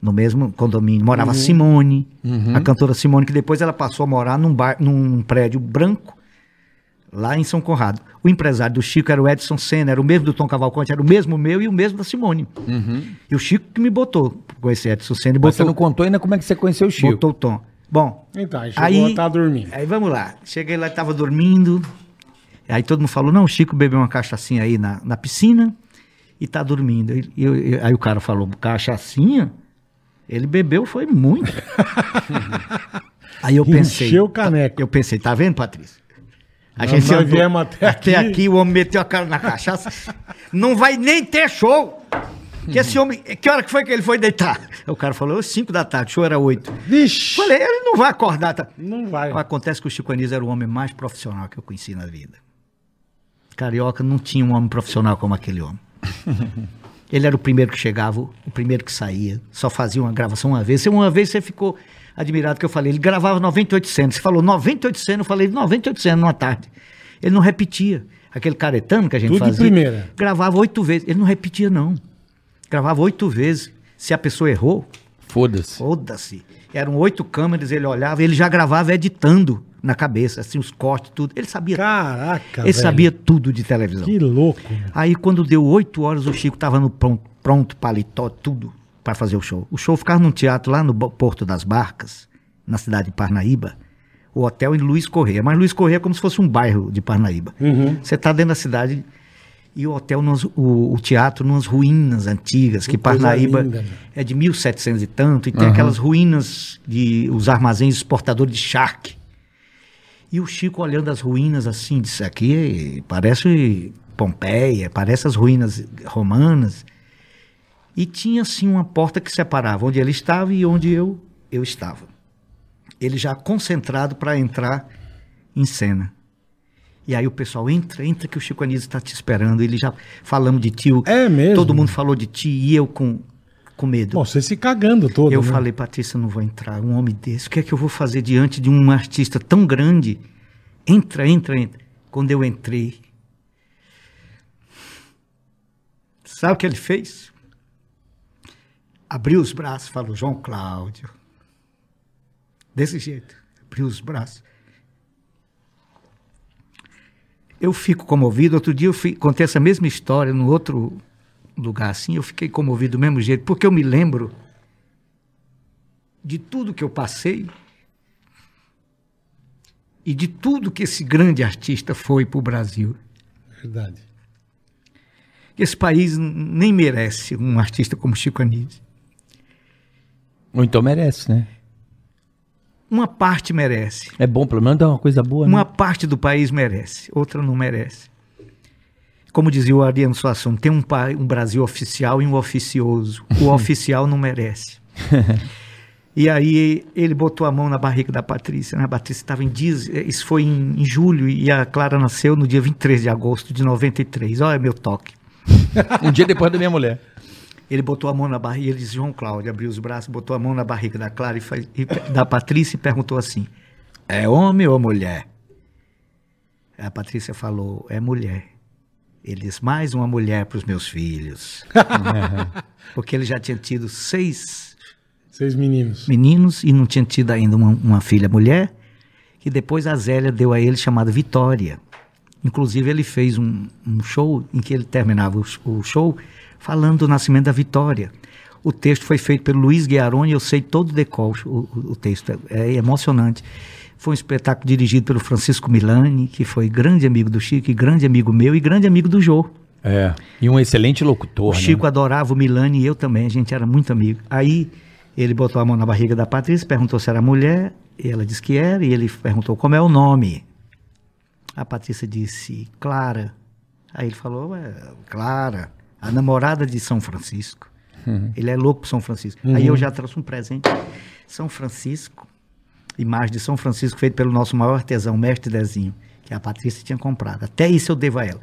no mesmo condomínio. Morava a Simone, a cantora Simone, que depois ela passou a morar num, bar, num prédio branco, lá em São Conrado. O empresário do Chico era o Edson Senna, era o mesmo do Tom Cavalcante, era o mesmo meu e o mesmo da Simone. E o Chico que me botou esse Edson Senna e Mas você botou, não contou ainda como é que você conheceu o Chico. botou o Tom. Bom, Então, aí chegou, Aí- tá dormindo. Aí vamos lá. Cheguei lá, estava dormindo. Aí todo mundo falou: não, o Chico bebeu uma cachaçinha aí na, na piscina e tá dormindo. E eu- eu- aí o cara falou: cachaçinha? Ele bebeu, foi muito. aí eu pensei. Encheu o caneco. Eu pensei, tá vendo, Patrícia? A gente nós andou- viemos até até aqui. aqui, o homem meteu a cara na cachaça. Não vai nem ter show. Que esse homem, que hora que foi que ele foi deitar? O cara falou, 5 da tarde, o show era 8. Vixe. Falei, ele não vai acordar. Tá? Não vai. Acontece que o Chico Anísio era o homem mais profissional que eu conheci na vida. Carioca não tinha um homem profissional como aquele homem. Ele era o primeiro que chegava, o primeiro que saía, só fazia uma gravação uma vez. Uma vez você ficou admirado que eu falei, ele gravava 98 cenas. Você falou 98 cenas, eu falei 98 cenas numa tarde. Ele não repetia. Aquele caretano que a gente Tudo de fazia. primeira. Gravava oito vezes. Ele não repetia, não. Gravava oito vezes. Se a pessoa errou, Foda-se. Foda-se. Eram oito câmeras, ele olhava, ele já gravava editando na cabeça, assim, os cortes, tudo. Ele sabia. Caraca, ele velho. sabia tudo de televisão. Que louco. Aí, quando deu oito horas, o Chico tava no pronto, pronto paletó, tudo, para fazer o show. O show ficava num teatro lá no Porto das Barcas, na cidade de Parnaíba. O hotel em Luiz Correia. Mas Luiz Correia é como se fosse um bairro de Parnaíba. Uhum. Você tá dentro da cidade e o hotel, nos- o, o teatro, nas ruínas antigas, que coisa Parnaíba linda, é de 1700 e tanto, e tem aquelas ruínas de os armazéns exportadores de charque. E o Chico olhando as ruínas assim, disse aqui parece Pompeia, parece as ruínas romanas. E tinha assim uma porta que separava onde ele estava e onde eu eu estava. Ele já concentrado para entrar em cena. E aí o pessoal entra, entra que o Chico Anísio está te esperando. Ele já falamos de ti. É mesmo? Todo mundo falou de ti e eu com, com medo. Bom, você se cagando todo. Eu né? falei, Patrícia, não vou entrar. Um homem desse, o que é que eu vou fazer diante de um artista tão grande? Entra, entra, entra. Quando eu entrei, sabe o que ele fez? Abriu os braços, falou, João Cláudio. Desse jeito, abriu os braços. Eu fico comovido. Outro dia eu fui, contei essa mesma história no outro lugar assim. Eu fiquei comovido do mesmo jeito, porque eu me lembro de tudo que eu passei e de tudo que esse grande artista foi para o Brasil. Verdade. Esse país nem merece um artista como Chico Anísio. Ou então merece, né? Uma parte merece. É bom, pelo menos dá uma coisa boa, Uma né? parte do país merece, outra não merece. Como dizia o Ariano Suassuna, tem um, pa- um Brasil oficial e um oficioso. O oficial não merece. E aí ele botou a mão na barriga da Patrícia. Né? A Patrícia estava em dias. Isso foi em, em julho e a Clara nasceu no dia 23 de agosto de 93. Olha meu toque. Um dia depois da minha mulher. Ele botou a mão na barriga, ele disse, João Cláudio, abriu os braços, botou a mão na barriga da Clara e, faz- e da Patrícia e perguntou assim: É homem ou mulher? A Patrícia falou: É mulher. Ele disse: Mais uma mulher para os meus filhos. Porque ele já tinha tido seis Seis meninos. meninos e não tinha tido ainda uma, uma filha mulher. E depois a Zélia deu a ele chamada Vitória. Inclusive ele fez um, um show em que ele terminava o, o show falando do nascimento da Vitória. O texto foi feito pelo Luiz Guiaroni, eu sei todo o decol, o texto é, é emocionante. Foi um espetáculo dirigido pelo Francisco Milani, que foi grande amigo do Chico, e grande amigo meu e grande amigo do Jô. É. E um excelente locutor, O né? Chico adorava o Milani e eu também, a gente era muito amigo. Aí ele botou a mão na barriga da Patrícia, perguntou se era mulher, e ela disse que era, e ele perguntou como é o nome. A Patrícia disse, Clara. Aí ele falou, "Ué, Clara, a namorada de São Francisco. Ele é louco por São Francisco. Aí eu já trouxe um presente. São Francisco, imagem de São Francisco feita pelo nosso maior artesão, mestre Dezinho, que a Patrícia tinha comprado. Até isso eu devo a ela.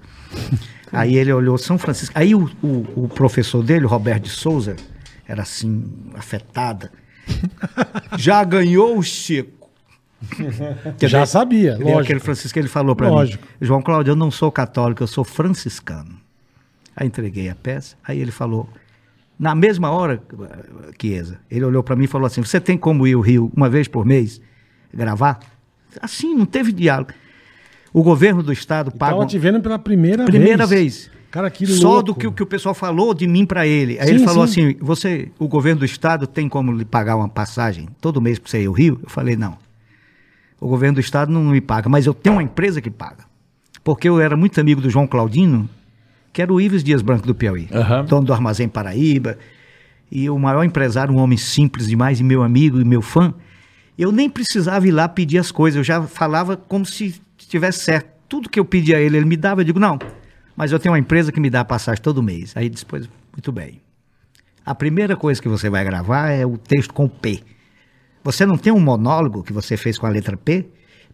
Aí ele olhou São Francisco. Aí o, o, o professor dele, o Roberto de Souza, era assim, afetada. Já ganhou o Chico. Já sabia, Ele- lógico. Aquele Francisco ele falou para mim. João Cláudio, eu não sou católico, eu sou franciscano. Aí entreguei a peça. Aí ele falou, na mesma hora, Chiesa, ele olhou para mim e falou assim: Você tem como ir ao Rio uma vez por mês gravar? Assim, não teve diálogo. O governo do estado paga. Tava te vendo pela primeira, Primeira vez. vez. Cara, que Só louco. do que, o que o pessoal falou de mim para ele. Aí Sim, ele falou sim. assim: você, o governo do estado tem como lhe pagar uma passagem todo mês para você ir ao Rio? Eu falei: não. O governo do estado não me paga, mas eu tenho uma empresa que paga. Porque eu era muito amigo do João Claudino, que era o Ives Dias Branco do Piauí, Aham. dono do Armazém Paraíba, e o maior empresário, um homem simples demais, e meu amigo e meu fã. Eu nem precisava ir lá pedir as coisas, eu já falava como se estivesse certo. Tudo que eu pedia a ele, ele me dava, eu digo, não, mas eu tenho uma empresa que me dá passagem todo mês. Aí depois, muito bem. A primeira coisa que você vai gravar é o texto com P. Você não tem um monólogo que você fez com a letra P?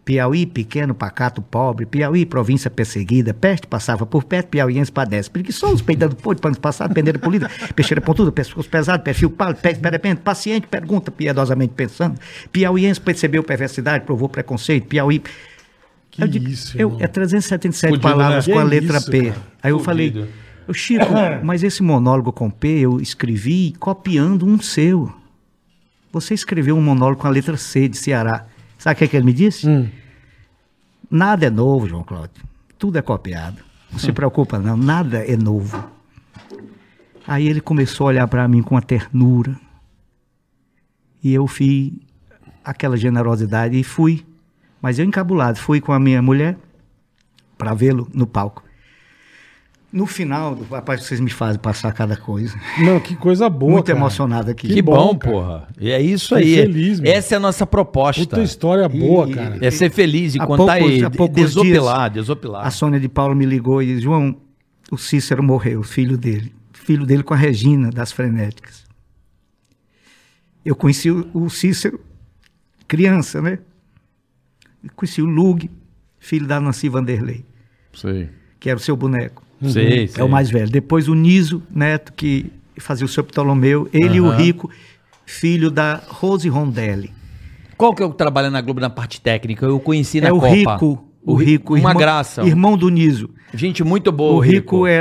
Piauí, pequeno, pacato, pobre. Piauí, província perseguida. Peste passava por perto, piauiense padece. Preguiçoso, peidando podre, pano passado, pendeira polida. Peixeira pontuda, pescoço pesado, perfil pálido, pé perepente, paciente, pergunta, piedosamente pensando. Piauiense percebeu perversidade, provou preconceito. Piauí... Que Eu digo, isso, eu, é 377 Fudido, palavras né? com a letra isso, P. cara. Aí eu Fudido. falei, "Ô, Chico, mas esse monólogo com P eu escrevi copiando um seu. Você escreveu um monólogo com a letra C de Ceará. Sabe o que, é que ele me disse? Hum. Nada é novo, João Cláudio. Tudo é copiado. Não se preocupa, não. Nada é novo. Aí ele começou a olhar para mim com uma ternura. E eu fiz aquela generosidade e fui. Mas eu encabulado. Fui com a minha mulher para vê-lo no palco. No final, do- rapaz, vocês me fazem passar cada coisa. Não, que coisa boa, Muito cara. emocionado aqui. Que, Que bom, cara. porra. E é isso aí. feliz, meu. Essa é a nossa proposta. Puta história boa, E- cara. É ser feliz e contar poucos- e poucos desopilar, dias, desopilar. A Sônia de Paula me ligou e disse, João, o Cícero morreu, filho dele. Filho dele com a Regina, das Frenéticas. Eu conheci o, o Cícero, criança, né? Eu conheci o Lug, filho da Nancy Vanderlei, Sei. que era o seu boneco. Sei, sei. É o mais velho. Depois o Niso, neto, que fazia o seu Ptolomeu. Ele e o. Rico, filho da Rose Rondelli. Qual que é o que trabalha na Globo na parte técnica? Eu conheci na é o Copa. Rico. O Ri- Rico, Uma irmão, graça. Irmão do Niso. Gente muito boa. o Rico, É,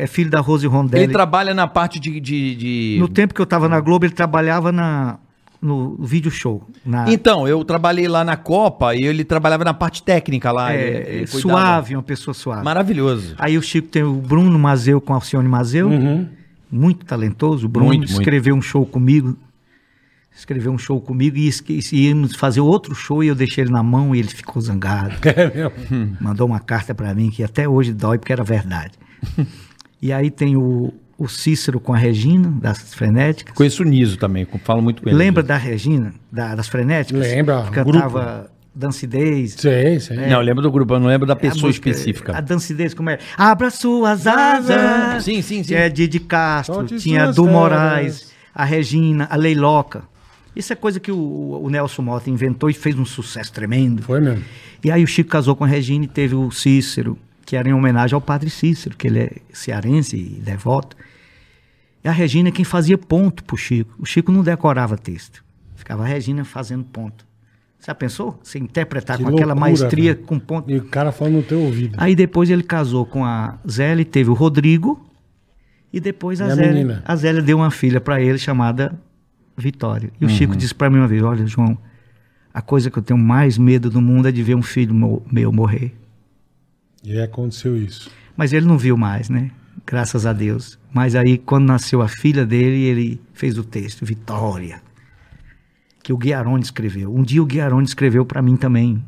é- é filho da Rose Rondelli. Ele trabalha na parte de... de, de- No tempo que eu estava na Globo, ele trabalhava na, no vídeo show. Na, Então, eu trabalhei lá na Copa e ele trabalhava na parte técnica lá. ele- é, ele cuidava. suave, uma pessoa suave. Maravilhoso. Aí o Chico tem o Bruno Mazeu com Alcione Mazeu, muito talentoso. O Bruno Muito, muito. escreveu um show comigo. Escreveu um show comigo e e íamos fazer outro show e eu deixei ele na mão e ele ficou zangado. É mesmo. Mandou uma carta para mim que até hoje dói porque era verdade. e aí tem o, o Cícero com a Regina, das Frenéticas. Conheço o Niso também, falo muito com ele. Lembra da Regina, da- das Frenéticas? Lembra, Que cantava Dancidez. Sei, sei. Não, eu lembro do grupo, eu não lembro da É a pessoa música- específica. A dancidez, como é? Abra suas asas. Sim, sim, sim. É Didi Castro, Solte tinha Du. Moraes, a Regina, a Leiloca. Isso é coisa que o, o Nelson Mota inventou e fez um sucesso tremendo. Foi mesmo. E aí o Chico casou com a Regina e teve o Cícero, que era em homenagem ao padre Cícero, que ele é cearense e devoto. E a Regina é quem fazia ponto pro Chico. O Chico não decorava texto. Ficava a Regina fazendo ponto. Você já pensou? Você interpretar Que com aquela loucura, maestria, velho. com ponto. E o cara falando no teu ouvido. Aí depois ele casou com a Zélia, teve o Rodrigo, e depois a, E a Zélia, menina? a Zélia deu uma filha para ele chamada Vitória. E o Uhum. Chico disse para mim uma vez: Olha, João, a coisa que eu tenho mais medo do mundo é de ver um filho meu morrer. E aí aconteceu isso. Mas ele não viu mais, né? Graças a Deus. Mas aí, quando nasceu a filha dele, ele fez o texto, Vitória, que o Guiarone escreveu. Um dia o Guiarone escreveu para mim também.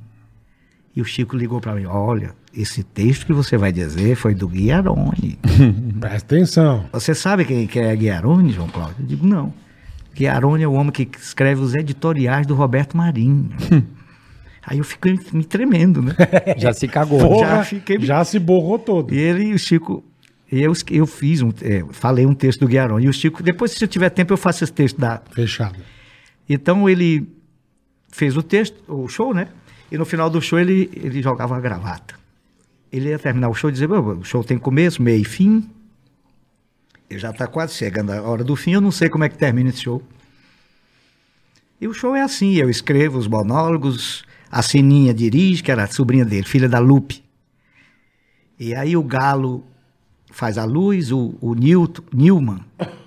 E o Chico ligou para mim: Olha, esse texto que você vai dizer foi do Guiarone. Presta atenção. Você sabe quem que é Guiarone, João Cláudio? Eu digo: Não. Guiarone é o homem que escreve os editoriais do Roberto Marinho. Aí eu fiquei me tremendo, né? Já se cagou. Porra, já, fiquei- se borrou todo. E ele e o Chico. Eu, eu fiz um. é, falei um texto do Guiarone. E o Chico, depois, se eu tiver tempo, eu faço esse texto da, Fechado. Então ele fez o texto, o show, né? E no final do show ele, ele jogava a gravata. Ele ia terminar o show e dizer, "Bom, o show tem começo, meio e fim. E já está quase chegando a hora do fim, eu não sei como é que termina esse show. E o show é assim, eu escrevo os monólogos, a Sininha dirige, que era a sobrinha dele, filha da Lupe. E aí o Galo faz a luz, o, o Newton, Newman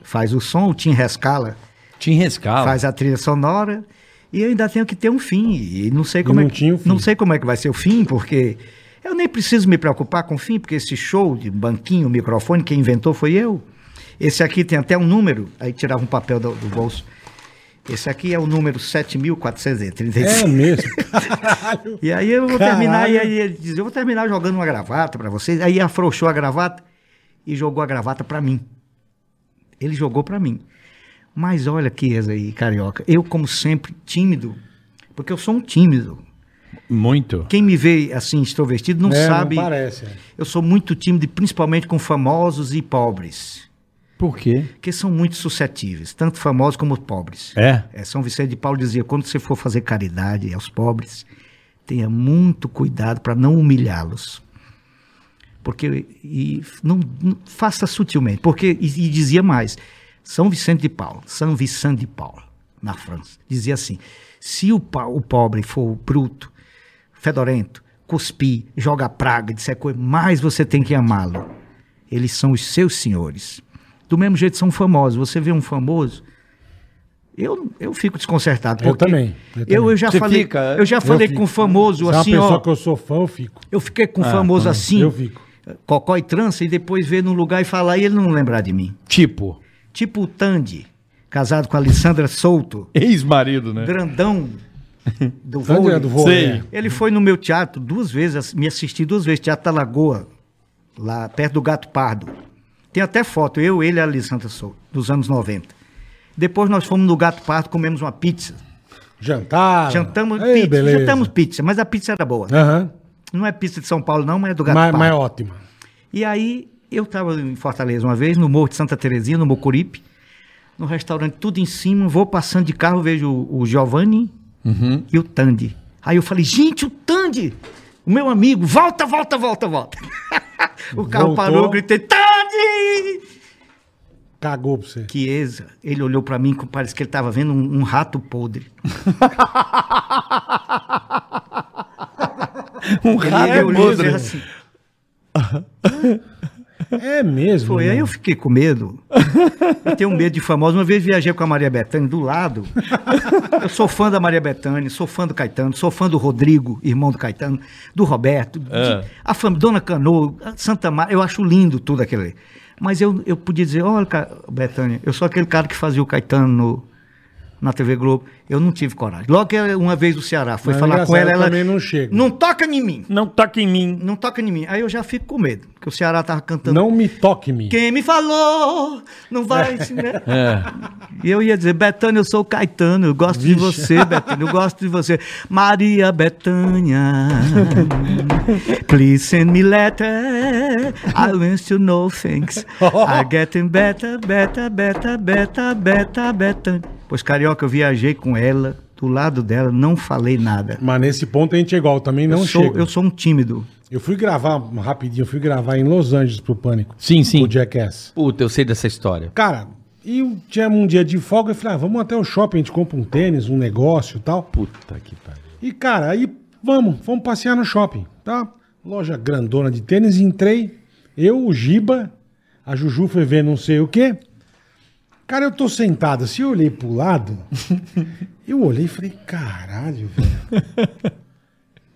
faz o som, o Tim Rescala Tim Rescala. faz a trilha sonora e eu ainda tenho que ter um fim e não sei como não é que, não sei como é que vai ser o fim porque eu nem preciso me preocupar com o fim porque esse show de banquinho microfone quem inventou foi eu esse aqui tem até um número aí tirava um papel do, do bolso esse aqui é o número 7436 É mesmo. Caralho. e aí eu vou Caralho. terminar, e aí ele diz, eu vou terminar jogando uma gravata pra vocês. Aí afrouxou a gravata e jogou a gravata pra mim. Ele jogou pra mim. Mas olha que essa aí, carioca. Eu, como sempre, tímido, porque eu sou um tímido. Muito. Quem me vê assim, extrovertido, não É, sabe. Não parece. é. Eu sou muito tímido, e principalmente com famosos e pobres. Por quê? Porque são muito suscetíveis, tanto famosos como pobres. É? É, São Vicente de Paulo dizia: quando você for fazer caridade aos pobres, tenha muito cuidado para não humilhá-los. Porque e não, não- faça sutilmente. Porque e, e dizia mais: São Vicente de Paulo, São Vicente de Paulo, na França, dizia assim: se o, o pobre for bruto, fedorento, cuspir, joga praga, disser coisa, mais você tem que amá-lo. Eles são os seus senhores. Do mesmo jeito são famosos. Você vê um famoso, eu, eu fico desconcertado. Eu também, eu Eu, também. eu já Você falei, fica? eu já falei com famoso Se é uma assim, pessoa ó. que eu sou fã, eu fico. Eu fiquei com famoso assim, eu fico. Cocó e trança, e depois ver num lugar e falar e ele não lembrar de mim. Tipo, Tipo o Tandy, casado com a Alessandra Souto, ex-marido, né? grandão do Tanto vôlei. é do vôlei. Sei. é. Ele foi no meu teatro duas vezes, me assistiu duas vezes, Teatro da Lagoa, lá perto do Gato Pardo. Tem até foto, eu, ele e a Alessandra Souto, dos anos 90. Depois nós fomos no Gato Pardo, comemos uma pizza. Jantar. Jantamos Ei, pizza, beleza. jantamos pizza, mas a pizza era boa. Aham. Não é pizza de São Paulo não, mas é do Gato Mas, mas é ótima. E aí, eu estava em Fortaleza uma vez, no Morro de Santa Terezinha, no Mocuripe, no restaurante tudo em cima, vou passando de carro, vejo o, o Giovanni e o Tandy. Aí eu falei, gente, o Tandy, o meu amigo, volta, volta, volta, volta. o carro Voltou. parou, gritei, Tandy! Cagou pra você. Chiesa, ele olhou pra mim, parece que ele estava vendo um, um rato podre. Um e podre. fez assim. É mesmo. Foi, aí irmão. eu fiquei com medo. Eu tenho medo de famosos. Uma vez viajei com a Maria Bethânia do lado. Eu sou fã da Maria Bethânia, sou fã do Caetano, sou fã do Rodrigo, irmão do Caetano, do Roberto, de- Ah. a família, Dona Canoa, Santa Maria. Eu acho lindo tudo aquilo ali. Mas eu, eu podia dizer, olha, Bethânia, eu sou aquele cara que fazia o Caetano no- na TV Globo. Eu não tive coragem. Logo que uma vez o Ceará foi Mas falar com ela, ela também não chego. não toca em mim. Não toca em mim. Não toca em mim. Aí eu já fico com medo, porque o Ceará tava cantando Não me toque, me. quem me falou, não vai. se- né? É. E eu ia dizer, Betânia, eu sou o Caetano, eu gosto de Vixe. você, Betânia, eu gosto de você. Maria Betânia, please send me letter, I want to know things. I'm getting better, better, better, better, better, better. Pois, Carioca, eu viajei com ela, do lado dela, não falei nada. Mas nesse ponto a gente é igual. Eu também não eu, sou, chego. eu sou um tímido. Eu fui gravar, rapidinho, eu fui gravar em Los Angeles pro Pânico. Sim, sim. O Jackass. Puta, eu sei dessa história. Cara, e eu tinha um dia de folga, eu falei, ah, vamos até o shopping, a gente compra um tênis, um negócio e tal. Puta que pariu. E, cara, aí vamos, vamos passear no shopping, tá? Loja grandona de tênis, entrei, eu, o Giba, a Juju foi ver não sei o quê. Cara, eu tô sentado assim, eu olhei pro lado, eu olhei e falei, caralho, velho.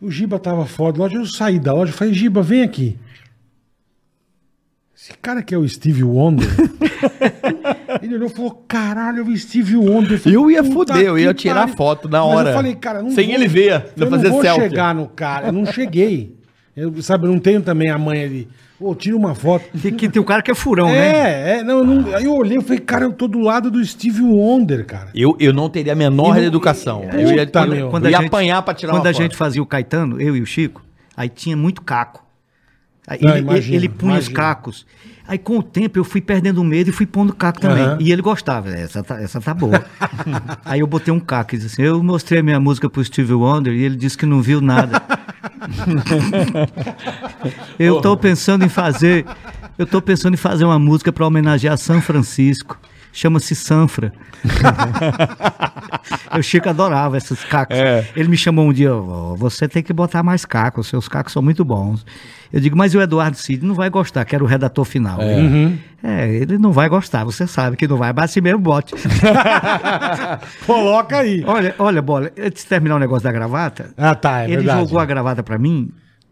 O Giba tava fora da loja, eu saí da loja falei, Giba, vem aqui. Esse cara que é o Steve Wonder. Ele olhou e falou: caralho, eu vi Steve Wonder. falei, Eu ia "Puta foder, eu ia tirar pariu." foto na Mas hora. eu falei, cara, não Sem vou- ele ver, Eu fazer não vou selfie. chegar no cara. Eu não cheguei. Eu, sabe, eu não tenho também a manha de. Ô, tira uma foto. Tem, que, tem um cara que é furão, né? É, é, não, eu não, aí eu olhei e falei, cara, eu tô do lado do Steve Wonder, cara. Eu, eu não teria a menor educação. Eu ia, Puta, eu, meu. Quando eu a ia gente- apanhar pra tirar Quando uma a foto. gente fazia o Caetano, eu e o Chico, aí tinha muito caco. Aí Não, ele, imagino, ele punha os cacos. Aí com o tempo eu fui perdendo o medo e fui pondo caco também. Aham. E ele gostava, essa tá, essa tá boa. aí eu botei um caco e disse assim, eu mostrei a minha música pro Steve Wonder e ele disse que não viu nada. eu tô pensando em fazer, eu tô pensando em fazer uma música para homenagear São Francisco. Chama-se Sanfra. o Chico adorava esses cacos. É. Ele me chamou um dia, "Ó, você tem que botar mais cacos, seus cacos são muito bons. Eu digo, mas o Eduardo Cid não vai gostar, que era o redator final. É. ele não vai gostar, você sabe que não vai, mas mesmo bote. Coloca aí. olha, olha, Bola, antes de terminar o negócio da gravata, Ah, tá, é ele verdade. jogou a gravata pra mim,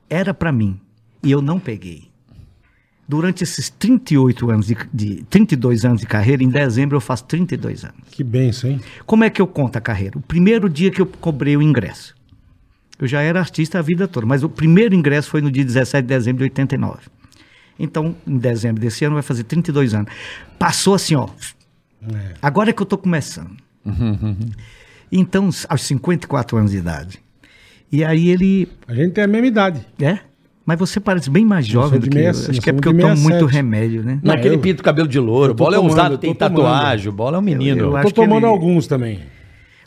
era pra mim, e eu não peguei. Durante esses 38 anos de, de 32 anos de carreira, em dezembro eu faço 32 anos. Que benção, hein? Como é que eu conto a carreira? O primeiro dia que eu cobrei o ingresso. Eu já era artista a vida toda, mas o primeiro ingresso foi no dia 17 de dezembro de 89. Então, em dezembro desse ano, vai fazer 32 anos. Passou assim, ó. É. Agora é que eu tô começando. Então, aos 54 anos de idade. E aí ele. A gente tem a mesma idade. É? Mas você parece bem mais jovem do que eu. 65, Acho que é porque eu tomo 67. muito remédio, né? Não, aquele eu- pinto cabelo de louro. Bola é tomando, eu tem tatuagem. Bola é um menino. Eu- eu Eu acho tô tomando ele- alguns também.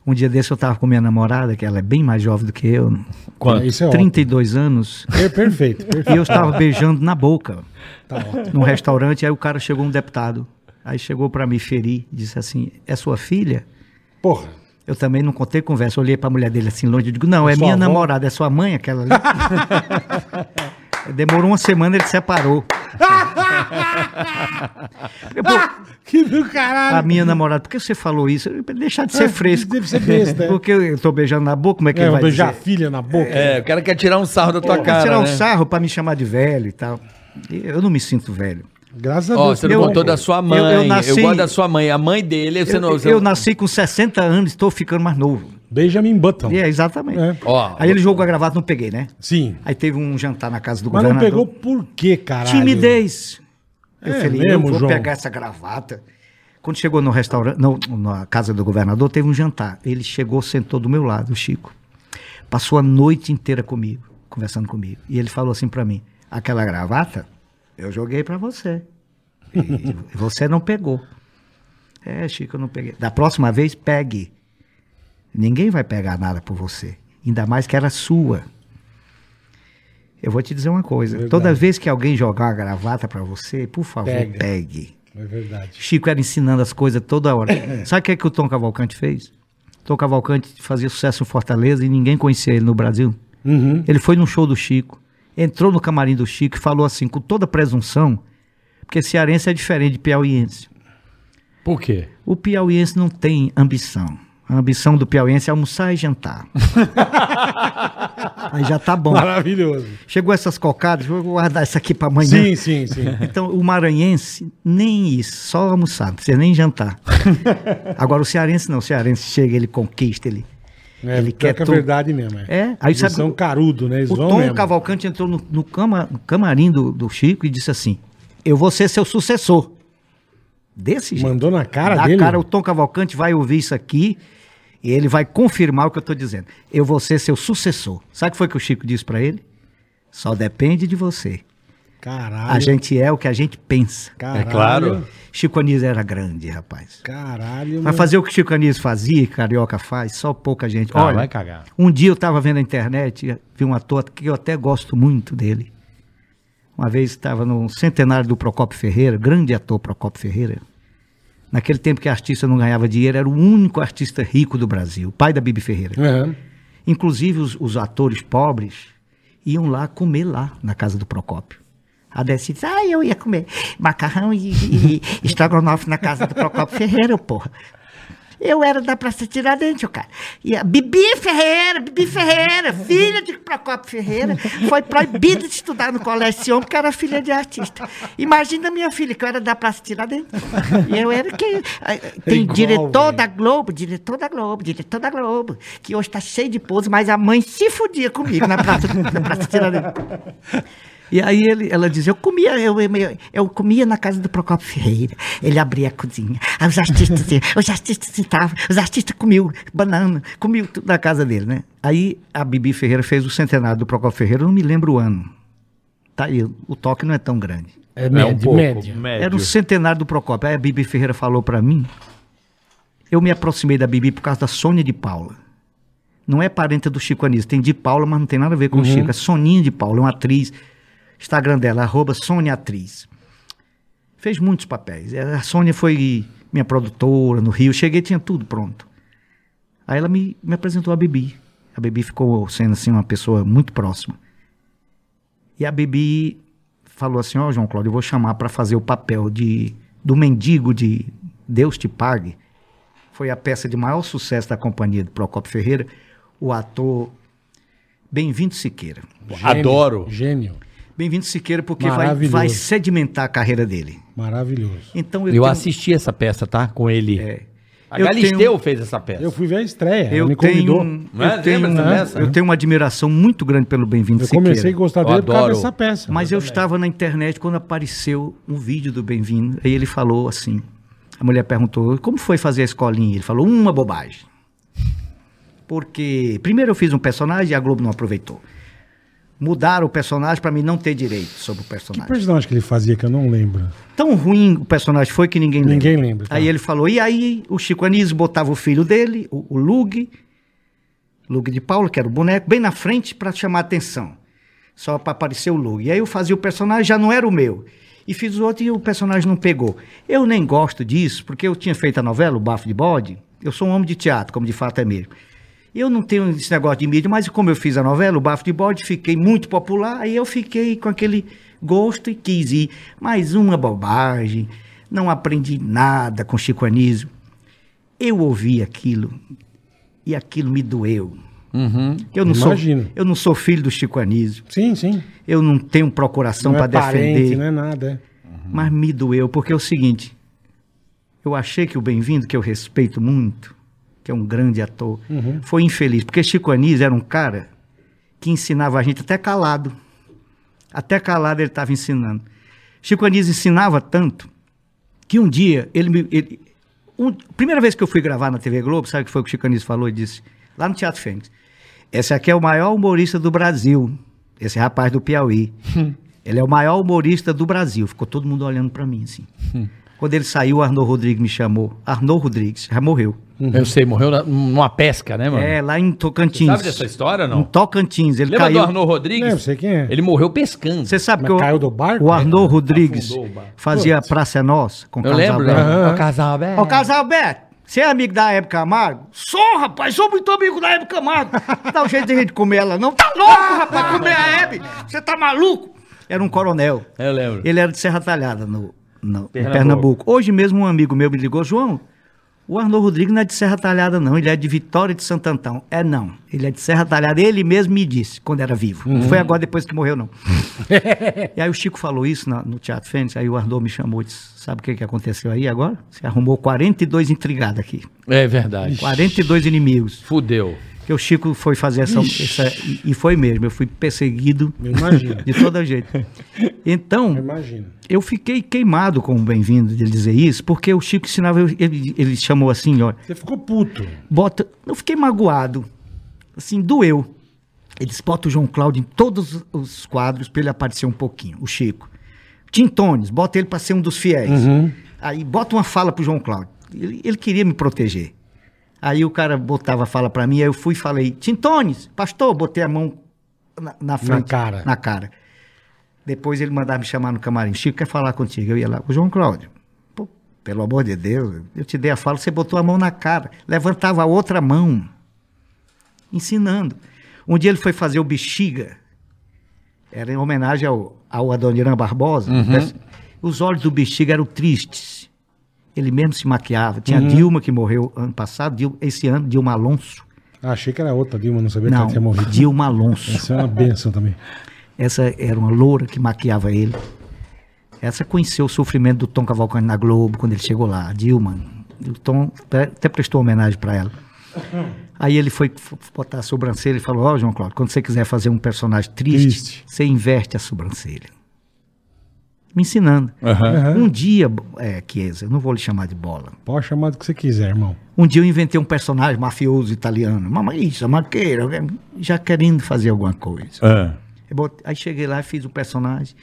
Um dia desse eu tava com minha namorada, que ela é bem mais jovem do que eu. Quanto? Isso é ótimo. 32 anos. É perfeito, E perfeito. eu estava beijando na boca, Tá ótimo. num restaurante, aí o cara chegou, um deputado. Aí chegou para me ferir, disse assim: É sua filha? Porra. Eu também não contei conversa. Olhei para a mulher dele assim longe e digo: Não, é Sua minha avó? namorada, é sua mãe aquela ali. Demorou uma semana, ele separou. Pô, Que do caralho. a minha namorada, por que você falou isso? Pra Deixar de ser É, fresco. deve ser besta, é. Porque eu tô beijando na boca, como é que É, ele eu vai beijar a dizer? filha na boca. É, o cara quer tirar um sarro da tua Quer cara. tirar um né? sarro para me chamar de velho e tal. Eu não me sinto velho. Graças a Ó, Deus. você que não Eu- contou da sua eu- mãe. eu Eu, nasci- gosto da sua mãe. A mãe dele, você Eu, não. eu, você- nasci com 60 anos, estou ficando mais novo. Benjamin Button. É, exatamente. É. Ó, Aí ele jogou a gravata, não peguei, né? Sim. Aí teve um jantar na casa do Mas não governador. pegou por quê, caralho? Timidez. Eu É falei, mesmo, eu vou João? pegar essa gravata. Quando chegou no restaurante, não, na casa do governador, teve um jantar. Ele chegou, sentou do meu lado, o Chico. Passou a noite inteira comigo, conversando comigo. E ele falou assim pra mim: aquela gravata, eu joguei pra você. E você não pegou. É, Chico, eu não peguei. Da próxima vez, pegue. Ninguém vai pegar nada por você. Ainda mais que era sua. Eu vou te dizer uma coisa. Verdade. Toda vez que alguém jogar uma gravata pra você, por favor, Pega. pegue. É verdade. Chico era ensinando as coisas toda hora. Sabe o que, é que o Tom Cavalcante fez? Tom Cavalcante fazia sucesso em Fortaleza e ninguém conhecia ele no Brasil. Uhum. Ele foi num show do Chico, entrou no camarim do Chico e falou assim, com toda presunção, porque cearense é diferente de piauiense. Por quê? O piauiense não tem ambição. A ambição do piauiense é almoçar e jantar. Aí já tá bom. Maravilhoso. Chegou essas cocadas, vou guardar isso aqui pra amanhã. Sim, sim, sim. Então, o maranhense, nem isso, só almoçar, não precisa nem jantar. Agora, o cearense não, o cearense chega, ele conquista, ele, É, ele quer que é verdade mesmo. É, É, aí Eles sabe são carudo, né? Eles O Tom mesmo. Cavalcante entrou no, no cama- no camarim do, do Chico e disse assim, eu vou ser seu sucessor. Desse jeito. Mandou na cara Na dele? cara, o Tom Cavalcante vai ouvir isso aqui e ele vai confirmar o que eu estou dizendo. Eu vou ser seu sucessor. Sabe o que foi que o Chico disse para ele? Só depende de você. Caralho. A gente é o que a gente pensa. Caralho. É claro. Chico Anísio era grande, rapaz. Caralho. Mas meu. fazer o que Chico Anísio fazia, Carioca faz, só pouca gente. Ah, Olha, vai cagar. um dia eu estava vendo na internet, vi um ator que eu até gosto muito dele. Uma vez estava no centenário do Procopio Ferreira, grande ator Procopio Ferreira. Naquele tempo que artista não ganhava dinheiro, era o único artista rico do Brasil, pai da Bibi Ferreira. Aham. Inclusive os, os atores pobres iam lá comer lá na casa do Procópio. A Desce disse, ah, eu ia comer macarrão e, e, e estrogonofe na casa do Procópio Ferreira, porra. Eu era da Praça Tiradentes, o cara. E a Bibi Ferreira, Bibi Ferreira, filha de Procopio Ferreira, foi proibida de estudar no colégio Sion porque era filha de artista. Imagina minha filha, que eu era da Praça Tiradentes. E eu era quem? Tem igual, diretor velho. da Globo, diretor da Globo, diretor da Globo, que hoje tá cheio de pose, mas a mãe se fudia comigo na Praça, na praça Tiradentes. E aí ele, ela dizia, eu comia, eu, eu, eu comia na casa do Procopio Ferreira. Ele abria a cozinha. Aí os artistas, os artistas sentavam, os artistas comiam banana, comiam tudo na casa dele, né? Aí a Bibi Ferreira fez o centenário do Procopio Ferreira, eu não me lembro o ano. Tá aí, o toque não é tão grande. É É um médio, pouco. médio. Médio. Era o centenário do Procopio. Aí a Bibi Ferreira falou pra mim. Eu me aproximei da Bibi por causa da Sônia de Paula. Não é parente do Chico Anísio. Tem de Paula, mas não tem nada a ver com o Chico. É Soninha de Paula, é uma atriz. Instagram dela, arroba Sônia Atriz. Fez muitos papéis. A Sônia foi minha produtora no Rio. Cheguei, tinha tudo pronto. Aí ela me, me apresentou a Bibi. A Bibi ficou sendo assim uma pessoa muito próxima. E a Bibi falou assim: Ó, João Cláudio, eu vou chamar para fazer o papel de do mendigo de Deus te pague. Foi a peça de maior sucesso da companhia do Procopio Ferreira, o ator Bem-vindo Siqueira. Gênio, Adoro. Gênio. Bem-vindo Siqueira porque vai, vai sedimentar a carreira dele. Maravilhoso. Então Eu tenho- assisti essa peça, tá? Com ele. É. A Eu Galisteu tenho- fez essa peça. Eu fui ver a estreia, Eu me tenho, convidou. É? eu, tenho, Lembra dessa peça? eu tenho uma admiração muito grande pelo Bem-vindo Eu Siqueira. comecei a gostar Eu dele por causa adoro. dessa peça. Mas eu estava na internet quando apareceu um vídeo do Bem-vindo. Aí ele falou assim: a mulher perguntou, como foi fazer a escolinha? Ele falou, uma bobagem. Porque, primeiro eu fiz um personagem e a Globo não aproveitou. Mudaram o personagem para mim não ter direito sobre o Que personagem. personagem que ele fazia que eu não lembro? Tão ruim o personagem foi que ninguém lembra. Ninguém lembra, tá. Aí ele falou, e aí o Chico Anísio botava o filho dele, o, o Lug, Lug de Paulo, que era o boneco, bem na frente para chamar atenção. Só para aparecer o Lug. E aí eu fazia o personagem, já não era o meu. E fiz o outro e o personagem não pegou. Eu nem gosto disso, porque eu tinha feito a novela, o Bafo de Bode. Eu sou um homem de teatro, como de fato é mesmo. Eu não tenho esse negócio de mídia, mas como eu fiz a novela, o Bafo de Bode, fiquei muito popular, aí eu fiquei com aquele gosto e quis ir. Mais uma bobagem, não aprendi nada com Chico Anísio. Eu ouvi aquilo e aquilo me doeu. Uhum. Eu não, sou, eu não sou filho do Chico Anísio, Sim, sim. eu não tenho procuração para é parente, defender, não é nada. é. mas me doeu, porque é o seguinte, eu achei que o Bem-vindo, que eu respeito muito, que é um grande ator, foi infeliz, porque Chico Anísio era um cara que ensinava a gente até calado. Até calado ele estava ensinando. Chico Anísio ensinava tanto que um dia ele me. Ele, um- primeira vez que eu fui gravar na TV Globo, sabe o que foi que o Chico Anísio falou e disse? Lá no Teatro Fênix. Esse aqui é o maior humorista do Brasil. Esse rapaz do Piauí. ele é o maior humorista do Brasil. Ficou todo mundo olhando para mim assim. Quando ele saiu, o Arnaud Rodrigues me chamou. Arnaud Rodrigues, já morreu. Eu sei, morreu na- numa pesca, né, mano? É, lá em Tocantins. Sabe dessa história não? Em Tocantins. Ele Lembra caiu. do Arnaud Rodrigues? Lembro, sei quem é. Ele morreu pescando. Você sabe Mas que o, caiu do barco? o Arnaud Rodrigues o barco. fazia a Praça é Nossa com o Eu Carlos lembro, né? Aham. O casal aberto. Ô, Carlos Alberto, você é amigo da Hebe Camargo? Sou, rapaz, sou muito amigo da Hebe Camargo. Dá um jeito de a gente comer ela, não? Tá louco, rapaz, comer a Hebe? Você tá maluco? Era um coronel. Eu lembro. Ele era de Serra Talhada, no, no- em Pernambuco. Pernambuco. Hoje mesmo um amigo meu me ligou, João, o Arnaud Rodrigues não é de Serra Talhada, não. Ele é de Vitória de Santo Antão. É, não. Ele é de Serra Talhada. Ele mesmo me disse, quando era vivo. Não foi agora, depois que morreu, não. e aí o Chico falou isso na- no Teatro Fênix, aí o Arnaud me chamou e disse, sabe o que, que aconteceu aí agora? Você arrumou 42 intrigados aqui. É verdade. 42 inimigos. Fudeu. O Chico foi fazer essa... essa- e, foi mesmo. Eu fui perseguido de todo jeito. Então... Imagina. Eu fiquei queimado com o bem-vindo de ele dizer isso, porque o Chico ensinava, ele, ele chamou assim, ó, Você ficou puto. bota, eu fiquei magoado, assim, doeu. Ele disse, bota o João Cláudio em todos os quadros para ele aparecer um pouquinho, o Chico. Tintones, bota ele para ser um dos fiéis. Aí bota uma fala pro João Cláudio. Ele, ele queria me proteger. Aí o cara botava a fala para mim, aí eu fui e falei, Tintones, pastor, botei a mão na, na frente. cara. Na cara. Depois ele mandava me chamar no camarim. Chico quer falar contigo. Eu ia lá, o João Cláudio. Pô, pelo amor de Deus, eu te dei a fala, você botou a mão na cara. Levantava a outra mão. Ensinando. Um dia ele foi fazer o Bexiga. Era em homenagem ao, ao Adoniran Barbosa. Os olhos do Bexiga eram tristes. Ele mesmo se maquiava. Tinha Uhum. Dilma, que morreu ano passado, Dil- esse ano, Dilma Alonso. Ah, achei que era outra Dilma, não sabia que Não, ela tinha morrido. Dilma Alonso. Essa é uma benção também. Essa era uma loura que maquiava ele. Essa conheceu o sofrimento do Tom Cavalcante na Globo, quando ele chegou lá, a Dilma. O Tom até até prestou homenagem para ela. Aí ele foi botar a sobrancelha e falou: Ó, João Cláudio, quando você quiser fazer um personagem triste, Triste. você inverte a sobrancelha. Me ensinando. Aham. Um dia, é, Chiesa, eu não vou lhe chamar de bola. Pode chamar do que você quiser, irmão. Um dia eu inventei um personagem mafioso italiano. Mamãe, isso, maqueira, já querendo fazer alguma coisa. Ah. Eu bot- Aí cheguei lá e fiz o personagem.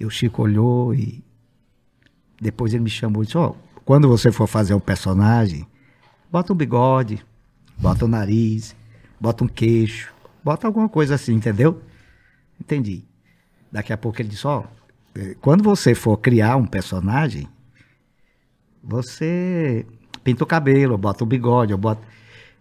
E o Chico olhou e depois ele me chamou e disse, ó, quando você for fazer o personagem, bota um bigode, bota um nariz, bota um queixo, bota alguma coisa assim, entendeu? Entendi. Daqui a pouco ele disse, ó, eh, quando você for criar um personagem, você pinta o cabelo, bota o bigode, ou bota...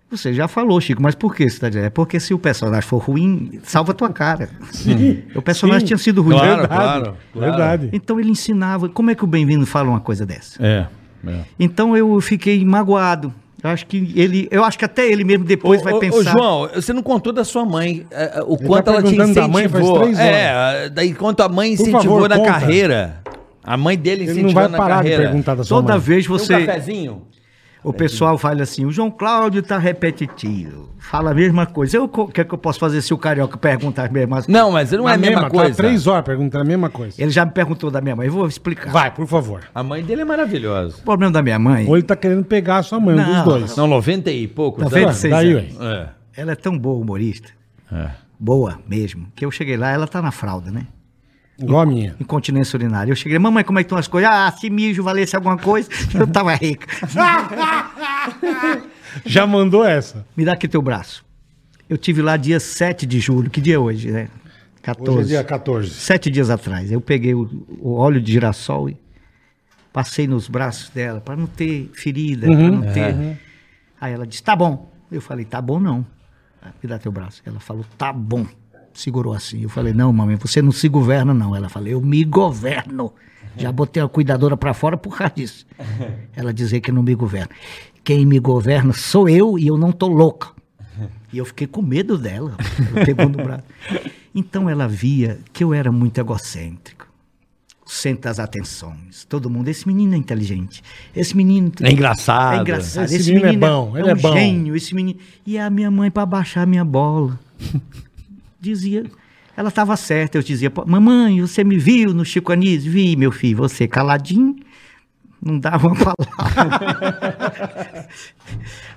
Você já falou, Chico, mas por que você está dizendo? É porque se o personagem for ruim, salva a tua cara. Sim. O personagem Sim. tinha sido ruim. Claro, Verdade, claro, claro. Verdade. Então ele ensinava. Como é que o Bem-vindo fala uma coisa dessa? É. é. Então eu fiquei magoado. Eu acho que ele, eu acho que até ele mesmo depois Ô, vai ô, ô, pensar. João, você não contou da sua mãe, é, é, o tá quanto ela te perguntando da mãe faz incentivou. três horas. É, daí quanto a mãe incentivou favor, na conta. carreira. A mãe dele Ele incentivou não vai na parar de carreira. perguntar da sua Toda mãe. vez Tem um você, cafezinho? O pessoal fala assim, o João Cláudio tá repetitivo, fala a mesma coisa. Eu, o que é que eu posso fazer se o carioca pergunta as mesmas coisas? Não, mas não é a mesma, tá coisa. três horas perguntando a mesma coisa. Ele já me perguntou da minha mãe, eu vou explicar. Vai, por favor. A mãe dele é maravilhosa. O problema da minha mãe, Ou ele tá querendo pegar a sua mãe, um dos dois. Não, 90 e poucos. Noventa e anos. seis Daí, anos. É. ela é tão boa humorista, É. boa mesmo, que eu cheguei lá, ela tá na fralda, né? Igual a minha. Incontinência urinária. Eu cheguei, mamãe, como é que estão as coisas? Ah, se mijo valesse alguma coisa, eu tava rica. Já mandou essa. Me dá aqui teu braço. Eu tive lá dia 7 de julho. Que dia é hoje, né? 14. Hoje é dia 14. Sete dias atrás. Eu peguei o, o óleo de girassol e passei nos braços dela para não ter ferida, Uhum. não ter. Aí ela disse: tá bom. Eu falei: tá bom não. Me dá teu braço. Ela falou: tá bom. Segurou assim. Eu falei: não, mamãe, você não se governa, não. Ela falou: eu me governo. Já botei a cuidadora para fora por causa disso. Ela dizer que não me governa. Quem me governa sou eu e eu não tô louca. E eu fiquei com medo dela. Ela pegou no braço. Então ela via que eu era muito egocêntrico. O centro das atenções. Todo mundo, esse menino é inteligente. Esse menino É engraçado. é engraçado. Esse menino é bom, ele é um bom. gênio, esse menino. E a minha mãe para baixar a minha bola. Dizia, ela estava certa. Eu dizia, "Pô, mamãe, você me viu no Chico Anísio? Vi, meu filho, você caladinho, não dava uma palavra.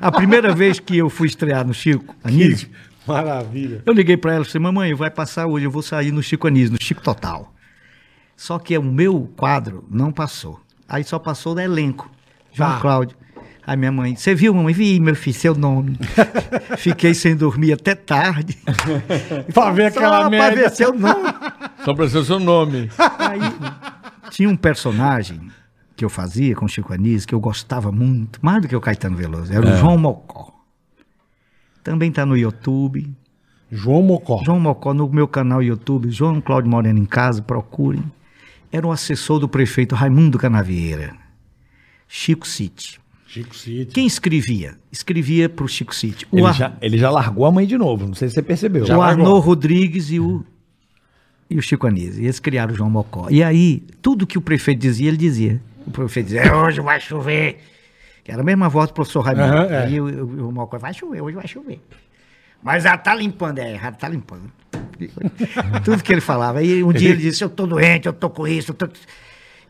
a primeira vez que eu fui estrear no Chico Anísio, Maravilha. eu liguei para ela e falei, mamãe, vai passar hoje, eu vou sair no Chico Anísio, no Chico Total. Só que o meu quadro não passou. Aí só passou do elenco. João Ah. Cláudio. Aí minha mãe, você viu, mamãe? Vi, meu filho, seu nome. Fiquei sem dormir até tarde. Pra ver aquela Só pra merda. ver seu nome. Só pra ser seu nome. Aí tinha um personagem que eu fazia com o Chico Anísio, que eu gostava muito, mais do que o Caetano Veloso. Era o João Mocó. Também tá no YouTube. João Mocó. João Mocó, no meu canal YouTube, João Cláudio Moreno em Casa, procurem. Era um assessor do prefeito Raimundo Canavieira. Chico City. Chico City. Quem escrevia? Escrevia para o Chico City. O, Ele Ar- já, ele já largou a mãe de novo, não sei se você percebeu. o Arnô Rodrigues e o, e o Chico Anísio. E eles criaram o João Mocó. E aí, tudo que o prefeito dizia, ele dizia. O prefeito dizia, "É, hoje vai chover. Que era a mesma voz do professor Raimundo. Aham, é. Aí o, o, o Mocó, vai chover, hoje vai chover. Mas ela tá limpando, é, ela tá limpando. tudo que ele falava. Aí um dia ele disse, eu tô doente, eu tô com isso, eu tô...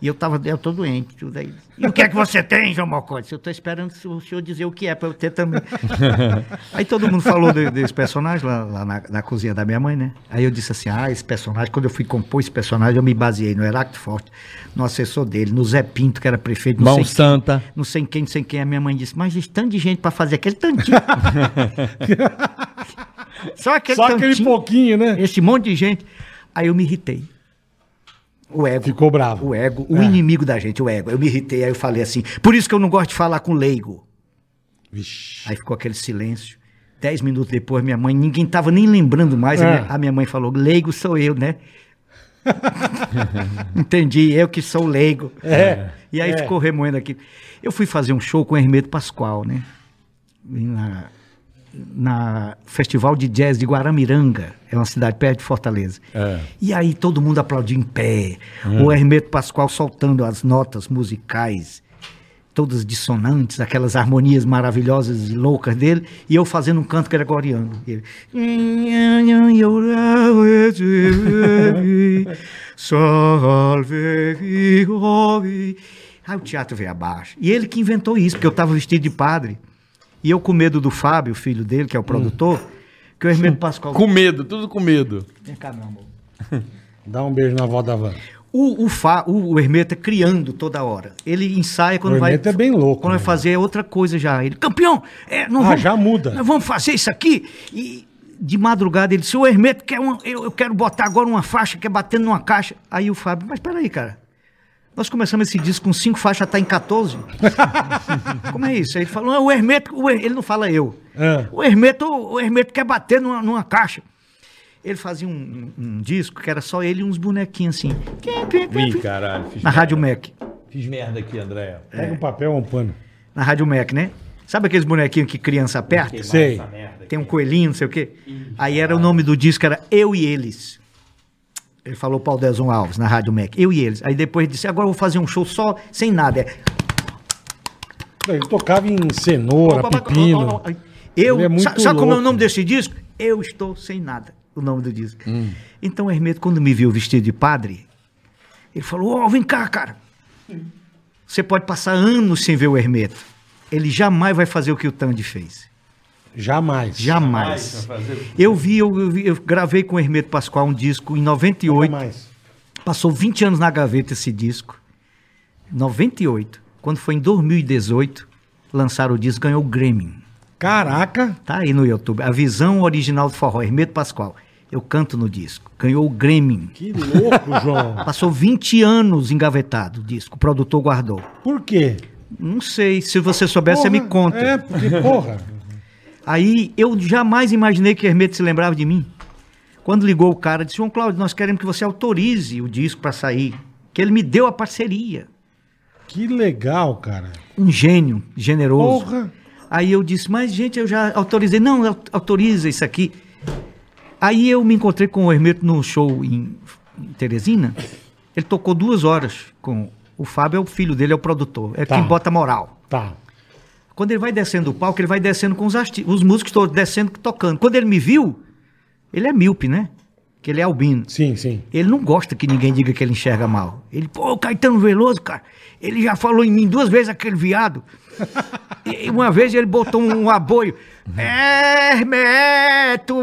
E eu tava, eu tô doente, tudo aí. E o que é que você tem, João Mocó? Eu tô esperando o senhor dizer o que é, para eu ter também. Aí todo mundo falou de- desse personagem lá, lá na, na cozinha da minha mãe, né? Aí eu disse assim: ah, esse personagem, quando eu fui compor esse personagem, eu me baseei no Heráclito Forte, no assessor dele, no Zé Pinto, que era prefeito, Mão Santa. não sei quem, não sei quem. A minha mãe disse: mas existe tanto de gente para fazer aquele tantinho. Só aquele Só aquele tantinho, pouquinho, né? esse monte de gente. Aí eu me irritei. O ego. Ficou bravo. O ego, o É. inimigo da gente, o ego. Eu me irritei, aí eu falei assim: por isso que eu não gosto de falar com leigo. Vixe. Aí ficou aquele silêncio. Dez minutos depois, minha mãe, ninguém tava nem lembrando mais. É. A, minha, a minha mãe falou: leigo sou eu, né? Entendi, eu que sou leigo. É, E aí é. ficou remoendo aqui. Eu fui fazer um show com o Hermeto Pascoal, né? Na, na Festival de Jazz de Guaramiranga, é uma cidade perto de Fortaleza. É. E aí todo mundo aplaudiu em pé. O Hermeto Pascoal soltando as notas musicais, todas dissonantes, aquelas harmonias maravilhosas e loucas dele, e eu fazendo um canto gregoriano. Ele... Aí o teatro veio abaixo. E ele que inventou isso, porque eu estava vestido de padre. E eu com medo do Fábio, filho dele, que é o produtor, que o Hermeto Pascoal... Com medo, tudo com medo. Vem cá, meu amor. Dá um beijo na avó da van. O, o, Fá, o, o Hermeto é criando toda hora. Ele ensaia quando O vai. Hermeto é bem louco, Quando né? vai fazer outra coisa já. Ele, campeão, é, não Ah, vamos, já muda. Nós vamos fazer isso aqui. E de madrugada ele disse: O Hermeto quer eu, eu quero botar agora uma faixa que é batendo numa caixa. Aí o Fábio, mas peraí, cara. Nós começamos esse disco com cinco faixas, tá em 14. Como é isso? Aí ele falou: "Ah, o Hermeto, o Her-" ele não fala eu. Ah. O Hermeto, o Hermeto quer bater numa, numa caixa. Ele fazia um, um- um disco que era só ele e uns bonequinhos assim. Ih, caralho. Fiz, Na Rádio Mac. fiz merda aqui, André. Pega um papel ou um pano. Na Rádio Mac, né? Sabe aqueles bonequinhos que criança aperta? Sei. Tem um coelhinho, não sei o quê. Aí era o nome do disco, era Eu e Eles. Ele falou para o Alves na Rádio Mac. Eu e Eles. Aí depois disse, agora eu vou fazer um show só, sem nada. É, Ele tocava em cenoura, pepino. Eu, é sabe como é o louco. nome desse disco? Eu estou sem nada, o nome do disco. Então o Hermeto, quando me viu vestido de padre, ele falou: Ó, vem cá, cara. Você pode passar anos sem ver o Hermeto. Ele jamais vai fazer o que o Tandy fez. Jamais. Jamais. Eu vi, eu, eu vi- eu gravei com o Hermeto Pascoal um disco em 98. Jamais. Passou 20 anos na gaveta esse disco. 98. Quando foi em 2018, lançaram o disco, ganhou o Grammy. Caraca. Tá aí no YouTube. A visão original do forró, Hermeto Pascoal. Eu canto no disco. Ganhou o Grammy. Que louco, João. Passou 20 anos engavetado o disco. O produtor guardou. Por quê? Não sei. Se você souber, você me conta. É, porque, porra. Aí eu jamais imaginei que Hermeto se lembrava de mim. Quando ligou o cara, disse: João Cláudio, nós queremos que você autorize o disco para sair. Que ele me deu a parceria. Que legal, cara. Um gênio, generoso. Porra. Aí eu disse, mas gente, eu já autorizei. Não, au- autoriza isso aqui. Aí eu me encontrei com o Hermeto num show em, em Teresina. Ele tocou duas horas com o Fábio, é o filho dele, é o produtor. É Tá. quem bota moral. Tá. Quando ele vai descendo o palco, ele vai descendo com os, os músicos todos descendo tocando. Quando ele me viu, ele é míope, né? Que ele é albino. Sim, sim. Ele não gosta que ninguém diga que ele enxerga mal. Ele, pô, o Caetano Veloso, cara, ele já falou em mim duas vezes aquele viado. E uma vez ele botou um aboio. Hermeto,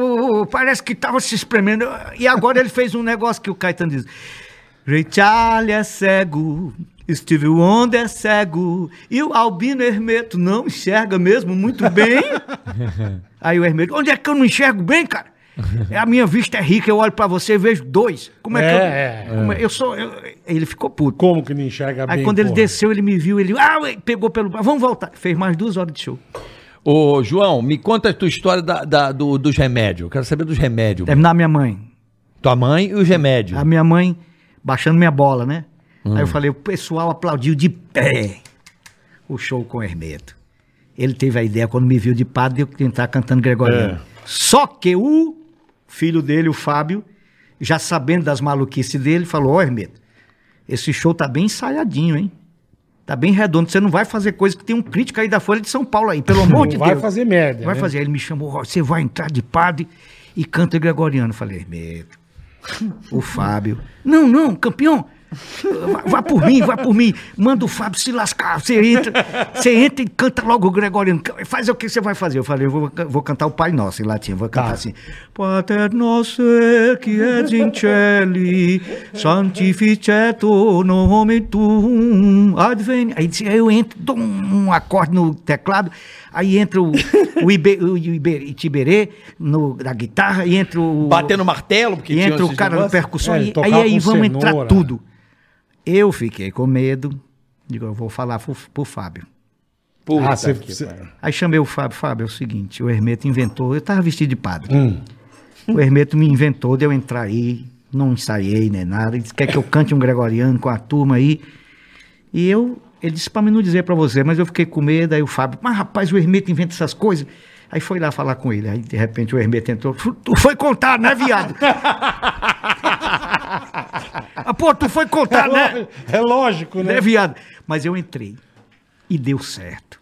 parece que tava se espremendo. E agora ele fez um negócio que o Caetano diz. Ray Charlie é cego, Steve Wonder é cego, e o Albino Hermeto não enxerga mesmo muito bem. Aí o Hermeto, onde é que eu não enxergo bem, cara? É, A minha vista é rica, eu olho pra você e vejo dois. Como é, que eu. É, é. como é- eu sou. eu- ele ficou puto. Como que não enxerga Aí bem? quando ele porra? desceu, ele me viu, ele. Ah, ué, pegou pelo. Vamos voltar. Fez mais duas horas de show. Ô, João, me conta a tua história da, da- do- dos remédios. Eu quero saber dos remédios. Terminar minha mãe. Tua mãe e os remédios. A minha mãe baixando minha bola, né? Hum. Aí eu falei, o pessoal aplaudiu de pé o show com o Hermeto. Ele teve a ideia, quando me viu de padre, de eu entrar cantando Gregoriano. É. Só que o filho dele, o Fábio, já sabendo das maluquices dele, falou, ó Hermeto, esse show tá bem ensaiadinho, hein? Tá bem redondo, você não vai fazer coisa que tem um crítico aí da Folha de São Paulo aí, pelo amor Não de vai Deus. fazer merda, Vai né? fazer. Aí ele me chamou, você vai entrar de padre e canta Gregoriano. Eu falei, Hermeto, o Fábio. Não, não, campeão. Vá, vá por mim, vá por mim. Manda o Fábio se lascar. Você entra, você entra e canta logo o Gregoriano. Faz o que você vai fazer. Eu falei, eu vou, vou cantar o Pai Nosso em latim. Vou cantar Tá. assim. Pater noster que és in celi, sanctificetur nomen tuum, adveni. Aí eu entro, dou um acorde no teclado, aí entra o, o, Ibe, o Ibe- Itiberê no, na guitarra, e entra o... Batendo martelo, porque E entra o cara no negócios. percussão, É, e aí, aí vamos entrar cenoura. tudo. Eu fiquei com medo, digo, eu vou falar pro, pro Fábio. Puta Ah, você. pariu. Aí chamei o Fábio, Fábio, é o seguinte, o Hermeto inventou, eu tava vestido de padre. Hum. O Hermeto me inventou de eu entrar aí não ensaiei nem nada. Ele disse, quer que eu cante um gregoriano com a turma aí. E eu, ele disse pra mim não dizer pra você, mas eu fiquei com medo. Aí o Fábio, mas rapaz, o Hermeto inventa essas coisas. Aí foi lá falar com ele. Aí de repente o Hermeto entrou, tu foi contar, né, viado? ah, pô, tu foi contar, né? É lógico, né? Né, viado? Mas eu entrei. E deu certo.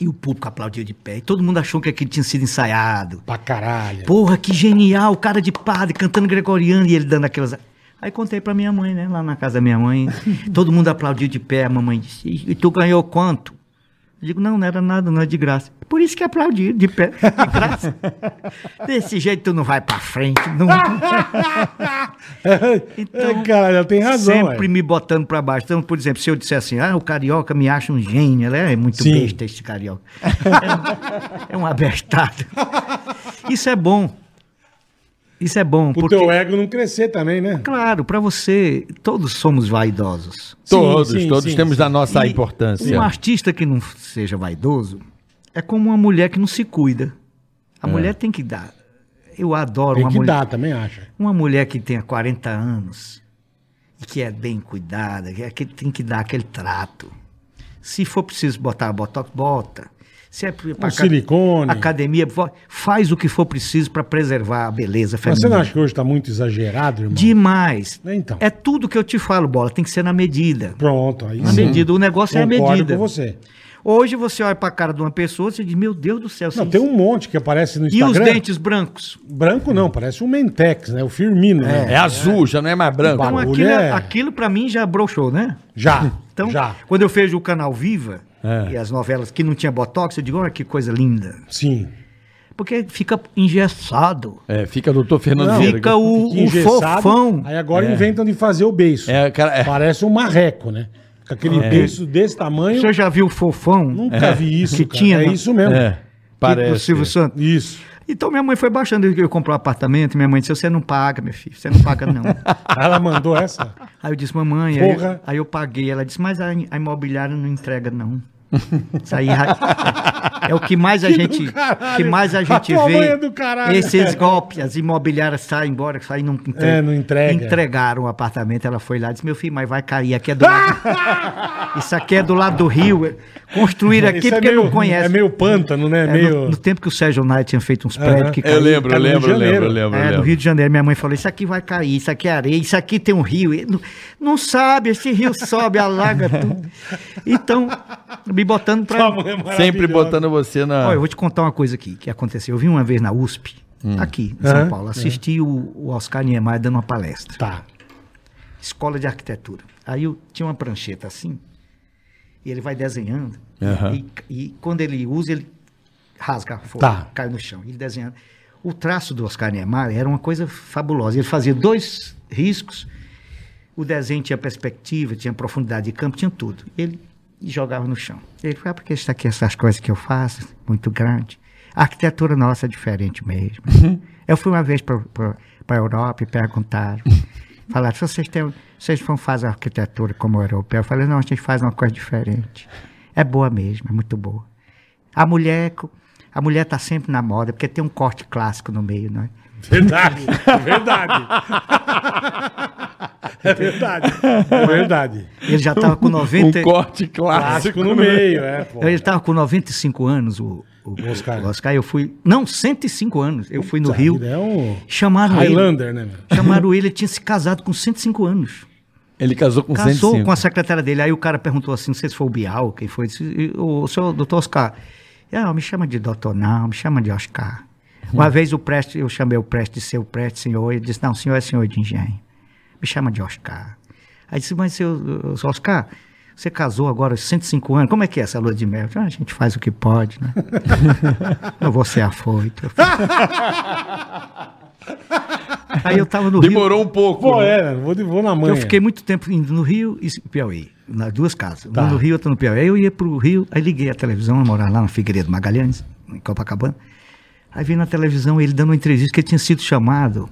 E o público aplaudiu de pé. E todo mundo achou que aquilo tinha sido ensaiado. Pra caralho. Porra, que genial, o cara de padre cantando gregoriano e ele dando aquelas. Aí contei pra minha mãe, né? Lá na casa da minha mãe. todo mundo aplaudiu de pé. A mamãe disse: E tu ganhou quanto? Eu digo: Não, não era nada, não é de graça. Por isso que aplaudi de pé, de graça. Desse jeito tu não vai pra frente. Não... Então, é, cara, ela tem razão. sempre ué. me botando pra baixo. Então, por exemplo, se eu disser assim, ah, o carioca me acha um gênio, ela é muito Sim. besta esse carioca. É, um- é um abestado. Isso é bom. Isso é bom, Pro porque, teu ego não crescer também, né? claro, pra você, todos somos vaidosos. Todos, sim, todos sim, temos sim. a nossa E importância. Um artista que não seja vaidoso é como uma mulher que não se cuida. A mulher tem que dar. Eu adoro Tem uma que mulher. dar, também acha. Uma mulher que tenha 40 anos e que é bem cuidada, que, é que tem que dar aquele trato. Se for preciso botar botox, bota. Se é Um silicone. academia, faz o que for preciso para preservar a beleza Mas feminina. você não acha que hoje tá muito exagerado, irmão? Demais. Então. É tudo que eu te falo, bola, tem que ser na medida. Pronto, aí Na sim. medida, o negócio é a Concordo medida. com você. Hoje você olha pra cara de uma pessoa e diz, meu Deus do céu. Não, tem um monte que aparece no E os Instagram. dentes brancos? Branco não, parece um Mentex, né? O Firmino, né? É azul, já não é mais branco. Então aquilo, é- aquilo para mim já broxou, né? Já, Então, já. quando eu vejo o canal Viva É. e as novelas que não tinha botox, eu digo, olha que coisa linda. Sim. Porque fica engessado. É, fica doutor Fernando Não, Vieira. fica o, Fica o fofão. Aí agora inventam de fazer o beiço. É, cara, é. Parece um marreco, né? Com aquele beiço desse tamanho. Você já viu o fofão? Nunca vi isso, Que cara. tinha é isso mesmo. É, do parece. Silvio Santos. Isso. Então minha mãe foi baixando, eu comprei um apartamento, minha mãe disse, você não paga, meu filho, você não paga não. Ela mandou essa? aí eu disse, mamãe, aí, eu- aí eu paguei. Ela disse, mas a, a imobiliária não entrega não. Isso aí é, é o que mais a Que gente, que mais a A gente mãe vê. é do caralho. Esses golpes, as imobiliárias saem embora, saem não, entre- É, não entrega. Entregaram o apartamento, ela foi lá e disse, meu filho, mas vai cair, aqui é do lado. Isso aqui é do lado do rio. é- Construíram aqui Isso é porque meio, não conhece. É meio pântano, né? É, meio... no, no tempo que o Sérgio Nai tinha feito uns prédios que Eu lembro, eu Tá no lembro, eu lembro, eu lembro. É, no lembro. Rio de Janeiro, minha mãe falou: Isso aqui vai cair, isso aqui é areia, isso aqui tem um rio. E Não, não sabe, esse rio sobe, alaga tudo. Então, me botando pra. é. Sempre botando você na. Olha, eu vou te contar uma coisa aqui que aconteceu. Eu vi uma vez na USP, aqui em São Paulo, assisti o, o Oscar Niemeyer dando uma palestra. Tá. Escola de Arquitetura. Aí eu tinha uma prancheta assim, e ele vai desenhando, Aham. e, e quando ele usa, ele rasga a folha, Tá. cai no chão. Ele desenhando. O traço do Oscar Niemeyer era uma coisa fabulosa. Ele fazia dois riscos, o desenho tinha perspectiva, tinha profundidade de campo, tinha tudo. Ele jogava no chão. Ele falou, ah, porque isso aqui, essas coisas que eu faço, muito grande. A arquitetura nossa é diferente mesmo. Eu fui uma vez para a Europa e perguntaram. Falaram, se vocês, têm, vocês vão fazer arquitetura como europeu? Eu falei, não, a gente faz uma coisa diferente. É boa mesmo, é muito boa. A mulher, a mulher está sempre na moda, porque tem um corte clássico no meio, não é? Verdade. Verdade. É verdade. É verdade. Ele já estava com 90... Um corte clássico. Clássico no meio, é, pô. Ele estava com 95 anos, o, o, Oscar. o Oscar. Eu fui. Não, 105 anos. Eu fui no Rio. É um Chamaram Highlander, né, ele. meu? Chamaram ele, ele tinha se casado com 105 anos. Ele casou com Casou 105. com a secretária dele. Aí o cara perguntou assim: não sei se foi o Bial, quem foi. Disse, "E O senhor, doutor Oscar. Ah, me chama de doutor, não, me chama de Oscar. Uma vez o Preste, eu chamei o Preste de seu Preste, senhor. Ele disse: não, o senhor é senhor de engenho. Me chama de Oscar. Aí disse: mas seu, seu Oscar. Você casou agora aos 105 anos, como é que é essa lua de mel? Ah, a gente faz o que pode, né? Não vou ser afoito. Aí eu tava no Rio. Demorou um pouco. Pô, né? é, vou, vou na manhã. Eu fiquei muito tempo indo no Rio e Piauí, nas duas casas. Tá. Uma no Rio, outra no Piauí. Aí eu ia pro Rio, aí liguei a televisão, eu morava lá na Figueiredo Magalhães, em Copacabana. Aí vi na televisão ele dando uma entrevista que ele tinha sido chamado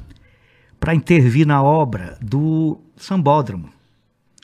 para intervir na obra do Sambódromo.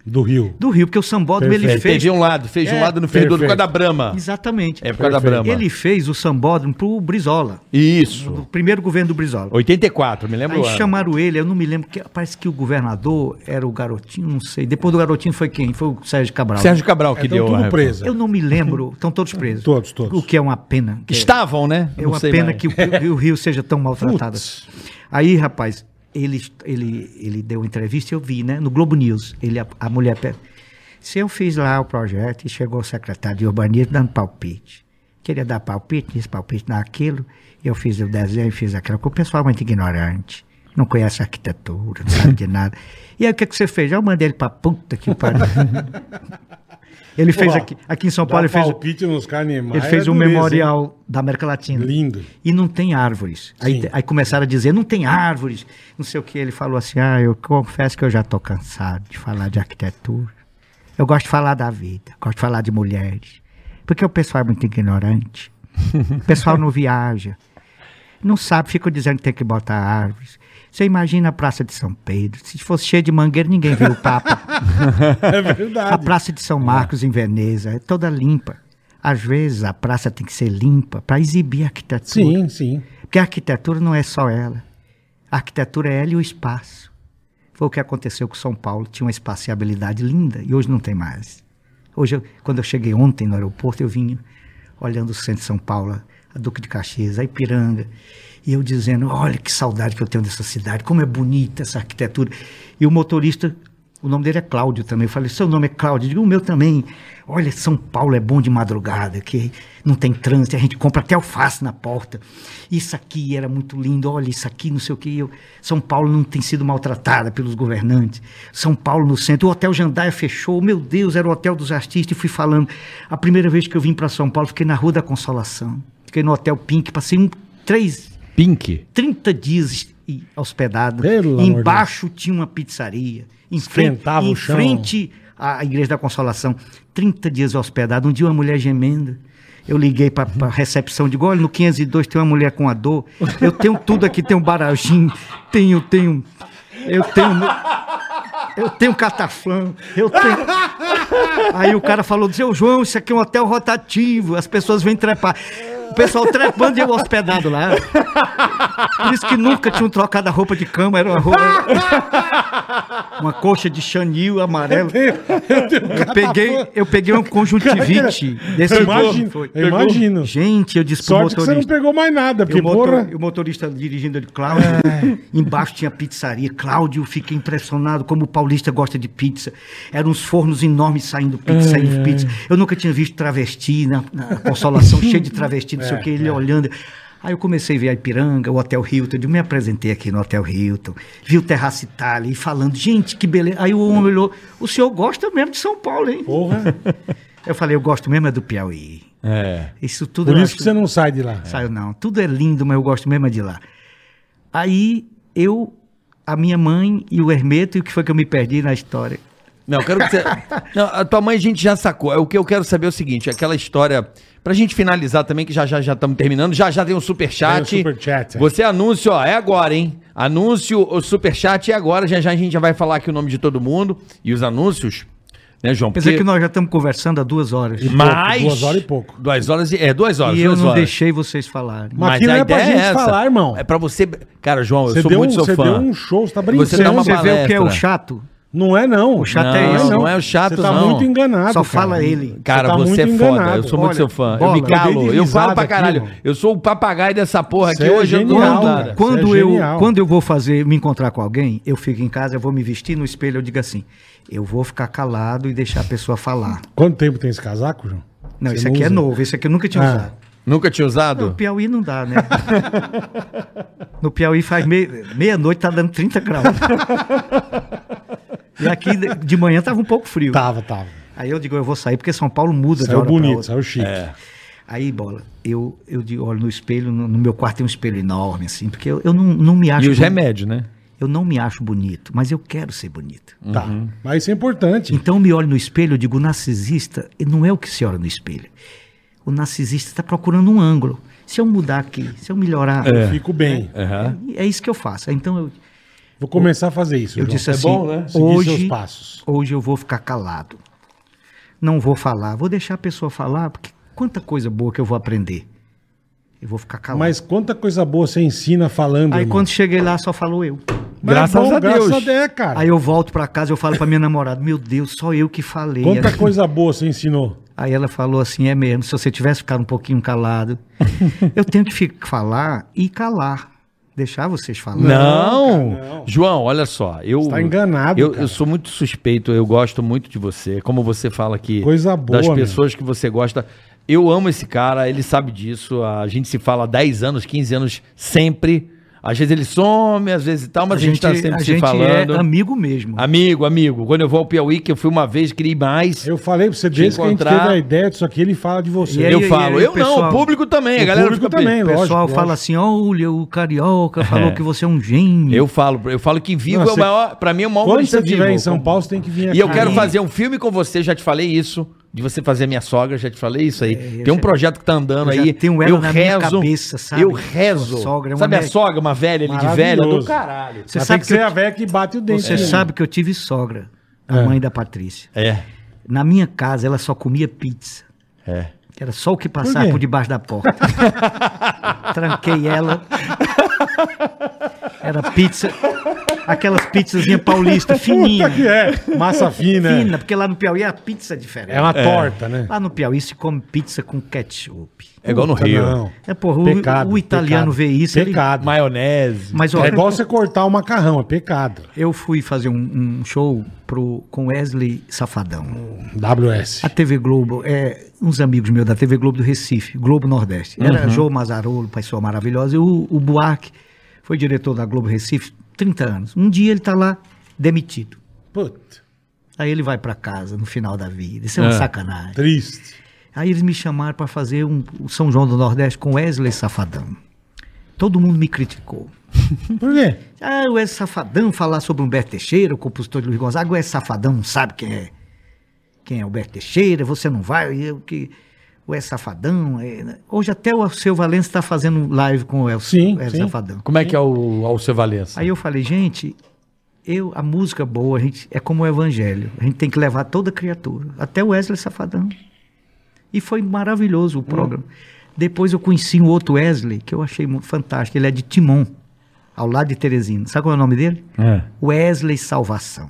Do Rio. do Rio, porque o sambódromo ele Perfeito. fez. Teve um lado, fez de um É, lado no Ferradura por perfeito. causa da Brama. Exatamente. É por causa da. Brama. Ele fez o sambódromo pro Brizola, Isso. no primeiro governo do Brizola. 84, me lembro Aí o ano. chamaram ele, eu não me lembro, que, parece que o governador era o garotinho, não sei. Depois do garotinho foi quem? Foi o Sérgio Cabral. Sérgio Cabral que Estão deu. tudo a- preso. Eu não me lembro, estão todos presos. Todos, todos. O que é uma pena. que é- Estavam, né? É Não uma sei pena mais. que o, o Rio seja tão maltratado. Putz. Aí, rapaz, ele, ele, ele deu entrevista eu vi, né? No Globo News. Ele, a, a mulher. Se eu fiz lá o projeto e chegou o secretário de urbanismo dando palpite. Queria dar palpite, nisso, palpite naquilo. Eu fiz o desenho, fiz aquilo. Porque o pessoal é muito ignorante. Não conhece arquitetura, não sabe de nada. E aí o que, que você fez? Eu mandei ele pra puta que pariu. ele fez Pô, aqui, aqui em São Paulo, ele fez, nos carnemais. ele fez é um dureza, memorial da América Latina. Lindo. E não tem árvores. Aí, aí começaram a dizer, não tem árvores, não sei o que. Ele falou assim, ah, eu confesso que eu já estou cansado de falar de arquitetura. Eu gosto de falar da vida, gosto de falar de mulheres. Porque o pessoal é muito ignorante. O pessoal não viaja. Não sabe, ficam dizendo que tem que botar árvores. Você imagina a Praça de São Pedro. Se fosse cheia de mangueira, ninguém viu o Papa. É A verdade. Praça de São Marcos, em Veneza, é toda limpa. Às vezes a praça tem que ser limpa para exibir a arquitetura. Sim, sim. Porque a arquitetura não é só ela. A arquitetura é ela e o espaço. Foi o que aconteceu com São Paulo. Tinha uma espaciabilidade linda e hoje não tem mais. Hoje, eu- quando eu cheguei ontem no aeroporto, eu vim olhando o centro de São Paulo, a Duque de Caxias, a Ipiranga, e eu dizendo: olha que saudade que eu tenho dessa cidade, como é bonita essa arquitetura. E o motorista, o nome dele é Cláudio também. Eu falei: seu nome é Cláudio? Digo: o meu também. Olha, São Paulo é bom de madrugada, que não tem trânsito, a gente compra até alface na porta. Isso aqui era muito lindo, olha, isso aqui, não sei o que. Eu, São Paulo não tem sido maltratada pelos governantes. São Paulo no centro, o Hotel Jandaia fechou, meu Deus, era o hotel dos artistas, e fui falando. A primeira vez que eu vim para São Paulo, fiquei na Rua da Consolação. Fiquei no Hotel Pink, passei um, três, Pink. 30 dias hospedado. Pelo de Embaixo tinha uma pizzaria. Em frente, o em chão. frente à Igreja da Consolação. 30 dias hospedado. Um dia uma mulher gemendo. Eu liguei para a recepção, digo, olha, no 502 tem uma mulher com a dor. Eu tenho tudo aqui, tenho barajim, tenho, tenho, eu tenho, eu tenho cataflã, eu tenho... Aí o cara falou, seu João, isso aqui é um hotel rotativo, as pessoas vêm trepar. O pessoal trepando e eu hospedado lá. Por isso que nunca tinham trocado a roupa de cama, era uma roupa. Uma coxa de chanil amarelo. Eu peguei, eu peguei um conjuntivite desse Eu imagino, Foi. eu imagino. Gente, eu disse pro Sorte que você não motorista. pegou mais nada, porque, o, motor- o motorista dirigindo ele, Cláudio, É. embaixo tinha pizzaria. Cláudio, fiquei impressionado como o paulista gosta de pizza. Eram uns fornos enormes saindo pizza, saindo pizza. Eu nunca tinha visto travesti na, na consolação, cheio de travesti, não sei É, o que, ele olhando. Aí eu comecei a ver a Ipiranga, o Hotel Hilton, eu me apresentei aqui no Hotel Hilton, vi o Terraço Itália e falando, gente, que beleza. Aí o homem olhou, o senhor gosta mesmo de São Paulo, hein? Porra. Eu falei, eu gosto mesmo é do Piauí. É. Isso tudo Por isso acho- que você não sai de lá. Saiu não. Tudo é lindo, mas eu gosto mesmo é de lá. Aí eu, a minha mãe e o Hermeto, e o que foi que eu me perdi na história? Não, eu quero que você. Não, a tua mãe a gente já sacou. O que eu quero saber é o seguinte: aquela história. Pra gente finalizar também, que já já já estamos terminando, já já tem um superchat. Tem um superchat, é. Você anuncia, ó, é agora, hein? Anúncio, o superchat é agora. Já já a gente já vai falar aqui o nome de todo mundo e os anúncios, né, João? Apesar que nós já estamos conversando há duas horas. E- Mais. Duas horas e pouco. Duas horas e. É, duas horas. E eu duas não horas. deixei vocês falarem. Mas aqui não é pra ideia gente falar, irmão. É pra você. Cara, João, eu Você sou muito um, seu você fã. deu um show, você tá brincando. Você dá uma Você vê o que é o palestra. chato? Não é, não. O chato Não, é esse. não é o chato, Você tá não. muito enganado. Só cara. fala ele. Cara, tá você, muito é foda. enganado. Eu sou muito Olha, seu fã. eu bola, me eu calo. de Eu falo pra aqui, caralho. irmão. eu sou o papagaio dessa porra aqui Você é hoje. eu não genial, dou nada. Quando é eu, genial. quando eu vou fazer, me encontrar com alguém, eu fico em casa, eu vou me vestir no espelho, eu digo assim, eu vou ficar calado e deixar a pessoa falar. Quanto tempo tem esse casaco, João? Não, Você isso aqui é usa? novo, esse aqui eu nunca tinha Ah. usado. Nunca tinha No usado? Piauí não dá, né? no Piauí faz mei- meia-noite, tá dando 30 graus. e aqui de- de manhã tava um pouco frio. Tava, tava. Aí eu digo, eu vou sair porque São Paulo muda de Saiu hora pra bonito, outra. saiu chique. Aí, bola, eu, eu digo, olho no espelho, no, no meu quarto tem um espelho enorme, assim, porque eu, eu não, não me acho. E os remédios, né? Eu não me acho bonito, mas eu quero ser bonito. Tá. Mas isso é importante. Então eu me olho no espelho, eu digo, o narcisista não é o que se olha no espelho. O narcisista está procurando um ângulo. Se eu mudar aqui, se eu melhorar, Eu fico bem. é isso que eu faço. Então eu, Vou começar a fazer isso. Eu João. disse É assim, bom, né? Seguir hoje, seus passos. hoje eu vou ficar calado. Não vou falar, vou deixar a pessoa falar, porque quanta coisa boa que eu vou aprender. Eu vou ficar calado. Mas quanta coisa boa você ensina falando. Aí irmão. quando cheguei lá, só falou eu. Mas Graças a Deus. Graças a Deus, cara. Aí eu volto pra casa, eu falo pra minha namorada, meu Deus, só eu que falei. Quanta Ela- coisa boa você ensinou. Aí ela falou assim, é mesmo, se você tivesse ficado um pouquinho calado. eu tenho que fi- falar e calar. Deixar vocês falar. Não, cara, não. João, olha só. Eu, Você tá enganado, Eu, cara. eu sou muito suspeito, eu gosto muito de você. Como você fala aqui. Coisa boa, Das meu. pessoas que você gosta. Eu amo esse cara, ele sabe disso. A gente se fala há 10 anos, 15 anos, sempre. Às vezes ele some, às vezes tal, mas a gente, tá sempre a se gente falando. é amigo mesmo. Amigo, amigo. Quando eu vou ao Piauí, que eu fui uma vez, queria ir mais. Eu falei pra você, desde que a gente encontrar. teve a ideia disso aqui, ele fala de você. E aí, eu e aí, falo, e aí, eu não, pessoal? o público também. O a galera público fica também, O lógico. pessoal lógico. fala assim, olha, o carioca falou que você é um gênio. Eu falo, eu falo que vivo Não, é o maior, pra mim é o maior Quando você estiver em São Paulo, você tem que vir aqui. E eu quero Aí- fazer um filme com você, já te falei isso. De você fazer minha sogra, já te falei isso aí. eu Tem um já- projeto que tá andando aí. eu na minha rezo. cabeça, sabe? Eu rezo. Sua sogra é sabe a sogra, uma velha ali de velha? Do caralho. Você Mas sabe que que eu- a velha que bate o dente. Você sabe que eu tive sogra, a É. mãe da Patrícia. É, Na minha casa, ela só comia pizza. é. Era só o que Por passava quê? por, debaixo da porta. Tranquei ela. Era pizza, aquelas pizzazinhas paulistas, Puta fininhas. que é. Massa fina. Fina, porque lá no Piauí a pizza é diferente. É uma torta, né? Lá no Piauí se come pizza com ketchup. É igual no Puta, Rio. não. É, porra, o, Pecado, o italiano pecado. vê isso. ele- Pecado. Maionese. Mas, ó, É igual você cortar o macarrão, é pecado. eu fui fazer um, um show pro, com Wesley Safadão. WS. A TV Globo, é, uns amigos meus da TV Globo do Recife, Globo Nordeste. Era João Mazarolo, pessoa maravilhosa, e o, o Buarque foi diretor da Globo Recife 30 anos. Um dia ele tá lá demitido. Puta, Aí ele vai para casa no final da vida. Isso é uma É. sacanagem. triste. Aí eles me chamaram para fazer um, o São João do Nordeste com Wesley Safadão. Todo mundo me criticou. Por quê? Ah, o Wesley Safadão falar sobre Humberto Teixeira, o compositor de Luiz Gonzaga, o Wesley Safadão não sabe quem é quem é Humberto Teixeira, você não vai, eu que o Wesley Safadão. é- Hoje até o Alceu Valença está fazendo live com o Wesley, Sim, Wesley sim. Safadão. Como é que é o Alceu Valença? Aí eu falei, gente, eu, a música boa, a gente, é como o evangelho. A gente tem que levar toda criatura, até o Wesley Safadão. E foi maravilhoso o programa. Depois eu conheci um outro Wesley, que eu achei muito fantástico. Ele é de Timon, ao lado de Teresina. Sabe qual é o nome dele? É, Wesley Salvação.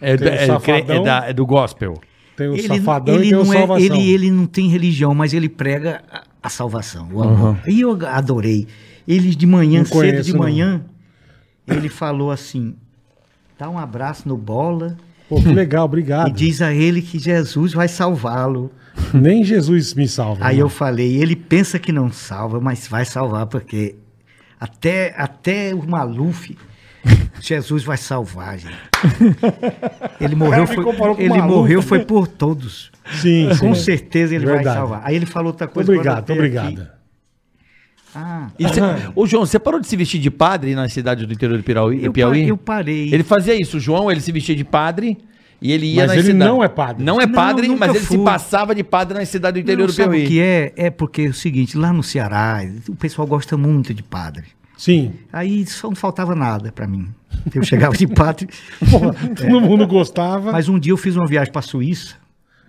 é, é- é- Safadão. é da- é do gospel. Tem o Ele, safadão ele e tem o não é, salvação. ele, ele não tem religião, mas ele prega a, a salvação, o amor. E eu adorei. Ele de manhã, Não cedo conheço, de não. manhã, ele falou assim: dá um abraço no bola Pô, que legal, obrigado. e diz a ele que Jesus vai salvá-lo. Nem Jesus me salva. Aí né? eu falei, ele pensa que não salva, mas vai salvar, porque até, até o Maluf, Jesus vai salvar, gente. Ele morreu, foi, ele morreu foi por todos. Sim, sim. Com certeza ele vai Verdade. salvar. Aí ele falou outra coisa. Obrigado, obrigado. aqui. Ah, cê- Ô, João, você parou de se vestir de padre na cidade do interior do Piauí? eu, Piauí? eu parei. Ele fazia isso, o João, ele se vestia de padre e ele ia Mas nas ele cidades. não é padre. Não é Não, padre, nunca mas ele se fui. passava de padre na cidade do interior Não, do sabe Piauí. o que é? É porque é o seguinte, lá no Ceará, o pessoal gosta muito de padre. Sim. Aí só não faltava nada pra mim. Eu chegava de padre. Porra, todo mundo gostava. Mas um dia eu fiz uma viagem pra Suíça.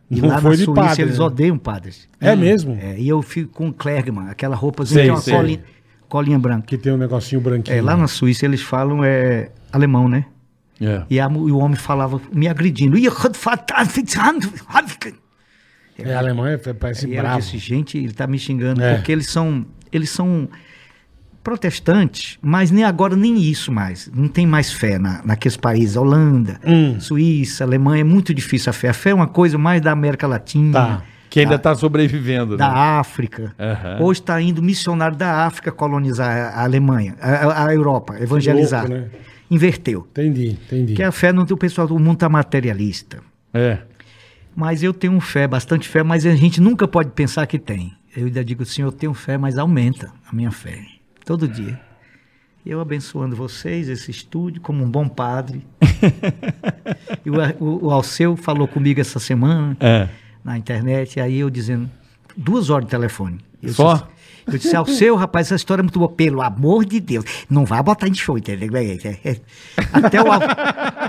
E Não lá foi na Suíça padre, eles né? odeiam padres. É mesmo? É, e eu fico com Klergman, aquela roupazinha Sei, que tem uma sei. colinha, colinha branca. Que tem um negocinho branquinho. É, lá na Suíça eles falam é, alemão, né? É. E, a e o homem falava me agredindo. E É, alemão é, parece eu bravo. disse, gente, ele tá me xingando, É. porque eles são, eles são protestantes, mas nem agora nem isso mais. Não tem mais fé na, naqueles países, Holanda, Hum. Suíça, Alemanha, é muito difícil a fé. A fé é uma coisa mais da América Latina. Tá. Que ainda tá sobrevivendo. Da né? África. Aham. Hoje está indo missionário da África colonizar a Alemanha, a, a- Europa, evangelizar. louco, né? Inverteu. Entendi, entendi. Porque a fé não tem o pessoal, o mundo está materialista. É. Mas eu tenho fé, bastante fé, mas a gente nunca pode pensar que tem. Eu ainda digo assim, eu tenho fé, mas aumenta a minha fé. Todo dia. Eu abençoando vocês, esse estúdio, como um bom padre. e o, o, o Alceu falou comigo essa semana É. na internet, aí eu dizendo, duas horas de telefone. Eu Só? disse- Eu disse, ao seu, rapaz, essa história é muito boa. Pelo amor de Deus, não vai botar em show, entendeu? É, é, é. Até o,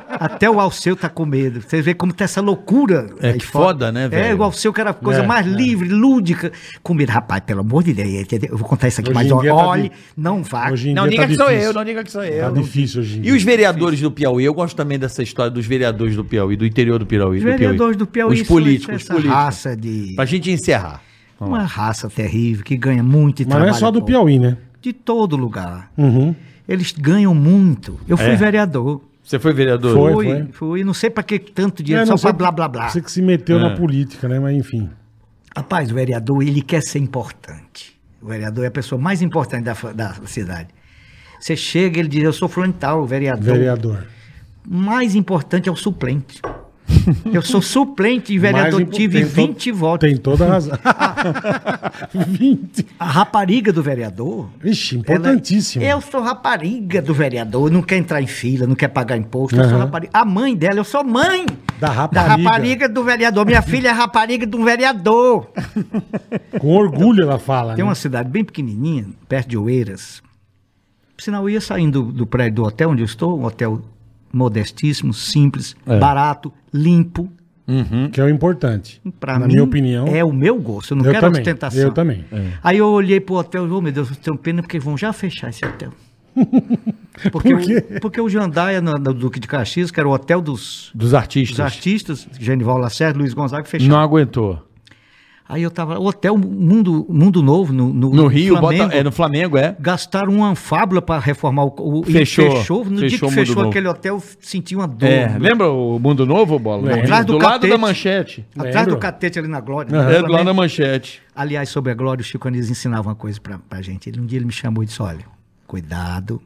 até o Alceu tá com medo. Você vê como tá essa loucura. É, que fora. foda, né, É, velho? o Alceu que era a coisa É, mais é. livre, lúdica. Com medo, rapaz, pelo amor de Deus, entendeu? eu vou contar isso aqui, Hoje mas tá olhe, di- não vá. Hoje em Não dia diga tá que sou eu, não diga que sou eu. Tá difícil hoje em E dia. os vereadores do Piauí? Eu gosto também dessa história dos vereadores do Piauí, do interior do Piauí. Os vereadores do Piauí Os são políticos, os políticos. raça de... Pra gente encerrar. Uma raça terrível, que ganha muito e Mas não é só do pouco. Piauí, né? De todo lugar. Uhum. Eles ganham muito. Eu fui É. vereador. Você foi vereador? Foi. Fui, fui, não sei pra que tanto dinheiro, É, só não sei pra blá blá blá. Você que se meteu É. na política, né? Mas enfim. Rapaz, o vereador, ele quer ser importante. O vereador é a pessoa mais importante da, fa- da cidade. Você chega, ele diz, eu sou fulano de tal, o vereador. Vereador. Mais importante é o suplente. Eu sou suplente e vereador, impo- tive tem to- 20 votos. Tem toda a razão. 20. A rapariga do vereador... Ixi, ela- importantíssimo. eu sou rapariga do vereador, não quer entrar em fila, não quer pagar imposto. Eu sou rapariga. A mãe dela, eu sou mãe Da da rapariga. rapariga do vereador. Minha filha é rapariga de um vereador. Com orgulho ela fala, Tem né? uma cidade bem pequenininha, perto de Oeiras. Por sinal, eu ia saindo do, do prédio do hotel onde eu estou, um hotel modestíssimo, simples, É. barato, limpo. Que é o importante. Pra Na mim, minha opinião. é o meu gosto. Eu não Eu quero também, ostentação. eu também. Aí eu olhei pro hotel e, oh meu Deus, eu tenho pena porque vão já fechar esse hotel. Porque, Por quê? O, porque o Jandaia, no, no Duque de Caxias, que era o hotel dos, Dos artistas. dos artistas, Genival Lacerda, Luiz Gonzaga, fechou. Não aguentou. Aí eu tava, o hotel Mundo, Mundo Novo, no, no, No Rio, Flamengo, bota, é no Flamengo, é? gastaram uma fábula para reformar o, o e Fechou. fechou. No dia Fechou que o Mundo fechou Novo. aquele hotel, eu senti uma dor. É, lembra o Mundo Novo, Bola? Lembro. Atrás do do lado catete. da manchete. Atrás Lembro. do catete ali na Glória. No É, do lado da manchete. Aliás, sobre a Glória, o Chico Anísio ensinava uma coisa pra, pra gente. Ele, um dia ele me chamou e disse, olha, cuidado,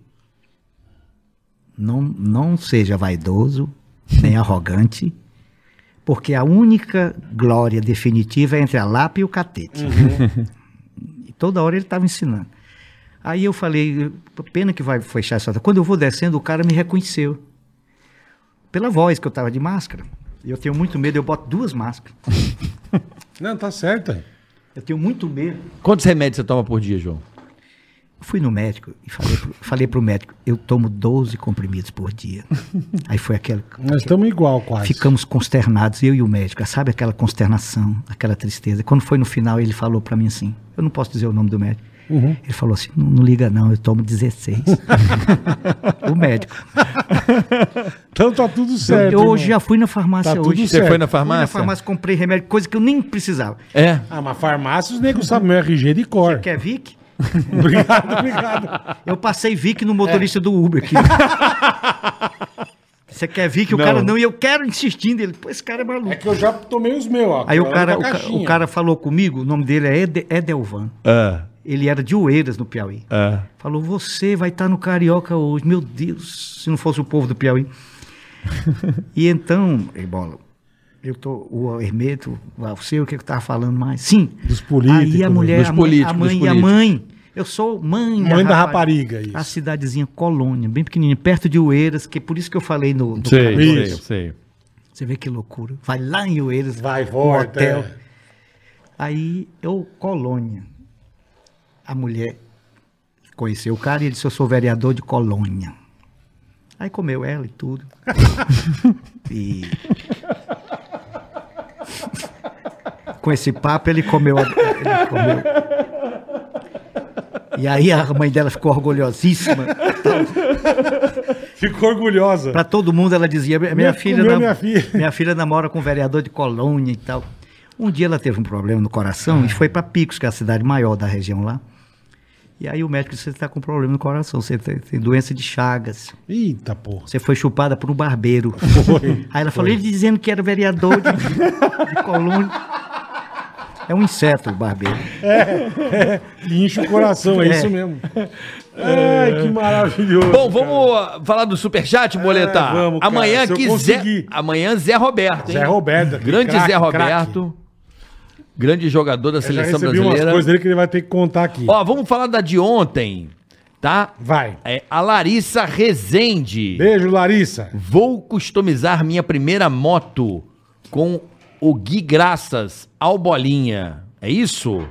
não, não seja vaidoso, nem arrogante, porque a única glória definitiva é entre a Lapa e o catete. E toda hora ele estava ensinando. Aí eu falei, pena que vai fechar essa... Quando eu vou descendo, o cara me reconheceu. Pela voz, que eu estava de máscara. E eu tenho muito medo, eu boto duas máscaras. Não, tá certo. Eu tenho muito medo. Quantos remédios você toma por dia, João? Eu fui no médico e falei pro, falei pro médico, eu tomo 12 comprimidos por dia. Aí foi aquela. Nós estamos igual quase. Ficamos consternados, eu e o médico. Sabe aquela consternação, aquela tristeza? Quando foi no final, ele falou pra mim assim: eu não posso dizer o nome do médico. Uhum. Ele falou assim: não, não liga, não, eu tomo 16. o médico. Então tá tudo Eu, certo. eu hoje irmão. já fui na farmácia Tá tudo hoje. Você foi na Fui na farmácia? farmácia, comprei remédio, coisa que eu nem precisava. É. Ah, mas farmácia os negros sabem meu RG de cor. Quer Vic? obrigado, obrigado. Eu passei Vic no motorista do Uber aqui. Você quer Vic? O Não. cara não, e eu quero insistindo. Ele, pô, esse cara é maluco. É que eu já tomei os meus, ó. Aí o cara, na o, ca- o cara falou comigo, o nome dele é Ede- Edelvan. É. Ele era de Oeiras, no Piauí. É. Falou, você vai estar no Carioca hoje. Meu Deus, se não fosse o povo do Piauí. e então, bola, eu tô, o Hermeto, o seu, o que eu tava falando mais? Sim. Dos políticos, Aí a mulher, dos a mãe, políticos, a mãe, e a mãe. Eu sou mãe, Mãe da rapariga, isso. A cidadezinha Colônia, bem pequenininha, perto de Oeiras, que é por isso que eu falei no, no Sei, sei, sei. Você vê que loucura. Vai lá em Oeiras, Vai, volta. hotel. é. Aí eu, Colônia. A mulher conheceu o cara e ele disse: Eu sou vereador de Colônia. Aí comeu ela e tudo. e. Com esse papo, ele comeu. a- Ele comeu. E aí a mãe dela ficou orgulhosíssima. Ficou orgulhosa. Pra todo mundo ela dizia: Minha, Minha- filha, nam- minha filha." minha filha namora com um vereador de Colônia e tal. Um dia ela teve um problema no coração e foi para Picos, que é a cidade maior da região lá. E aí o médico disse: Você está com problema no coração, você tem, tem doença de Chagas. Eita, porra. Você foi chupada por um barbeiro. Foi. Aí ela falou: Ele dizendo que era vereador de, de Colônia. É um inseto o barbeiro. Que Incha o coração, é, É. isso mesmo. Ai, que maravilhoso. Bom, vamos ah, falar do superchat, Boleta? É, vamos, cara, amanhã. Zé, amanhã Zé Roberto, hein? Zé Roberto. Grande craque, Zé craque. Roberto. Grande jogador da Eu já seleção recebi umas brasileira. coisas dele que ele vai ter que contar aqui. Ó, vamos falar da de ontem, tá? Vai. É a Larissa Rezende. Beijo, Larissa. Vou customizar minha primeira moto com o Gui Graças ao Bolinha. É isso?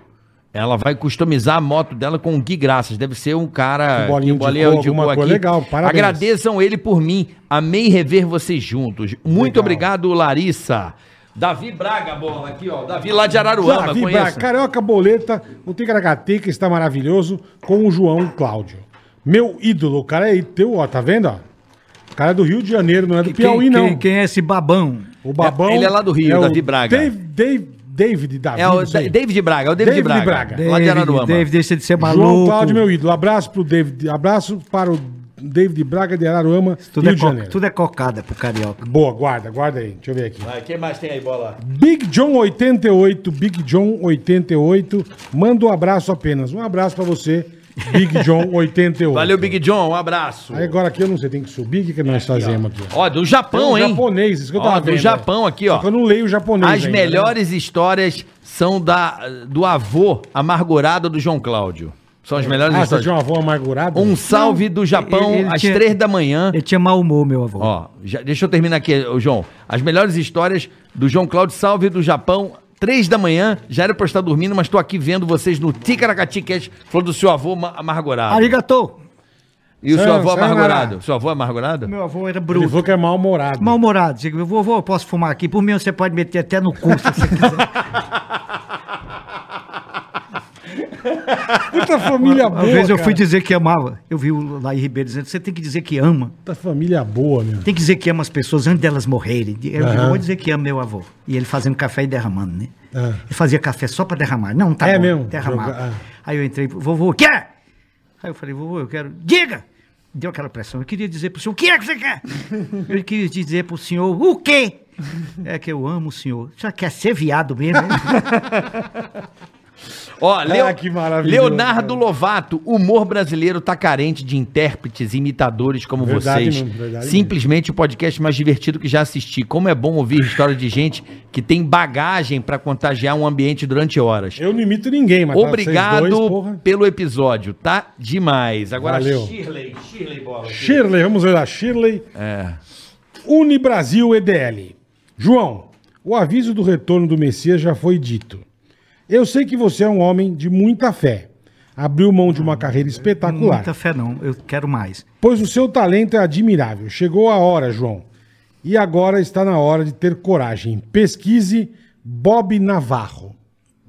ela vai customizar a moto dela com o Gui Graças. Deve ser um cara. Bolinho que de cor, alguma coisa legal, parabéns. Agradeçam ele por mim. Amei rever vocês juntos. Muito Legal. obrigado, Larissa. Davi Braga, bola, aqui, ó. Davi lá de Araruama, Davi conheço. Braga, Carioca Boleta, o Ticaracateca está maravilhoso com o João Cláudio. Meu ídolo, o cara é teu, ó, tá vendo, ó? O cara é do Rio de Janeiro, não é do Piauí, quem, não. Quem, quem é esse babão? O Babão... Ele é lá do Rio, o Davi Braga. Dave, Dave, David, Davi, É o. Da- David Braga, é o David, David Braga. Braga. Lá de Araruama. David, deixa de ser maluco. João Cláudio, meu ídolo. Abraço pro David, abraço para o David Braga de Araruama, Tudo Rio é, de Janeiro. tudo é cocada pro carioca. Boa, guarda, guarda aí. Deixa eu ver aqui. Vai, quem mais tem aí, bola? Big John 88, Big John 88, manda um abraço apenas. Um abraço pra você, Big John 88. Valeu, Big John, um abraço. Aí agora aqui eu não sei, tem que subir, o que, que nós fazemos aqui? Ó, do Tem Japão, um hein? japonês, isso que eu Ó, tava do vendo. Japão aqui, Só ó. que eu não leio japonês As ainda, né? melhores histórias são da, do avô amargurado do João Cláudio. São as melhores Ah, você histórias. tinha uma avó amargurada? Um salve do Japão ele- ele às tinha- três da manhã. Ele tinha mau humor, meu avô. Ó, já- deixa eu terminar aqui, ô, João. As melhores histórias do João Cláudio Salve do Japão, três da manhã. Já era pra eu estar dormindo, mas tô aqui vendo vocês no Ticaracati Cast, falando do seu avô ma- amargurado. Arigatou! E o seu avô amargurado? Seu avô amargurado? Meu avô era Ele bruto. falou que é mal-humorado. Mal-humorado. Digo, vovô, eu posso fumar aqui? Por mim, você pode meter até no cu se você quiser. Puta família Uma boa, vez eu cara. fui dizer que amava. Eu vi o Laí Ribeiro dizendo, você tem que dizer que ama. Puta família boa, meu. Tem que dizer que ama as pessoas antes delas morrerem. Eu, eu vou dizer que ama meu avô. E ele fazendo café e derramando, né? Ah. Ele fazia café só pra derramar. Não, tá É bom. mesmo? Derramar. Joga- ah. Aí eu entrei, vovô, quer? Aí eu falei, vovô, eu quero. Diga! Deu aquela pressão. Eu queria dizer pro senhor, o que é que você quer? eu queria dizer pro senhor, o quê? É que eu amo o senhor. O senhor quer ser viado mesmo? Ó, Leo- Ah, que maravilhoso, Leonardo Lovato, humor brasileiro tá carente de intérpretes, imitadores como Verdade vocês. mesmo, verdade Simplesmente o podcast mais divertido que já assisti. Como é bom ouvir história de gente que tem bagagem pra contagiar um ambiente durante horas. Eu não imito ninguém, mas tá Obrigado dois, pelo episódio, tá demais. Agora, Valeu. Shirley, Shirley Bola. aqui. Shirley, vamos ver lá. Shirley. É. Unibrasil EDL. João, o aviso do retorno do Messias já foi dito. Eu sei que você é um homem de muita fé. Abriu mão de uma carreira espetacular. Muita fé não, eu quero mais. Pois o seu talento é admirável. Chegou a hora, João. E agora está na hora de ter coragem. Pesquise Bob Navarro.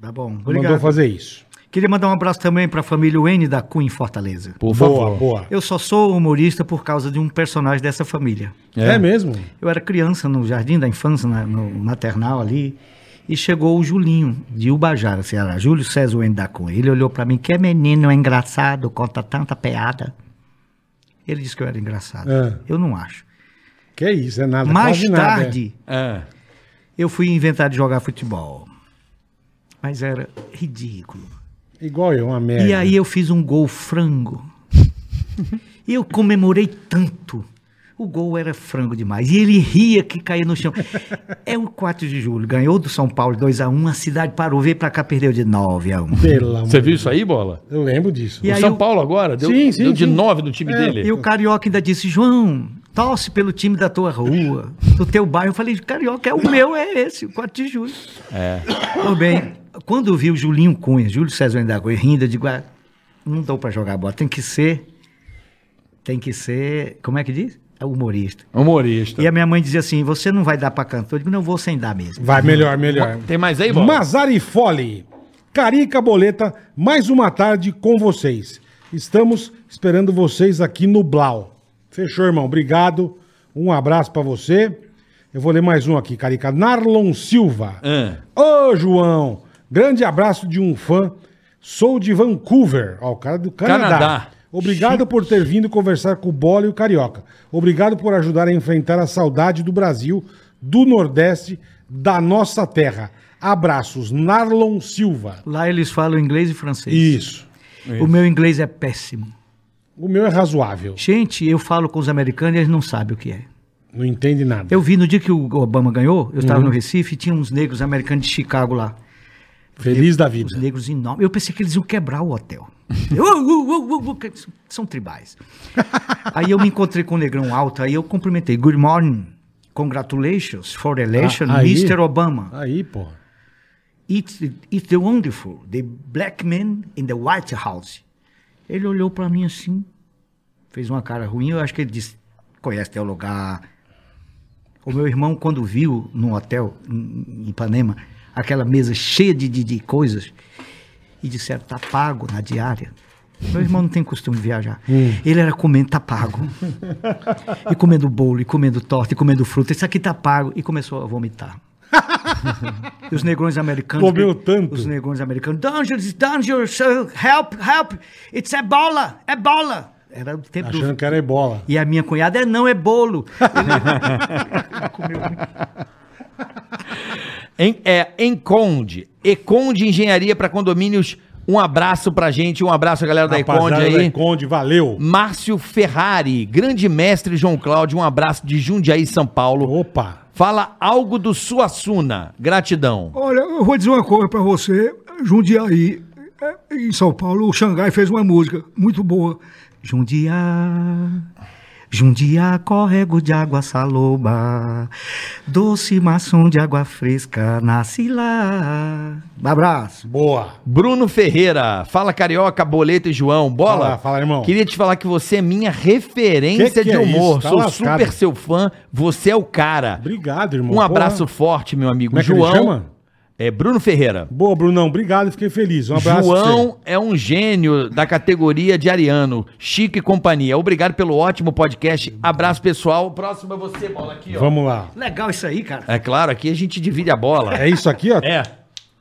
Tá bom, Mandou obrigado. fazer isso. Queria mandar um abraço também pra família Wayne da Cunha em Fortaleza. Por boa, favor. boa. Eu só sou humorista por causa de um personagem dessa família. É, mesmo? Eu era criança no jardim da infância, na- no maternal ali, e chegou o Julinho, de Ubajara, Ceará, Júlio César da Cunha. Ele olhou pra mim, que menino engraçado, conta tanta piada. Ele disse que eu era engraçado. É. Eu não acho. Que é isso, é nada. Mais quase nada, tarde, É. eu fui inventar de jogar futebol. Mas era ridículo. é. Igual eu, uma merda. E aí eu fiz um gol frango. E eu comemorei tanto. O gol era frango demais. E ele ria que caía no chão. É o 4 de julho. Ganhou do São Paulo 2x1. A cidade parou, veio pra cá, perdeu de 9x1. Pelo amor Você viu isso aí, Bola? Eu lembro disso. E o São eu- Paulo agora deu, Sim, sim, deu de sim. nove no time É. dele. E o Carioca ainda disse, João, torce pelo time da tua rua, do teu bairro. Eu falei, Carioca, é o meu, é esse, o 4 de julho. É. Pois bem, quando eu vi o Julinho Cunha, Júlio César da Cunha rindo, eu digo, ah, não dou pra jogar bola, tem que ser, tem que ser, como é que diz? É humorista. Humorista. E a minha mãe dizia assim, você não vai dar pra cantor? Eu digo, não, eu vou sem dar mesmo. Vai, melhor, melhor. Tem mais aí, Bola? Mazari Fole. Carica Boleta, mais uma tarde com vocês. Estamos esperando vocês aqui no Blau. Fechou, irmão. Obrigado. Um abraço pra você. Eu vou ler mais um aqui, Carica. Narlon Silva. Ah. Ô, João. Grande abraço de um fã. Sou de Vancouver. Ó, o cara do Canadá. Canadá. Obrigado por ter vindo conversar com o Bola e o Carioca. Obrigado por ajudar a enfrentar a saudade do Brasil, do Nordeste, da nossa terra. Abraços, Narlon Silva. Lá eles falam inglês e francês. Isso. O meu inglês é péssimo. O meu é razoável. Gente, eu falo com os americanos e eles não sabem o que é. Não entende nada. Eu vi no dia que o Obama ganhou, eu Uhum. estava no Recife e tinha uns negros americanos de Chicago lá. Feliz da Os vida. negros enormes. Eu pensei que eles iam quebrar o hotel. Eu, uh, uh, uh, São tribais. aí eu me encontrei com um negrão alto, aí eu cumprimentei. Good morning. Congratulations for election, Ah, aí? Mr. Obama. Aí, porra. It's, it's the wonderful, the black man in the White House. Ele olhou para mim assim, fez uma cara ruim, eu acho que ele disse, conhece teu lugar. O meu irmão, quando viu num hotel em Ipanema, aquela mesa cheia de, de, de coisas, e disseram, tá pago na diária. Meu irmão não tem costume de viajar. Ele era comendo, tá pago. e comendo bolo, e comendo torta, e comendo fruta. Isso aqui tá pago. E começou a vomitar. e os negrões americanos. Comeu tanto. Os negrões americanos. Dangerous, dangerous, help, help. It's ebola, ebola. Era o tempo do- Achando que era ebola. E a minha cunhada é não, é bolo. Ele comeu muito. Em, é, Enconde. Econde Engenharia para Condomínios. Um abraço pra gente. Um abraço, galera da Econde Rapaziada da aí. Econde, valeu. Márcio Ferrari, grande mestre João Cláudio, um abraço de Jundiaí, São Paulo. Opa. Fala algo do Suassuna. Gratidão. Olha, eu vou dizer uma coisa pra você. Jundiaí, é, em São Paulo, o Xangai fez uma música muito boa. Jundiá, Jundiá, córrego de água saloba, doce maçom de água fresca, nasce lá. Um abraço. Boa. Bruno Ferreira, fala Carioca, Boleto e João. Bola, Fala, fala, irmão. Queria te falar que você é minha referência Que que de é humor. isso? Tá Sou lascado. super seu fã. Você é o cara. Obrigado, irmão. Um abraço Porra. forte, meu amigo. Como é que ele João. É Bruno Ferreira. Boa, Brunão. Obrigado, fiquei feliz. Um abraço. João é um gênio da categoria de Ariano. Chico e companhia. Obrigado pelo ótimo podcast. Abraço, pessoal. Próximo é você, bola aqui, ó. Vamos lá. Legal isso aí, cara. É claro, aqui a gente divide a bola. É isso aqui, ó. É.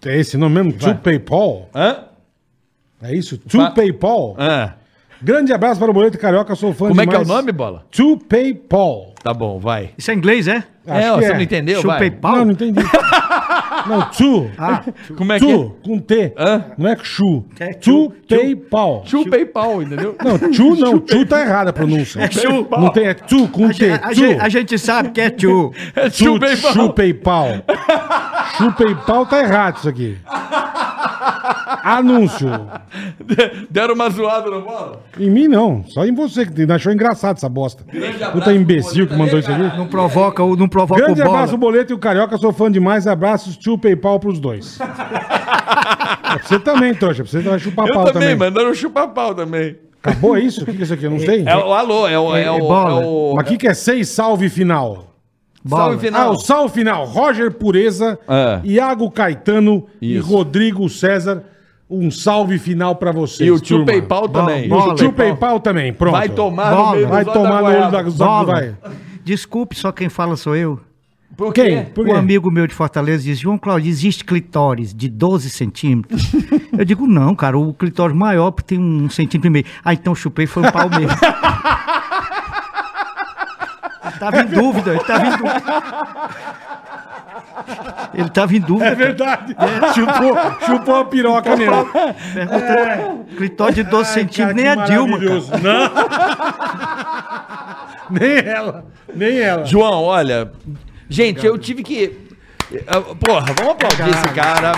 É esse nome mesmo? To PayPal? Hã? É isso? To Fa- PayPal? Hã? Grande abraço para o Boleto Carioca, sou fã Como é que é o demais. nome, bola? To PayPal. Tá bom, vai. Isso é inglês, é? Acho é, ó, que você é. não entendeu? Chupei Vai. pau? Não, não entendi. não, to. Ah, Como é que to, com T. Hã? Não é chu. É To chu, PayPal. Chupei pau, entendeu? Não, chu não. Chu tá errada a pronúncia. É chu. Não tem, é tu com a, T. a, Tu. gente, a gente sabe que é tio. É Tu, chupei pau. chupei pau. Chupei pau tá errado isso aqui. Anúncio. Deram uma zoada no bola? Em mim não, só em você que achou engraçado essa bosta. Puta imbecil que mandou isso aqui. Não provoca, o- não provoca Grande o bola. abraço, Boleto e o Carioca, sou fã demais. Abraços, tio PayPal pros dois. É pra você também, trouxa. Pra você vai chupar Eu pau também, também. mandaram chupar pau também. Acabou isso? O que que é isso aqui? Eu não sei. É o alô, é o. É, É o, bola. é o- Mas o que, que é seis salve final? Salve Ah, final. o salve final. Roger Pureza, É. Iago Caetano e Isso. Rodrigo César. Um salve final pra vocês. E o tio turma. PayPal também. E o tio PayPal também, pronto. Vai tomar Bola. no meio Vai dos olhos tomar no olho da Bola. vai. Desculpe, só quem fala sou eu. Por Quem? quê? Por Um quê? amigo meu de Fortaleza diz, João Cláudio, existe clitóris de 12 centímetros? Eu digo, não, cara, o clitóris maior tem um centímetro e meio. Ah, então chupei foi um pau mesmo. ele tava em dúvida, ele tava em dúvida. Ele tava em dúvida. É verdade. Chupou, chupou a piroca mesmo. Pergunta, clitóris de 12 Ai, centímetros, nem a Dilma, cara. Não. nem ela. Nem ela. João, olha. Gente, eu tive que. eh, Porra, vamos aplaudir esse cara.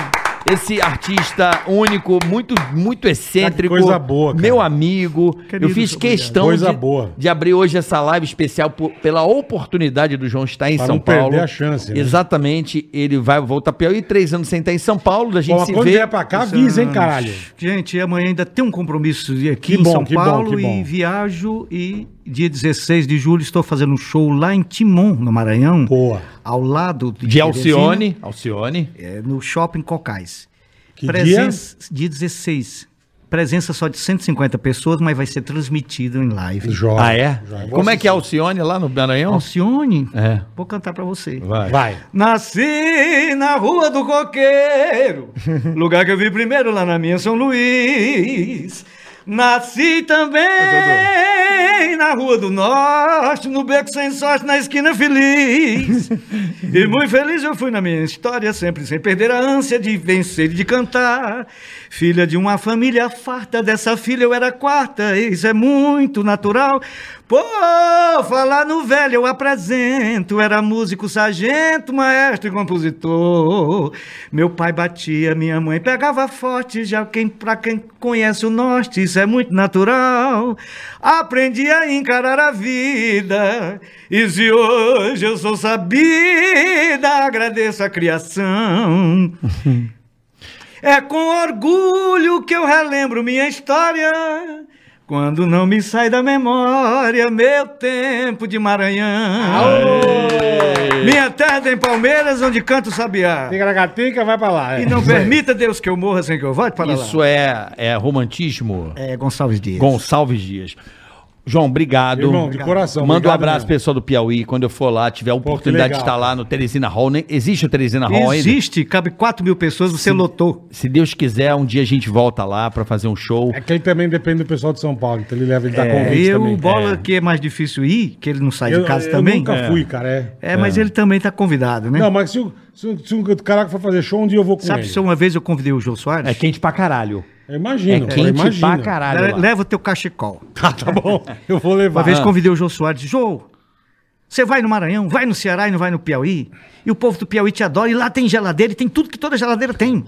Esse artista único, muito, muito excêntrico. Coisa boa, cara. Meu amigo. Querido, eu fiz questão Coisa de, boa. de abrir hoje essa live especial por- pela oportunidade do João estar em Pra São não perder Paulo. a chance, né? Exatamente. Ele vai voltar para e três anos sem estar em São Paulo, da gente Bom, se quando vê. vier pra cá, avisa, hein, caralho. Gente, amanhã ainda tem um compromisso aqui Que em bom, São que bom, Paulo que bom. e viajo e dia 16 de julho estou fazendo um show lá em Timon, no Maranhão, Boa. ao lado De Alcione. Alcione. Teresina, é, no Shopping Cocais. Que Presença dia 16. Presença só de 150 pessoas, mas vai ser transmitido em live. Joia. Ah, é? Joia. Como é que é. Alcione lá no Maranhão? Alcione, É. vou cantar pra você. Vai. Vai. Nasci na Rua do Coqueiro, lugar que eu vi primeiro lá na minha São Luís. Nasci também na Rua do Norte, no Beco Sem Sorte, na esquina feliz. E muito feliz eu fui na minha história, sempre sem perder a ânsia de vencer e de cantar. Filha de uma família farta, dessa filha eu era quarta, isso é muito natural. Pô, falar no velho eu apresento, era músico, sargento, maestro e compositor. Meu pai batia, minha mãe pegava forte, já quem, pra quem conhece o norte, isso é muito natural. Aprendi a encarar a vida, e se hoje eu sou sabida, agradeço a criação. É com orgulho que eu relembro minha história. Quando não me sai da memória meu tempo de Maranhão. Minha terra tem Palmeiras, onde canto o sabiá. Ticaracatica, vai pra lá. é. E não permita, Deus, que eu morra sem que eu volte para lá. Isso é, é romantismo? É Gonçalves Dias. Gonçalves Dias. João, obrigado. Irmão, de coração. Manda um abraço mesmo. pessoal do Piauí. Quando eu for lá, tiver a oportunidade legal, de estar lá no Teresina Hall. né? Existe o Teresina Hall ainda? Existe, cabe 4 mil pessoas, você lotou. Se Deus quiser, um dia a gente volta lá pra fazer um show. É que ele também depende do pessoal de São Paulo, então ele leva ele dá É, convite eu, também. bola É. que é mais difícil ir, que ele não sai Eu, de casa eu também. nunca fui, cara. É. É, mas ele também tá convidado, né? Não, mas se o, se, se o caraca for fazer show, um dia eu vou com Sabe ele. se uma vez eu convidei o Jô Soares? É quente pra caralho. Eu É imagino, eu quente imagino. pra caralho. Lá. Leva o teu cachecol. Tá, tá bom. Eu vou levar. Uma vez convidei o Jô Soares, disse, Jô, você vai no Maranhão, vai no Ceará e não vai no Piauí? E o povo do Piauí te adora, e lá tem geladeira, e tem tudo que toda geladeira tem.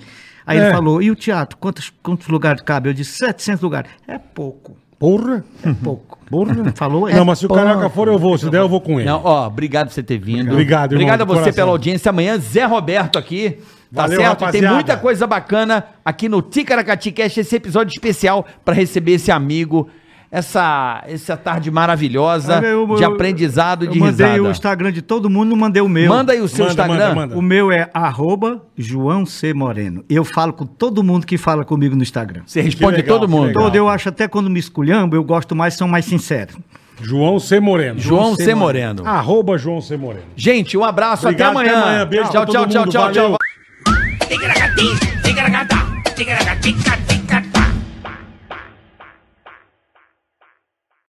Aí É. ele falou, e o teatro, quantos, quantos lugares cabe? Eu disse, 700 lugares. É pouco, Porra. é pouco. Porra. Falou, é Não, mas se o caraca for, eu vou. Se der, eu vou com ele. Não, ó, obrigado por você ter vindo. Obrigado, irmão, Obrigado a você coração. pela audiência. Amanhã, Zé Roberto aqui. Tá Valeu, certo? Tem rapaziada. muita coisa bacana aqui no Ticaracati Cast, esse episódio especial pra receber esse amigo, essa, essa tarde maravilhosa Eu- eu- de aprendizado e eu de mandei risada. o Instagram de todo mundo, não mandei o meu. Manda aí o seu Manda, Instagram. manda, manda. O meu é arroba João C. Moreno. Eu falo com todo mundo que fala comigo no Instagram. Você responde legal, todo mundo. Todo, eu acho até quando me esculhambo, eu gosto mais, são mais sinceros. João C. Moreno. João C. Moreno. Arroba João C. Moreno. Gente, um abraço. Obrigado, até até amanhã. amanhã. Beijo tchau, pra tchau, todo tchau, mundo. tchau, tchau. Valeu. Ticaracatica, ticaracatica, ticaracatica,